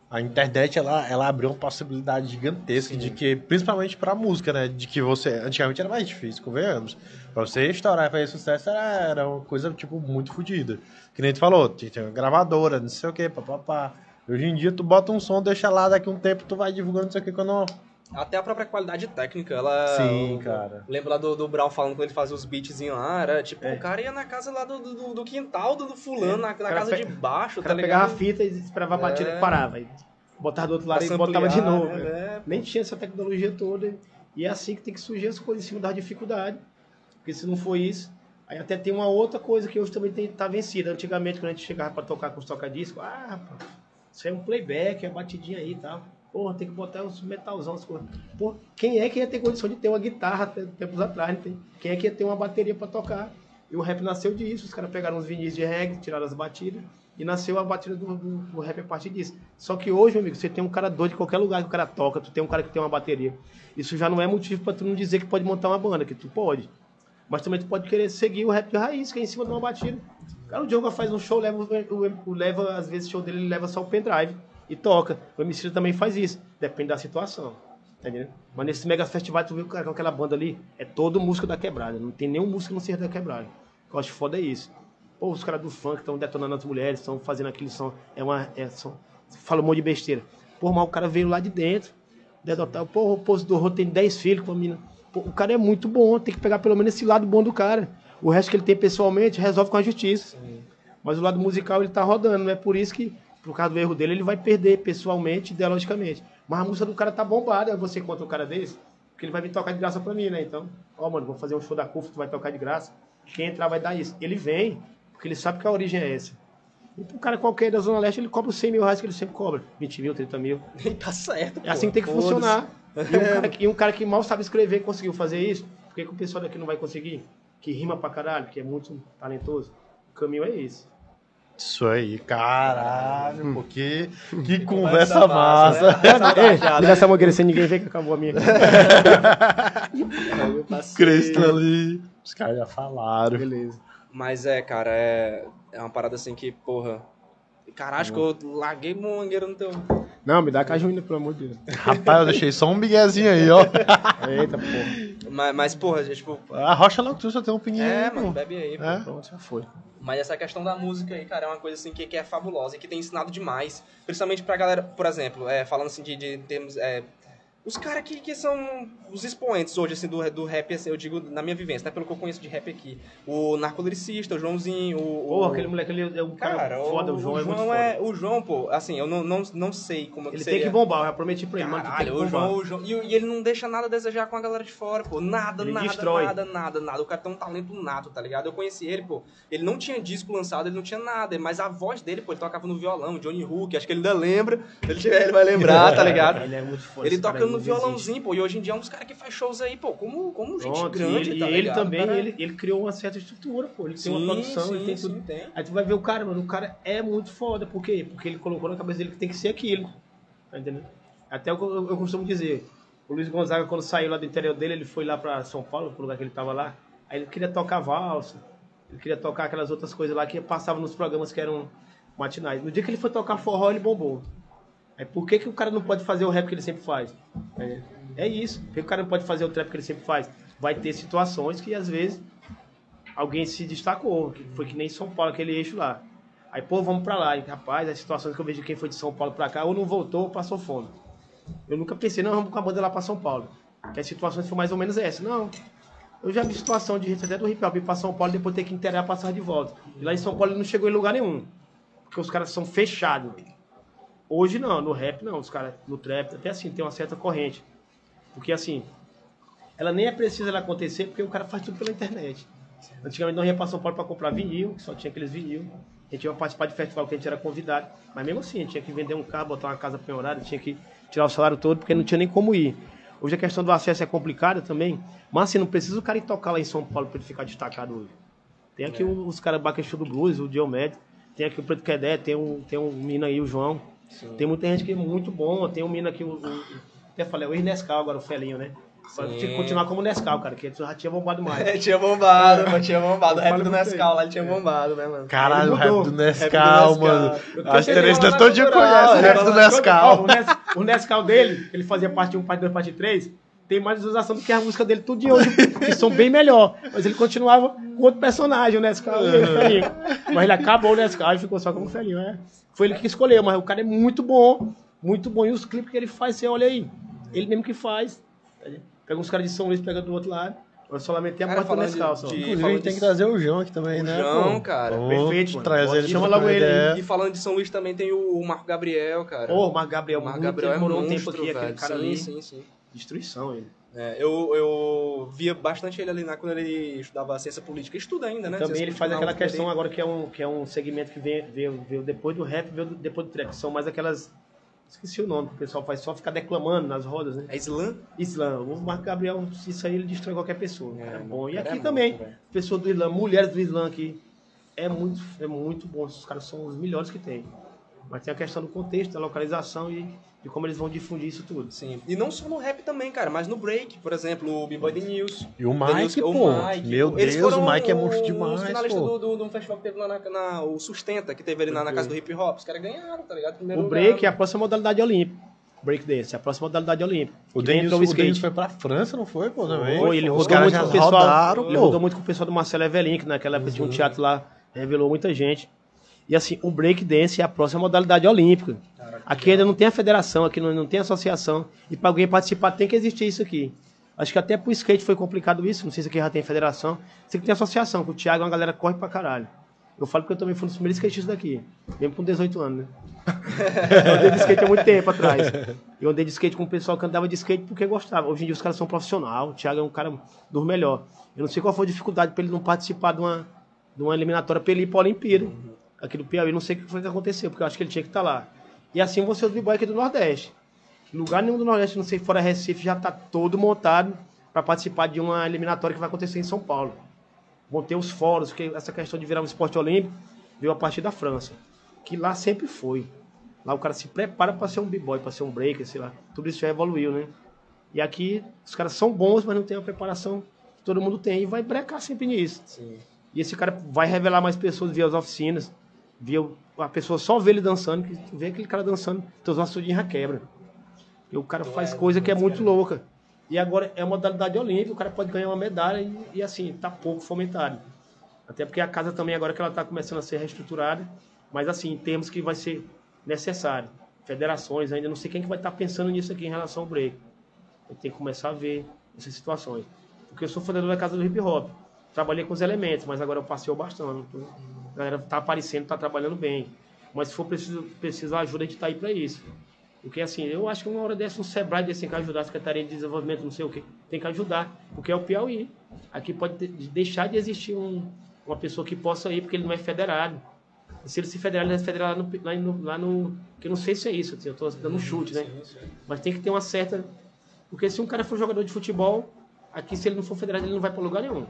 A internet, ela, ela abriu uma possibilidade gigantesca de que, principalmente pra música, né? De que você, antigamente era mais difícil, convenhamos. Pra você estourar e fazer sucesso era, era uma coisa, tipo, muito fodida. Que nem tu falou, tinha tinha uma gravadora, não sei o que, papapá. Hoje em dia tu bota um som, deixa lá, daqui um tempo tu vai divulgando não sei o que, quando... Até a própria qualidade técnica, ela. Sim, o- cara. Lembro lá do, do Brown falando quando ele fazia os beatzinhos lá, era tipo, É. o cara ia na casa lá do, do, do quintal do, do fulano, na, na cara casa pe- de baixo, O tá cara ligado? pegava a fita e esperava a batida É. e parava. E botava do outro lado Pra e botava de novo. né? É. Nem tinha essa tecnologia toda. E é assim que tem que surgir as coisas, em cima da dificuldade. Porque se não for isso. Aí até tem uma outra coisa que hoje também tem, tá vencida. Antigamente, quando a gente chegava pra tocar com os toca-disco, ah, rapaz, isso é um playback, é batidinha aí e tal. Porra, tem que botar uns metalzão, as coisas. Pô, quem é que ia ter condição de ter uma guitarra tempos atrás? Tem? Quem é que ia ter uma bateria pra tocar? E o rap nasceu disso. Os caras pegaram uns vinis de reggae, tiraram as batidas. E nasceu a batida do, do, do rap a partir disso. Só que hoje, meu amigo, você tem um cara doido de qualquer lugar que o cara toca, tu tem um cara que tem uma bateria. Isso já não é motivo pra tu não dizer que pode montar uma banda, que tu pode. Mas também tu pode querer seguir o rap de raiz, que é em cima de uma batida. Cara, o Diogo faz um show, leva, o, leva às vezes o show dele ele leva só o pendrive e toca. O MC também faz isso, depende da situação. Tá entendendo? Mas nesse mega festival, tu viu cara, com aquela banda ali, é todo músico da quebrada. Não tem nenhum músico que não seja da quebrada. O que eu acho foda é isso. Pô, os caras do funk estão detonando as mulheres, estão fazendo aquilo, são, é uma. É, são, fala um monte de besteira. Pô, mas o cara veio lá de dentro. Dedotar, pô, o posto do Rô tem 10 filhos com a mina. Pô, o cara é muito bom, tem que pegar pelo menos esse lado bom do cara. O resto que ele tem pessoalmente resolve com a justiça. Mas o lado musical ele tá rodando, não é por isso que, por causa do erro dele, ele vai perder pessoalmente, ideologicamente. Mas a música do cara tá bombada, aí você conta um cara desse, porque ele vai vir tocar de graça pra mim, né? Então, ó, mano, vou fazer um show da CUF, tu vai tocar de graça. Quem entrar vai dar isso. Ele vem, Porque ele sabe que a origem é essa. Então, um cara qualquer da Zona Leste, ele cobra os 100 mil reais que ele sempre cobra. 20 mil, 30 mil. E tá certo, É assim que tem que funcionar. E um, cara que, e um cara que mal sabe escrever conseguiu fazer isso, por que, que o pessoal daqui não vai conseguir? Que rima pra caralho, que é muito talentoso. O caminho é esse. Isso aí, caralho, pô, que, que Conversa massa. massa, né? Essa mangueira sem ninguém ver que acabou a minha. Cristo ali. Os caras já falaram. Beleza. Mas é, cara, é, é uma parada assim que, porra. Caralho, acho que eu larguei mangueira no teu. Não, me dá a cajuína, pelo amor de Deus. Rapaz, eu deixei só um biguezinho aí, ó. Eita, porra. Mas, mas porra, tipo. A rocha não tu só tem um pinguinho É, aí, mano, pô. bebe aí. É. Pronto, já foi. Mas essa questão da música aí, cara, é uma coisa assim que, que é fabulosa e que tem ensinado demais. Principalmente pra galera, por exemplo, é, falando assim de, de termos. É, os caras que, que são os expoentes hoje, assim, do, do rap, assim, eu digo na minha vivência, né? Pelo que eu conheço de rap aqui. O narcoliricista, o Joãozinho, o. O- aquele moleque ali é um cara, Cara, foda, o João, é muito foda. é- O João, pô, assim, eu não, não, não sei como é que Ele seria. tem que bombar, eu já prometi pra ele, mano, que Caralho, o bombar. João, o João. E, e ele não deixa nada a desejar com a galera de fora, pô. Nada, Ele nada, destrói. nada, nada, nada. O cara tem um talento nato, tá ligado? Eu conheci ele, pô. Ele não tinha disco lançado, ele não tinha nada. Mas a voz dele, pô, ele tocava no violão, Johnny Hook, acho que ele ainda lembra. Se ele tiver, ele vai lembrar, tá ligado? Ele é muito foda. Ele tocando aí, no violãozinho, pô. E hoje em dia é um dos caras que faz shows aí, pô. Como, como gente Pronto, grande, e ele, tá e ele também, Cara, ele, ele criou uma certa estrutura, pô. Ele tem uma produção, sim, ele tem sim, tudo. tem. Aí tu vai ver o cara, mano, o cara é muito foda. Por quê? Porque ele colocou na cabeça dele que tem que ser aquilo. Tá entendendo? Até eu, eu, eu costumo dizer, o Luiz Gonzaga, quando saiu lá do interior dele, ele foi lá pra São Paulo, pro lugar que ele tava lá. Aí ele queria tocar valsa, ele queria tocar aquelas outras coisas lá que passavam nos programas que eram matinais. No dia que ele foi tocar forró, ele bombou. Aí por que, que o cara não pode fazer o rap que ele sempre faz? É, é isso. Por que o cara não pode fazer o trap que ele sempre faz? Vai ter situações que às vezes alguém se destacou, que foi que nem São Paulo, aquele eixo lá. Aí, pô, vamos pra lá. E, rapaz, as situações que eu vejo quem foi de São Paulo pra cá, ou não voltou ou passou fome. Eu nunca pensei, não, vamos com a banda lá pra São Paulo. Que as situações foram mais ou menos essa. Não. Eu já vi situação de gente até do hip hop ir pra São Paulo e depois ter que inteirar a passagem de volta. E lá em São Paulo ele não chegou em lugar nenhum. Porque os caras são fechados. Hoje não, no rap não, os caras, no trap, até assim, tem uma certa corrente. Porque assim, ela nem é precisa ela acontecer porque o cara faz tudo pela internet. Antigamente nós ia pra São Paulo pra comprar vinil, que só tinha aqueles vinil. A gente ia participar de festival que a gente era convidado. Mas mesmo assim, a gente tinha que vender um carro, botar uma casa penhorada, tinha que tirar o salário todo, porque não tinha nem como ir. Hoje a questão do acesso é complicada também, mas assim, não precisa o cara ir tocar lá em São Paulo pra ele ficar destacado hoje. Tem aqui o- os caras Baquechu do Blues, o Diomédio, tem aqui o Preto Quedé, tem um, tem um menino aí, o João. Tem muita gente que é muito bom, tem um menino aqui, o, o- até falei, o Nescau agora, o Felinho, né? Sim. tinha que continuar como Nescau, cara, que já tinha bombado mais. É, tinha bombado, mano, tinha bombado. O rap do Nescau lá, ele tinha bombado, né, mano? Caralho, o rap do Nescau, mano. As lá todo dia conhece o rap do né? Nescau. O, Nes, o Nescau dele, ele fazia parte 1, parte 2, parte 3, tem mais visualização do que a música dele tudo de hoje, que são bem melhor. Mas ele continuava com outro personagem, o Nescau o Felinho. Mas ele acabou o Nescau e ficou só como Felinho, é. Foi ele que escolheu, mas o cara é muito bom, muito bom. E os clipes que ele faz, você olha aí, ele mesmo que faz. Pega uns caras de São Luís, pega do outro lado. Eu só lamentei a Cara, de- só. de- Inclusive, a falou gente tem que trazer o João aqui também, O né? João, pô? cara. Pô, Perfeito, mano. Traz ele chama logo ele. E falando de São Luís também tem o Marco Gabriel, cara. Ô, Marco Gabriel, o Marco Gabriel é um monstro, tempo aqui, aquele velho. cara sim, ali. sim, sim. Destruição ele. É, eu, eu via bastante ele ali na, quando ele estudava ciência política. Estuda ainda, né? Também Ciência ele faz aquela questão agora que é um, que é um segmento que veio, veio, veio depois do rap, veio depois do trap. São mais aquelas. Esqueci o nome, que o pessoal faz só ficar declamando nas rodas, né? É Islã? Islã. O Marco Gabriel, isso aí ele destrói qualquer pessoa. É, bom. E cara, aqui é também, pessoas do Islã, mulheres do Islã aqui. É muito, é muito bom. Os caras são os melhores que tem. Mas tem a questão do contexto, da localização e de como eles vão difundir isso tudo. Sim. E não só no rap também, cara, mas no break, por exemplo, o B-Boy The News. E o Mike, o pô. Mike, Meu pô. Deus, o Mike é os- monstro Os demais, finalistas pô. do, do, do festival que teve lá na, na- o Sustenta, que teve ali na, na casa do hip hop. Os caras ganharam, tá ligado? Primeiro O lugar. break é a próxima modalidade olímpica. Break dance, é a próxima modalidade olímpica. O Denis, o o. Denis foi pra França, não foi, pô, também? Foi, ele Os rodou muito com o pessoal. rodaram, ele rodou muito com o pessoal do Marcelo Evelyn, que naquela época tinha um teatro lá, revelou muita gente. E assim, o break dance é a próxima modalidade olímpica. Aqui ainda não tem a federação, aqui não, não tem associação. E para alguém participar tem que existir isso aqui. Acho que até pro skate foi complicado isso, não sei se aqui já tem federação. Sei que tem associação, que o Thiago é uma galera que corre pra caralho. Eu falo porque eu também fui um dos primeiros skatistas daqui, mesmo com 18 anos, né? eu andei de skate há muito tempo atrás. Eu andei de skate com o pessoal que andava de skate porque gostava. Hoje em dia os caras são profissionais, o Thiago é um cara dos melhores. Eu não sei qual foi a dificuldade para ele não participar de uma, de uma eliminatória pra ele ir pra Olimpíada. Aqui do Piauí, não sei o que foi que aconteceu, porque eu acho que ele tinha que estar lá. E assim você é o b-boy aqui do Nordeste. Lugar nenhum do Nordeste, não sei, fora Recife, já tá todo montado para participar de uma eliminatória que vai acontecer em São Paulo. Vão ter os fóruns, porque essa questão de virar um esporte olímpico veio a partir da França. Que lá sempre foi. Lá o cara se prepara para ser um b-boy, para ser um breaker, sei lá. Tudo isso já evoluiu, né? E aqui os caras são bons, mas não tem a preparação que todo mundo tem e vai brecar sempre nisso. Sim. E esse cara vai revelar mais pessoas via as oficinas, via a pessoa só vê ele dançando, vê aquele cara dançando, teus ossos de já quebra. E o cara faz coisa que é muito louca. E agora é modalidade olímpica, o cara pode ganhar uma medalha e, e, assim, tá pouco fomentado. Até porque a casa também agora que ela tá começando a ser reestruturada, mas assim, em termos que vai ser necessário. Federações, ainda não sei quem que vai estar pensando nisso aqui em relação ao break. Eu tenho que começar a ver essas situações. Porque eu sou fundador da Casa do Hip Hop. Trabalhei com os elementos, mas agora eu passei o bastão. Então, a galera tá aparecendo, tá trabalhando bem. Mas se for preciso, precisar ajuda, a gente tá aí para isso. Porque assim, eu acho que uma hora dessa um Sebrae desse tem que ajudar, a Secretaria de Desenvolvimento, não sei o quê, tem que ajudar, porque é o Piauí. Aqui pode de- deixar de existir um- uma pessoa que possa ir, porque ele não é federado. E se ele se federar, ele é federado lá no, lá no, lá no- Que eu não sei se é isso, eu tô dando um chute, né? Mas tem que ter uma certa. Porque se um cara for jogador de futebol, aqui se ele não for federado, ele não vai para lugar nenhum.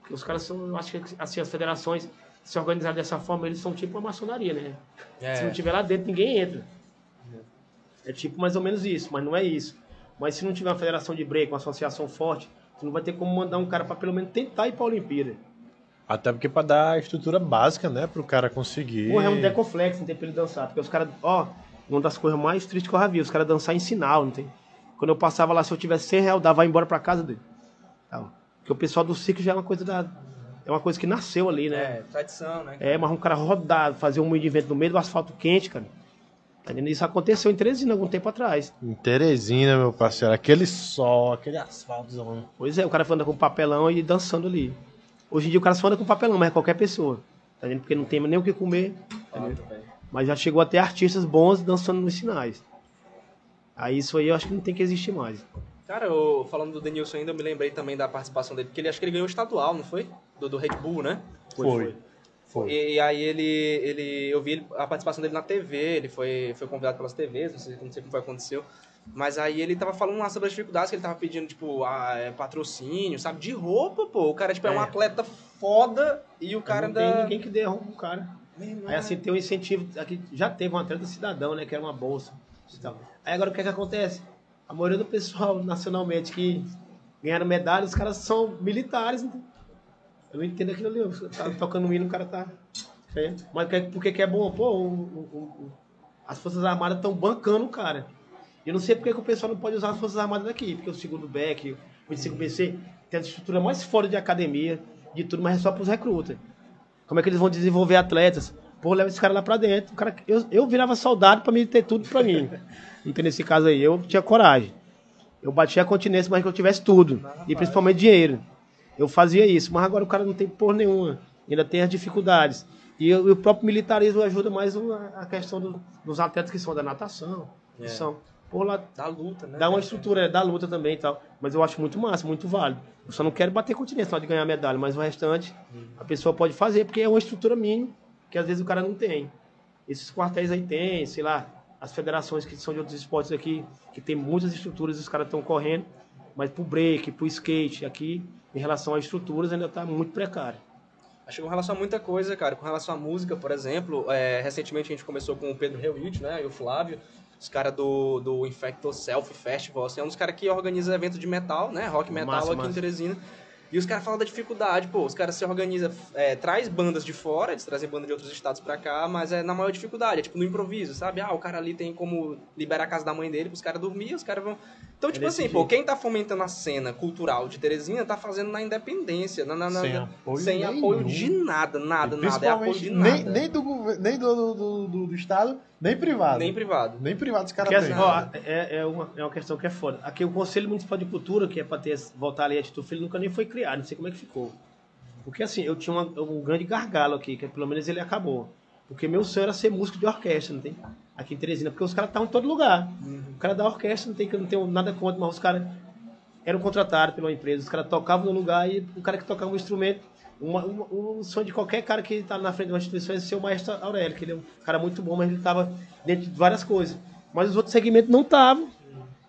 Porque os caras são, eu acho que assim, as federações se organizarem dessa forma, eles são tipo uma maçonaria, né? É. Se não tiver lá dentro, ninguém entra. É tipo mais ou menos isso, mas não é isso. Mas se não tiver uma federação de break, uma associação forte, você não vai ter como mandar um cara para pelo menos tentar ir para a Olimpíada. Até porque pra dar a estrutura básica, né, pro cara conseguir. Porra, é um decoflex, não tem pra ele dançar. Porque os caras, ó, uma das coisas mais tristes que eu já vi, os caras dançar em sinal, não tem? Quando eu passava lá, se eu tivesse 100 reais, eu dava embora pra casa dele. Porque o pessoal do circo já é uma coisa da. É uma coisa que nasceu ali, né? É, tradição, né? É, mas um cara rodado, fazer um moinho de vento no meio do asfalto quente, cara. Tá? Isso aconteceu em Teresina algum tempo atrás. Em Teresina, meu parceiro, aquele sol, aquele asfalto. Pois é, o cara anda com papelão e dançando ali. Hoje em dia o cara só anda com papelão, mas é qualquer pessoa. Tá entendendo? Porque não tem nem o que comer. entendeu? Fato, velho. Mas já chegou até artistas bons dançando nos sinais. Aí isso aí eu acho que não tem que existir mais. Cara, eu, falando do Denilson ainda, eu me lembrei também da participação dele, porque ele acho que ele ganhou o estadual, não foi? Do, do Red Bull, né? Foi. Foi. E, e aí ele, ele. Eu vi a participação dele na TV, ele foi, foi convidado pelas TVs, não sei, não sei como foi que aconteceu. Mas aí ele tava falando lá sobre as dificuldades que ele tava pedindo, tipo, a, é, patrocínio, sabe? De roupa, pô. O cara, tipo, é, um É. atleta foda e o cara não ainda. tem ninguém que dê roupa pro cara. Meu Aí assim tem um incentivo. Aqui já teve um atleta cidadão, né? Que era uma bolsa. e tal. Aí agora o que é que acontece? A maioria do pessoal nacionalmente que ganharam medalha, os caras são militares. Né? Eu não entendo aquilo ali. eu- Tá tocando um hino, o cara tá. É. Mas que- por que é bom? Pô, o- o- o- as Forças Armadas estão bancando o cara. Eu não sei porque que o pessoal não pode usar as Forças Armadas daqui, porque o segundo BEC, o 25BC, tem a estrutura mais fora de academia, de tudo, mas é só pros recrutas. Como é que eles vão desenvolver atletas? Pô, leva esse cara lá pra dentro. O cara, eu, eu virava soldado pra mim ter tudo pra mim. Entendeu? Nesse caso aí, eu tinha coragem. Eu batia a continência, mas que eu tivesse tudo. E principalmente dinheiro. Eu fazia isso, mas agora o cara não tem porra nenhuma. Ainda tem as dificuldades. E, eu- e o próprio militarismo ajuda mais uma- a questão do- dos atletas que são da natação. Que É. são, por lá, Da luta, né? dá uma estrutura, dá luta também e tal. Mas eu acho muito massa, muito válido. Eu só não quero bater continência na hora de ganhar medalha, mas o restante a pessoa pode fazer, porque é uma estrutura mínima que às vezes o cara não tem. Esses quartéis aí tem, sei lá, as federações que são de outros esportes aqui, que tem muitas estruturas, os caras estão correndo, mas pro break, pro skate, aqui, em relação às estruturas, ainda tá muito precário. Acho que com relação a muita coisa, cara, com relação à música, por exemplo, é, recentemente a gente começou com o Pedro Reuit, né, e o Flávio, os caras do, do Infecto Self Festival, assim, é um dos caras que organiza evento de metal, né, rock metal Massa, aqui em massa. Teresina. E os caras falam da dificuldade, pô, os caras se organizam, é, traz bandas de fora, eles trazem bandas de outros estados pra cá, mas é na maior dificuldade, é tipo no improviso, sabe? Ah, o cara ali tem como liberar a casa da mãe dele pros caras dormir, os caras vão... Então, tipo desse assim, pô, jeito. quem tá fomentando a cena cultural de Teresina tá fazendo na independência, na, na, na- Sem apoio sem apoio de nada, nada, nada, é apoio de nada. nem, nem, do, nem do, do, do- do Estado, nem privado. Nem privado. Nem privado os caras têm. assim, é, é, uma, é uma questão que é foda. Aqui o Conselho Municipal de Cultura, que é para ter voltar ali a Tito Filho, nunca nem foi criado, não sei como é que ficou. Porque assim, eu tinha uma- um grande gargalo aqui, que pelo menos ele acabou. Porque meu sonho era ser músico de orquestra, não tem? Aqui em Teresina, porque os caras estavam em todo lugar. O cara da orquestra não tem que não tenho nada contra, mas os caras eram contratados pela empresa, os caras tocavam no lugar e o cara que tocava um instrumento, uma, uma, o sonho de qualquer cara que está na frente de uma instituição é ser o maestro Aurélio, que ele é um cara muito bom, mas ele estava dentro de várias coisas. Mas os outros segmentos não estavam.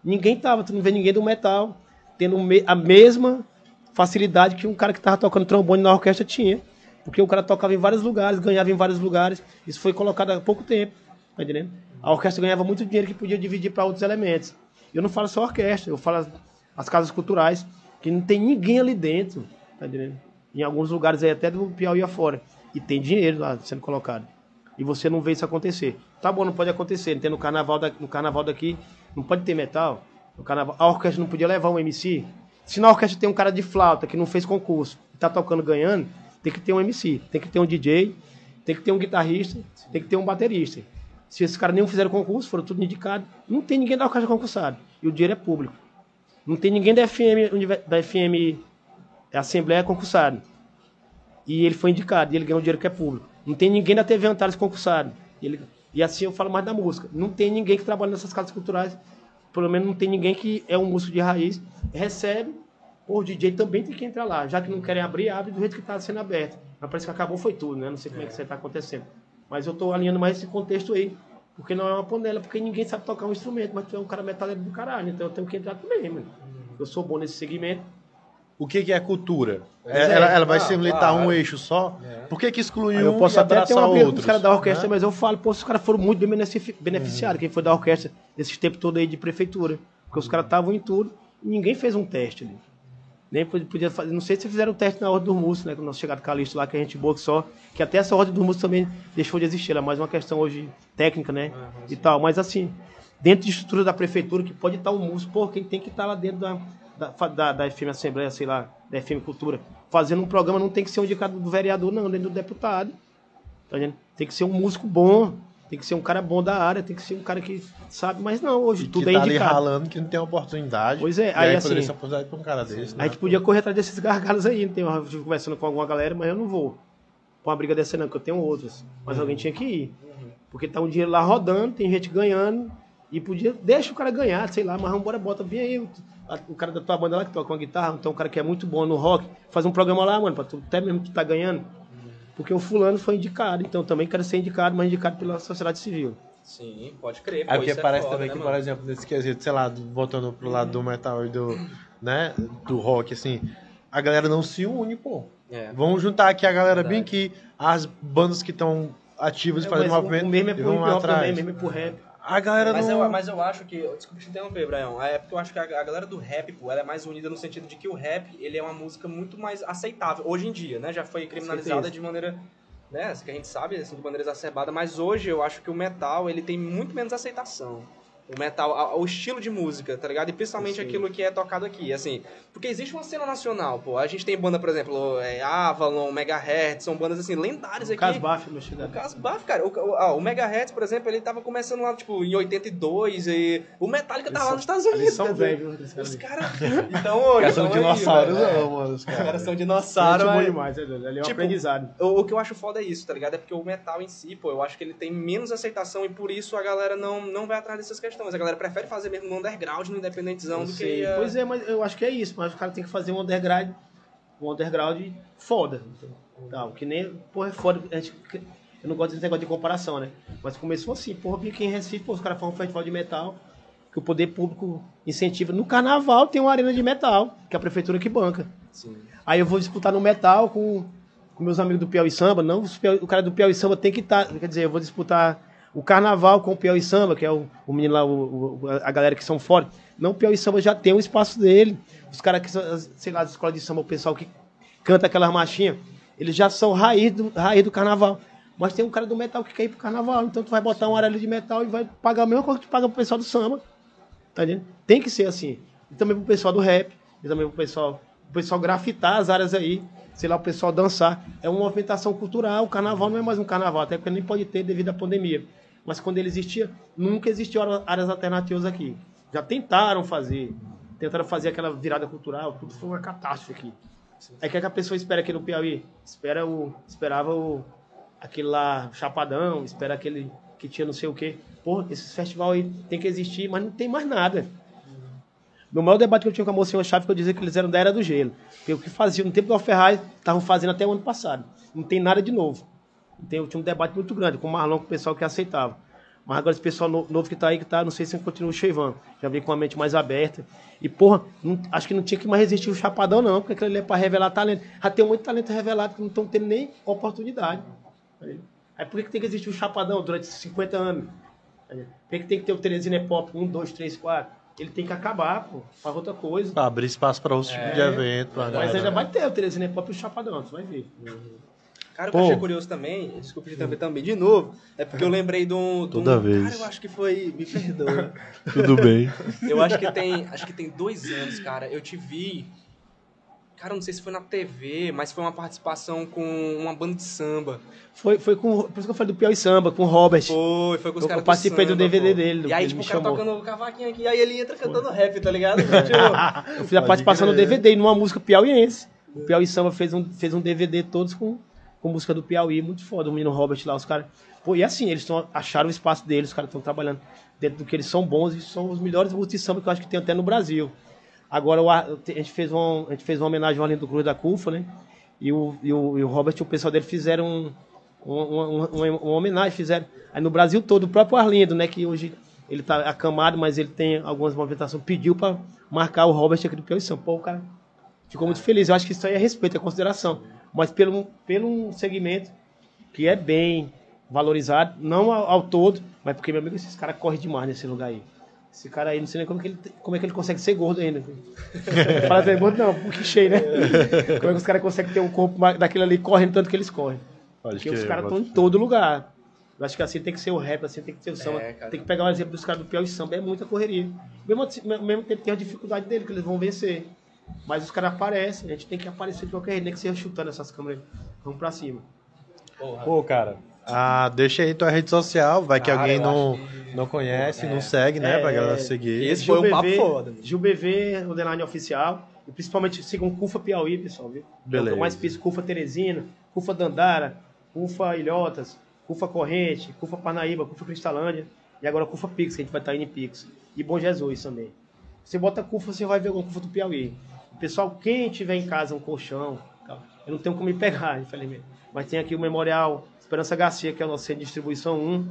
Ninguém estava, tu não vê ninguém do metal tendo a mesma facilidade que um cara que estava tocando trombone na orquestra tinha. Porque o cara tocava em vários lugares, ganhava em vários lugares. Isso foi colocado há pouco tempo, tá entendendo? A orquestra ganhava muito dinheiro que podia dividir para outros elementos. Eu não falo só orquestra, eu falo as, as casas culturais, que não tem ninguém ali dentro, tá entendendo? Em alguns lugares aí, até do Piauí afora. E tem dinheiro lá sendo colocado. E você não vê isso acontecer. Tá bom, não pode acontecer. Tem no carnaval, da, no carnaval daqui, não pode ter metal. No carnaval, a orquestra não podia levar um MC. Se na orquestra tem um cara de flauta que não fez concurso e tá tocando ganhando, tem que ter um MC, tem que ter um DJ, tem que ter um guitarrista, tem que ter um baterista. Se esses caras nem fizeram concurso, foram tudo indicados, não tem ninguém da orquestra concursado. E o dinheiro é público. Não tem ninguém da FM, da FM é Assembleia concursado. E ele foi indicado, e ele ganhou um dinheiro que é público. Não tem ninguém da TV Antares concursado. Ele, e assim eu falo mais da música. Não tem ninguém que trabalha nessas casas culturais. Pelo menos não tem ninguém que é um músico de raiz, recebe. Pô, o DJ também tem que entrar lá. Já que não querem abrir, abre do jeito que está sendo aberto. Mas parece que acabou, foi tudo, né? Não sei como é, é que isso está acontecendo. Mas eu estou alinhando mais esse contexto aí. Porque não é uma panela, porque ninguém sabe tocar um instrumento, mas tu é um cara metaleiro do caralho, então eu tenho que entrar também, mano. Eu sou bom nesse segmento, o que, que é cultura? É, ela, ela, vai ah, se limitar a um eixo só? É. Por que, que excluiu Eu posso até ter uma com os caras da orquestra, né? mas eu falo, pô, os caras foram muito bem beneficiados, uhum. quem foi da orquestra nesse tempo todo aí de prefeitura. Porque os caras estavam em tudo e ninguém fez um teste ali. Nem podia fazer, não sei se fizeram o teste na ordem dos músicos, né? Quando nós chegamos Calixto lá, que a gente boa que só. Que até essa ordem dos músicos também deixou de existir. Ela é mais uma questão hoje técnica, né? Uhum, e tal. Mas assim, dentro de estrutura da prefeitura, que pode estar um músico, pô, quem tem que estar lá dentro da, da, da, da FM Assembleia, sei lá, da FM Cultura, fazendo um programa não tem que ser um indicado do vereador, não, nem do deputado. Tá? Tem que ser um músico bom, tem que ser um cara bom da área, tem que ser um cara que sabe, mas não, hoje e tudo é tá indicado. ali ralando que não tem oportunidade. Pois é, aí, aí assim, poderia ser oportunidade pra um cara desse. Né? A gente podia correr atrás desses gargalos aí, não tem uma, conversando com alguma galera, mas eu não vou. Pra uma briga dessa não, que eu tenho outras. Mas uhum. alguém tinha que ir. Porque tá um dinheiro lá rodando, tem gente ganhando, e podia, deixa o cara ganhar, sei lá, mas vamos embora, bota bem aí o cara da tua banda lá que toca uma guitarra, então um cara que é muito bom no rock, faz um programa lá, mano, pra tu, até mesmo tu tá ganhando. Porque o fulano foi indicado, então também quero ser indicado, mas indicado pela sociedade civil. Sim, pode crer. É porque é parece foda, também né, que, mano? por exemplo, nesse quesito, sei lá, voltando pro lado do metal e do, né, do rock, assim, a galera não se une, pô. É. Vamos juntar aqui a galera Verdade. bem aqui, as bandas que estão ativas é, fazendo movimento. O mesmo é pro hip também, mesmo é pro rap. A galera mas. Eu, mas eu acho que... Desculpa te interromper, Brian. É porque eu acho que a, a, galera do rap, pô, ela é mais unida no sentido de que o rap, ele é uma música muito mais aceitável. Hoje em dia, né? Já foi criminalizada de maneira... Né, que a gente sabe, assim, de maneira exacerbada. Mas hoje eu acho que o metal, ele tem muito menos aceitação o metal, o estilo de música, tá ligado? E principalmente Sim. aquilo que é tocado aqui, assim. Porque existe uma cena nacional, pô. A gente tem banda, por exemplo, é, Avalon, Megahertz, são bandas, assim, lendárias aqui. O Casbaf, meu O Casbaf, cara. O, o, o Megahertz, por exemplo, ele tava começando lá, tipo, em 82 e o Metallica eles tava lá nos Estados Unidos. Eles são velhos, Os caras... Então, hoje... são dinossauros, não, mano. Os caras são dinossauros, mas... demais, ali é um tipo, aprendizado. O, o que eu acho foda é isso, tá ligado? É porque o metal em si, pô, eu acho que ele tem menos aceitação e por isso a galera não, não vai atrás dessas questões. A galera prefere fazer mesmo no underground, no independentezão, do sei. que. Pois é, mas eu acho que é isso. Mas o cara tem que fazer um underground, um underground foda. Tal, que nem, porra, é foda. A gente, eu não gosto desse negócio de comparação, né? Mas começou assim, porra, vi aqui em Recife, pô, os caras falam um festival de metal, que o poder público incentiva. No carnaval tem uma arena de metal, que é a prefeitura que banca. Sim. Aí eu vou disputar no metal com, com meus amigos do Piauí Samba. Não, o cara do Piauí Samba tem que estar. Tá, quer dizer, eu vou disputar o carnaval com o Piauí Samba, que é o, o menino lá, o, o, a galera que são fortes. Não, o Piauí Samba já tem o espaço dele. Os caras que sei lá, da escola de samba, o pessoal que canta aquelas marchinhas, eles já são raiz do, raiz do carnaval. Mas tem um cara do metal que quer ir pro carnaval, então tu vai botar um aralho de metal e vai pagar a mesma coisa que tu paga pro pessoal do samba. Tá entendendo? Tem que ser assim. E também pro pessoal do rap, e também pro pessoal, pro pessoal grafitar as áreas aí, sei lá, o pessoal dançar. É uma movimentação cultural, o carnaval não é mais um carnaval, até porque nem pode ter devido à pandemia. Mas quando ele existia, nunca existiu áreas alternativas aqui. Já tentaram fazer, tentaram fazer aquela virada cultural, tudo foi uma catástrofe aqui. Aí o que, é que a pessoa espera aqui no Piauí? Espera o, esperava o, aquele lá Chapadão, espera aquele que tinha não sei o quê. Pô, esse festival aí tem que existir, mas não tem mais nada. Meu maior debate que eu tinha com a Mocinha Chave, que eu dizia que eles eram da era do gelo. Porque o que faziam no tempo do Ferrari, estavam fazendo até o ano passado. Não tem nada de novo. Eu tinha um debate muito grande com o Marlon, com o pessoal que aceitava. Mas agora esse pessoal no- novo que tá aí, que tá, não sei se continua o Cheivan. Já veio com a mente mais aberta. E, porra, não- acho que não tinha que mais resistir o Chapadão, não, porque aquilo ali é pra revelar talento. Já tem muito talento revelado que não estão tendo nem oportunidade. Aí por que, que tem que existir o Chapadão durante 50 anos? Por que, que tem que ter o Teresina Pop 1, 2, 3, 4? Ele tem que acabar, pô, faz outra coisa. Pra abrir espaço pra outros tipos de evento. Mas galera. ainda vai ter o Teresina Pop e o Chapadão, você vai ver. Cara, eu achei curioso também, desculpa de também, também de novo, é porque eu lembrei de um. de um- Toda vez. Cara, eu acho que foi. Me perdoa. Tudo bem. Eu acho que tem. Acho que tem dois anos, cara. Eu te vi. Cara, eu não sei se foi na TV, mas foi uma participação com uma banda de samba. Foi, foi com. Por isso que eu falei do Piauí Samba, com o Robert. Foi, foi com os Eu caras participei do samba, DVD pô. dele, E aí, tipo, o cara chamou. tocando o cavaquinho aqui, aí ele entra cantando rap, tá ligado? Tipo, Eu fiz a participação no. DVD, numa música piauiense. O Piauí Samba fez um, fez um DVD todos com, com música do Piauí, muito foda. O menino Robert lá, os caras. Pô, e assim, eles tão, acharam o espaço deles, os caras estão trabalhando dentro do que eles são bons e são os melhores músicos de samba que eu acho que tem até no Brasil. Agora, a gente fez, um, a gente fez uma homenagem ao Arlindo Cruz da CUFA, né? E o, e o, e o Robert e o pessoal dele fizeram um, um, um- um- uma homenagem, fizeram. Aí no Brasil todo, o próprio Arlindo, né? Que hoje ele tá acamado, mas ele tem algumas movimentações, pediu para marcar o Robert aqui do Piauí São Paulo. Cara ficou muito feliz. Eu acho que isso aí é respeito, é consideração. Mas pelo, pelo um segmento que é bem valorizado, não ao, ao todo, mas porque, meu amigo, esses caras correm demais nesse lugar aí. Esse cara aí, não sei nem como, que ele, como é que ele consegue ser gordo ainda. Fala assim, gordo não, porque cheio, né? Como é que os caras conseguem ter um corpo daquele ali correndo tanto que eles correm? Pode Porque os crer, caras estão em todo lugar. Eu acho que assim tem que ser o rap, assim tem que ser o samba. É, tem que pegar o exemplo dos caras do Piauí Samba, é muita correria. Mesmo, assim- mesmo tempo tem a dificuldade dele, que eles vão vencer. Mas os caras aparecem, a gente tem que aparecer de qualquer jeito, nem que seja chutando essas câmeras. Vamos pra cima. Pô, cara, ah, deixa aí tua rede social, vai que Cara, alguém não, acho não conhece, É. não segue, né? É, pra galera é. seguir. Esse foi um papo foda, mano. Gil BV, underline oficial. E principalmente sigam Cufa Piauí, pessoal, viu? É que Beleza. eu mais fiz Cufa Teresina, Cufa Dandara, Cufa Ilhotas, Cufa Corrente, Cufa Parnaíba, Cufa Cristalândia. E agora Cufa Pix, que a gente vai estar indo em Pix. E Bom Jesus também. Você bota Cufa, você vai ver alguma Cufa do Piauí. Pessoal, quem tiver em casa um colchão, eu não tenho como me pegar, infelizmente. Mas tem aqui o Memorial Esperança Garcia, que é o nosso centro de distribuição 1.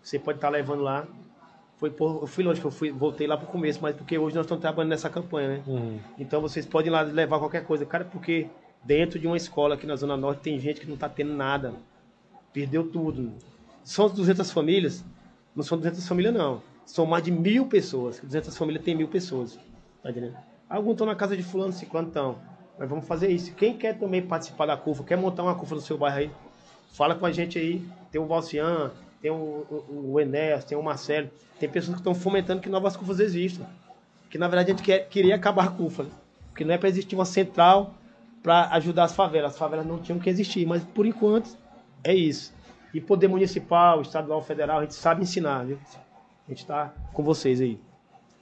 Você pode estar levando lá. Foi por, eu fui longe, eu fui, voltei lá pro começo, mas porque hoje nós estamos trabalhando nessa campanha, né? Uhum. Então vocês podem ir lá levar qualquer coisa. Cara, porque dentro de uma escola aqui na Zona Norte tem gente que não tá tendo nada. Perdeu tudo. São 200 famílias? Não são 200 famílias, não. São mais de mil pessoas. 200 famílias tem mil pessoas. Tá entendendo? Alguns estão na casa de fulano, ciclano estão. Mas vamos fazer isso. Quem quer também participar da CUFA, quer montar uma CUFA no seu bairro aí, fala com a gente aí. Tem o Valcian, tem o, o, o Enéas, tem o Marcelo. Tem pessoas que estão fomentando que novas CUFAs existam. Que na verdade a gente quer, queria acabar a CUFA. né? Porque não é para existir uma central para ajudar as favelas. As favelas não tinham que existir, mas por enquanto é isso. E poder municipal, estadual, federal, a gente sabe ensinar, viu? A gente tá com vocês aí.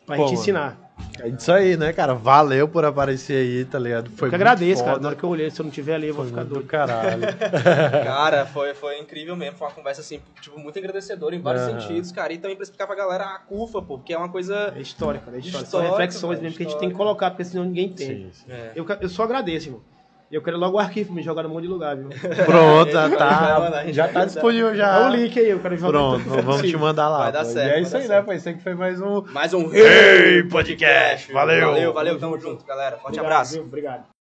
Pra Pô, gente mano. ensinar. É isso aí, né, cara? Valeu por aparecer aí, tá ligado? Foi eu que muito agradeço, cara. foda. Na hora que eu olhei, se eu não tiver ali, eu vou Foi ficar doido. do caralho. Cara, foi, foi incrível mesmo. Foi uma conversa, assim, tipo, muito agradecedora em vários Aham. sentidos, cara. E também pra explicar pra galera a CUFA, pô, porque é uma coisa. É história, cara. É história. São Histórica, reflexões cara, mesmo que a gente histórica. tem que colocar, porque senão ninguém tem. sim, sim. É. Eu, eu só agradeço, irmão. E eu quero logo o arquivo me jogar no monte de lugar, viu? Pronto, já tá, já tá disponível já. o link aí, eu quero jogar Pronto, vamos te mandar lá. Vai dar pô. certo, E é isso aí, certo. né? Foi isso aí que foi mais um Mais um Hey Podcast. Valeu. Valeu, valeu, tamo junto, galera. Forte Obrigado, abraço. viu? Obrigado.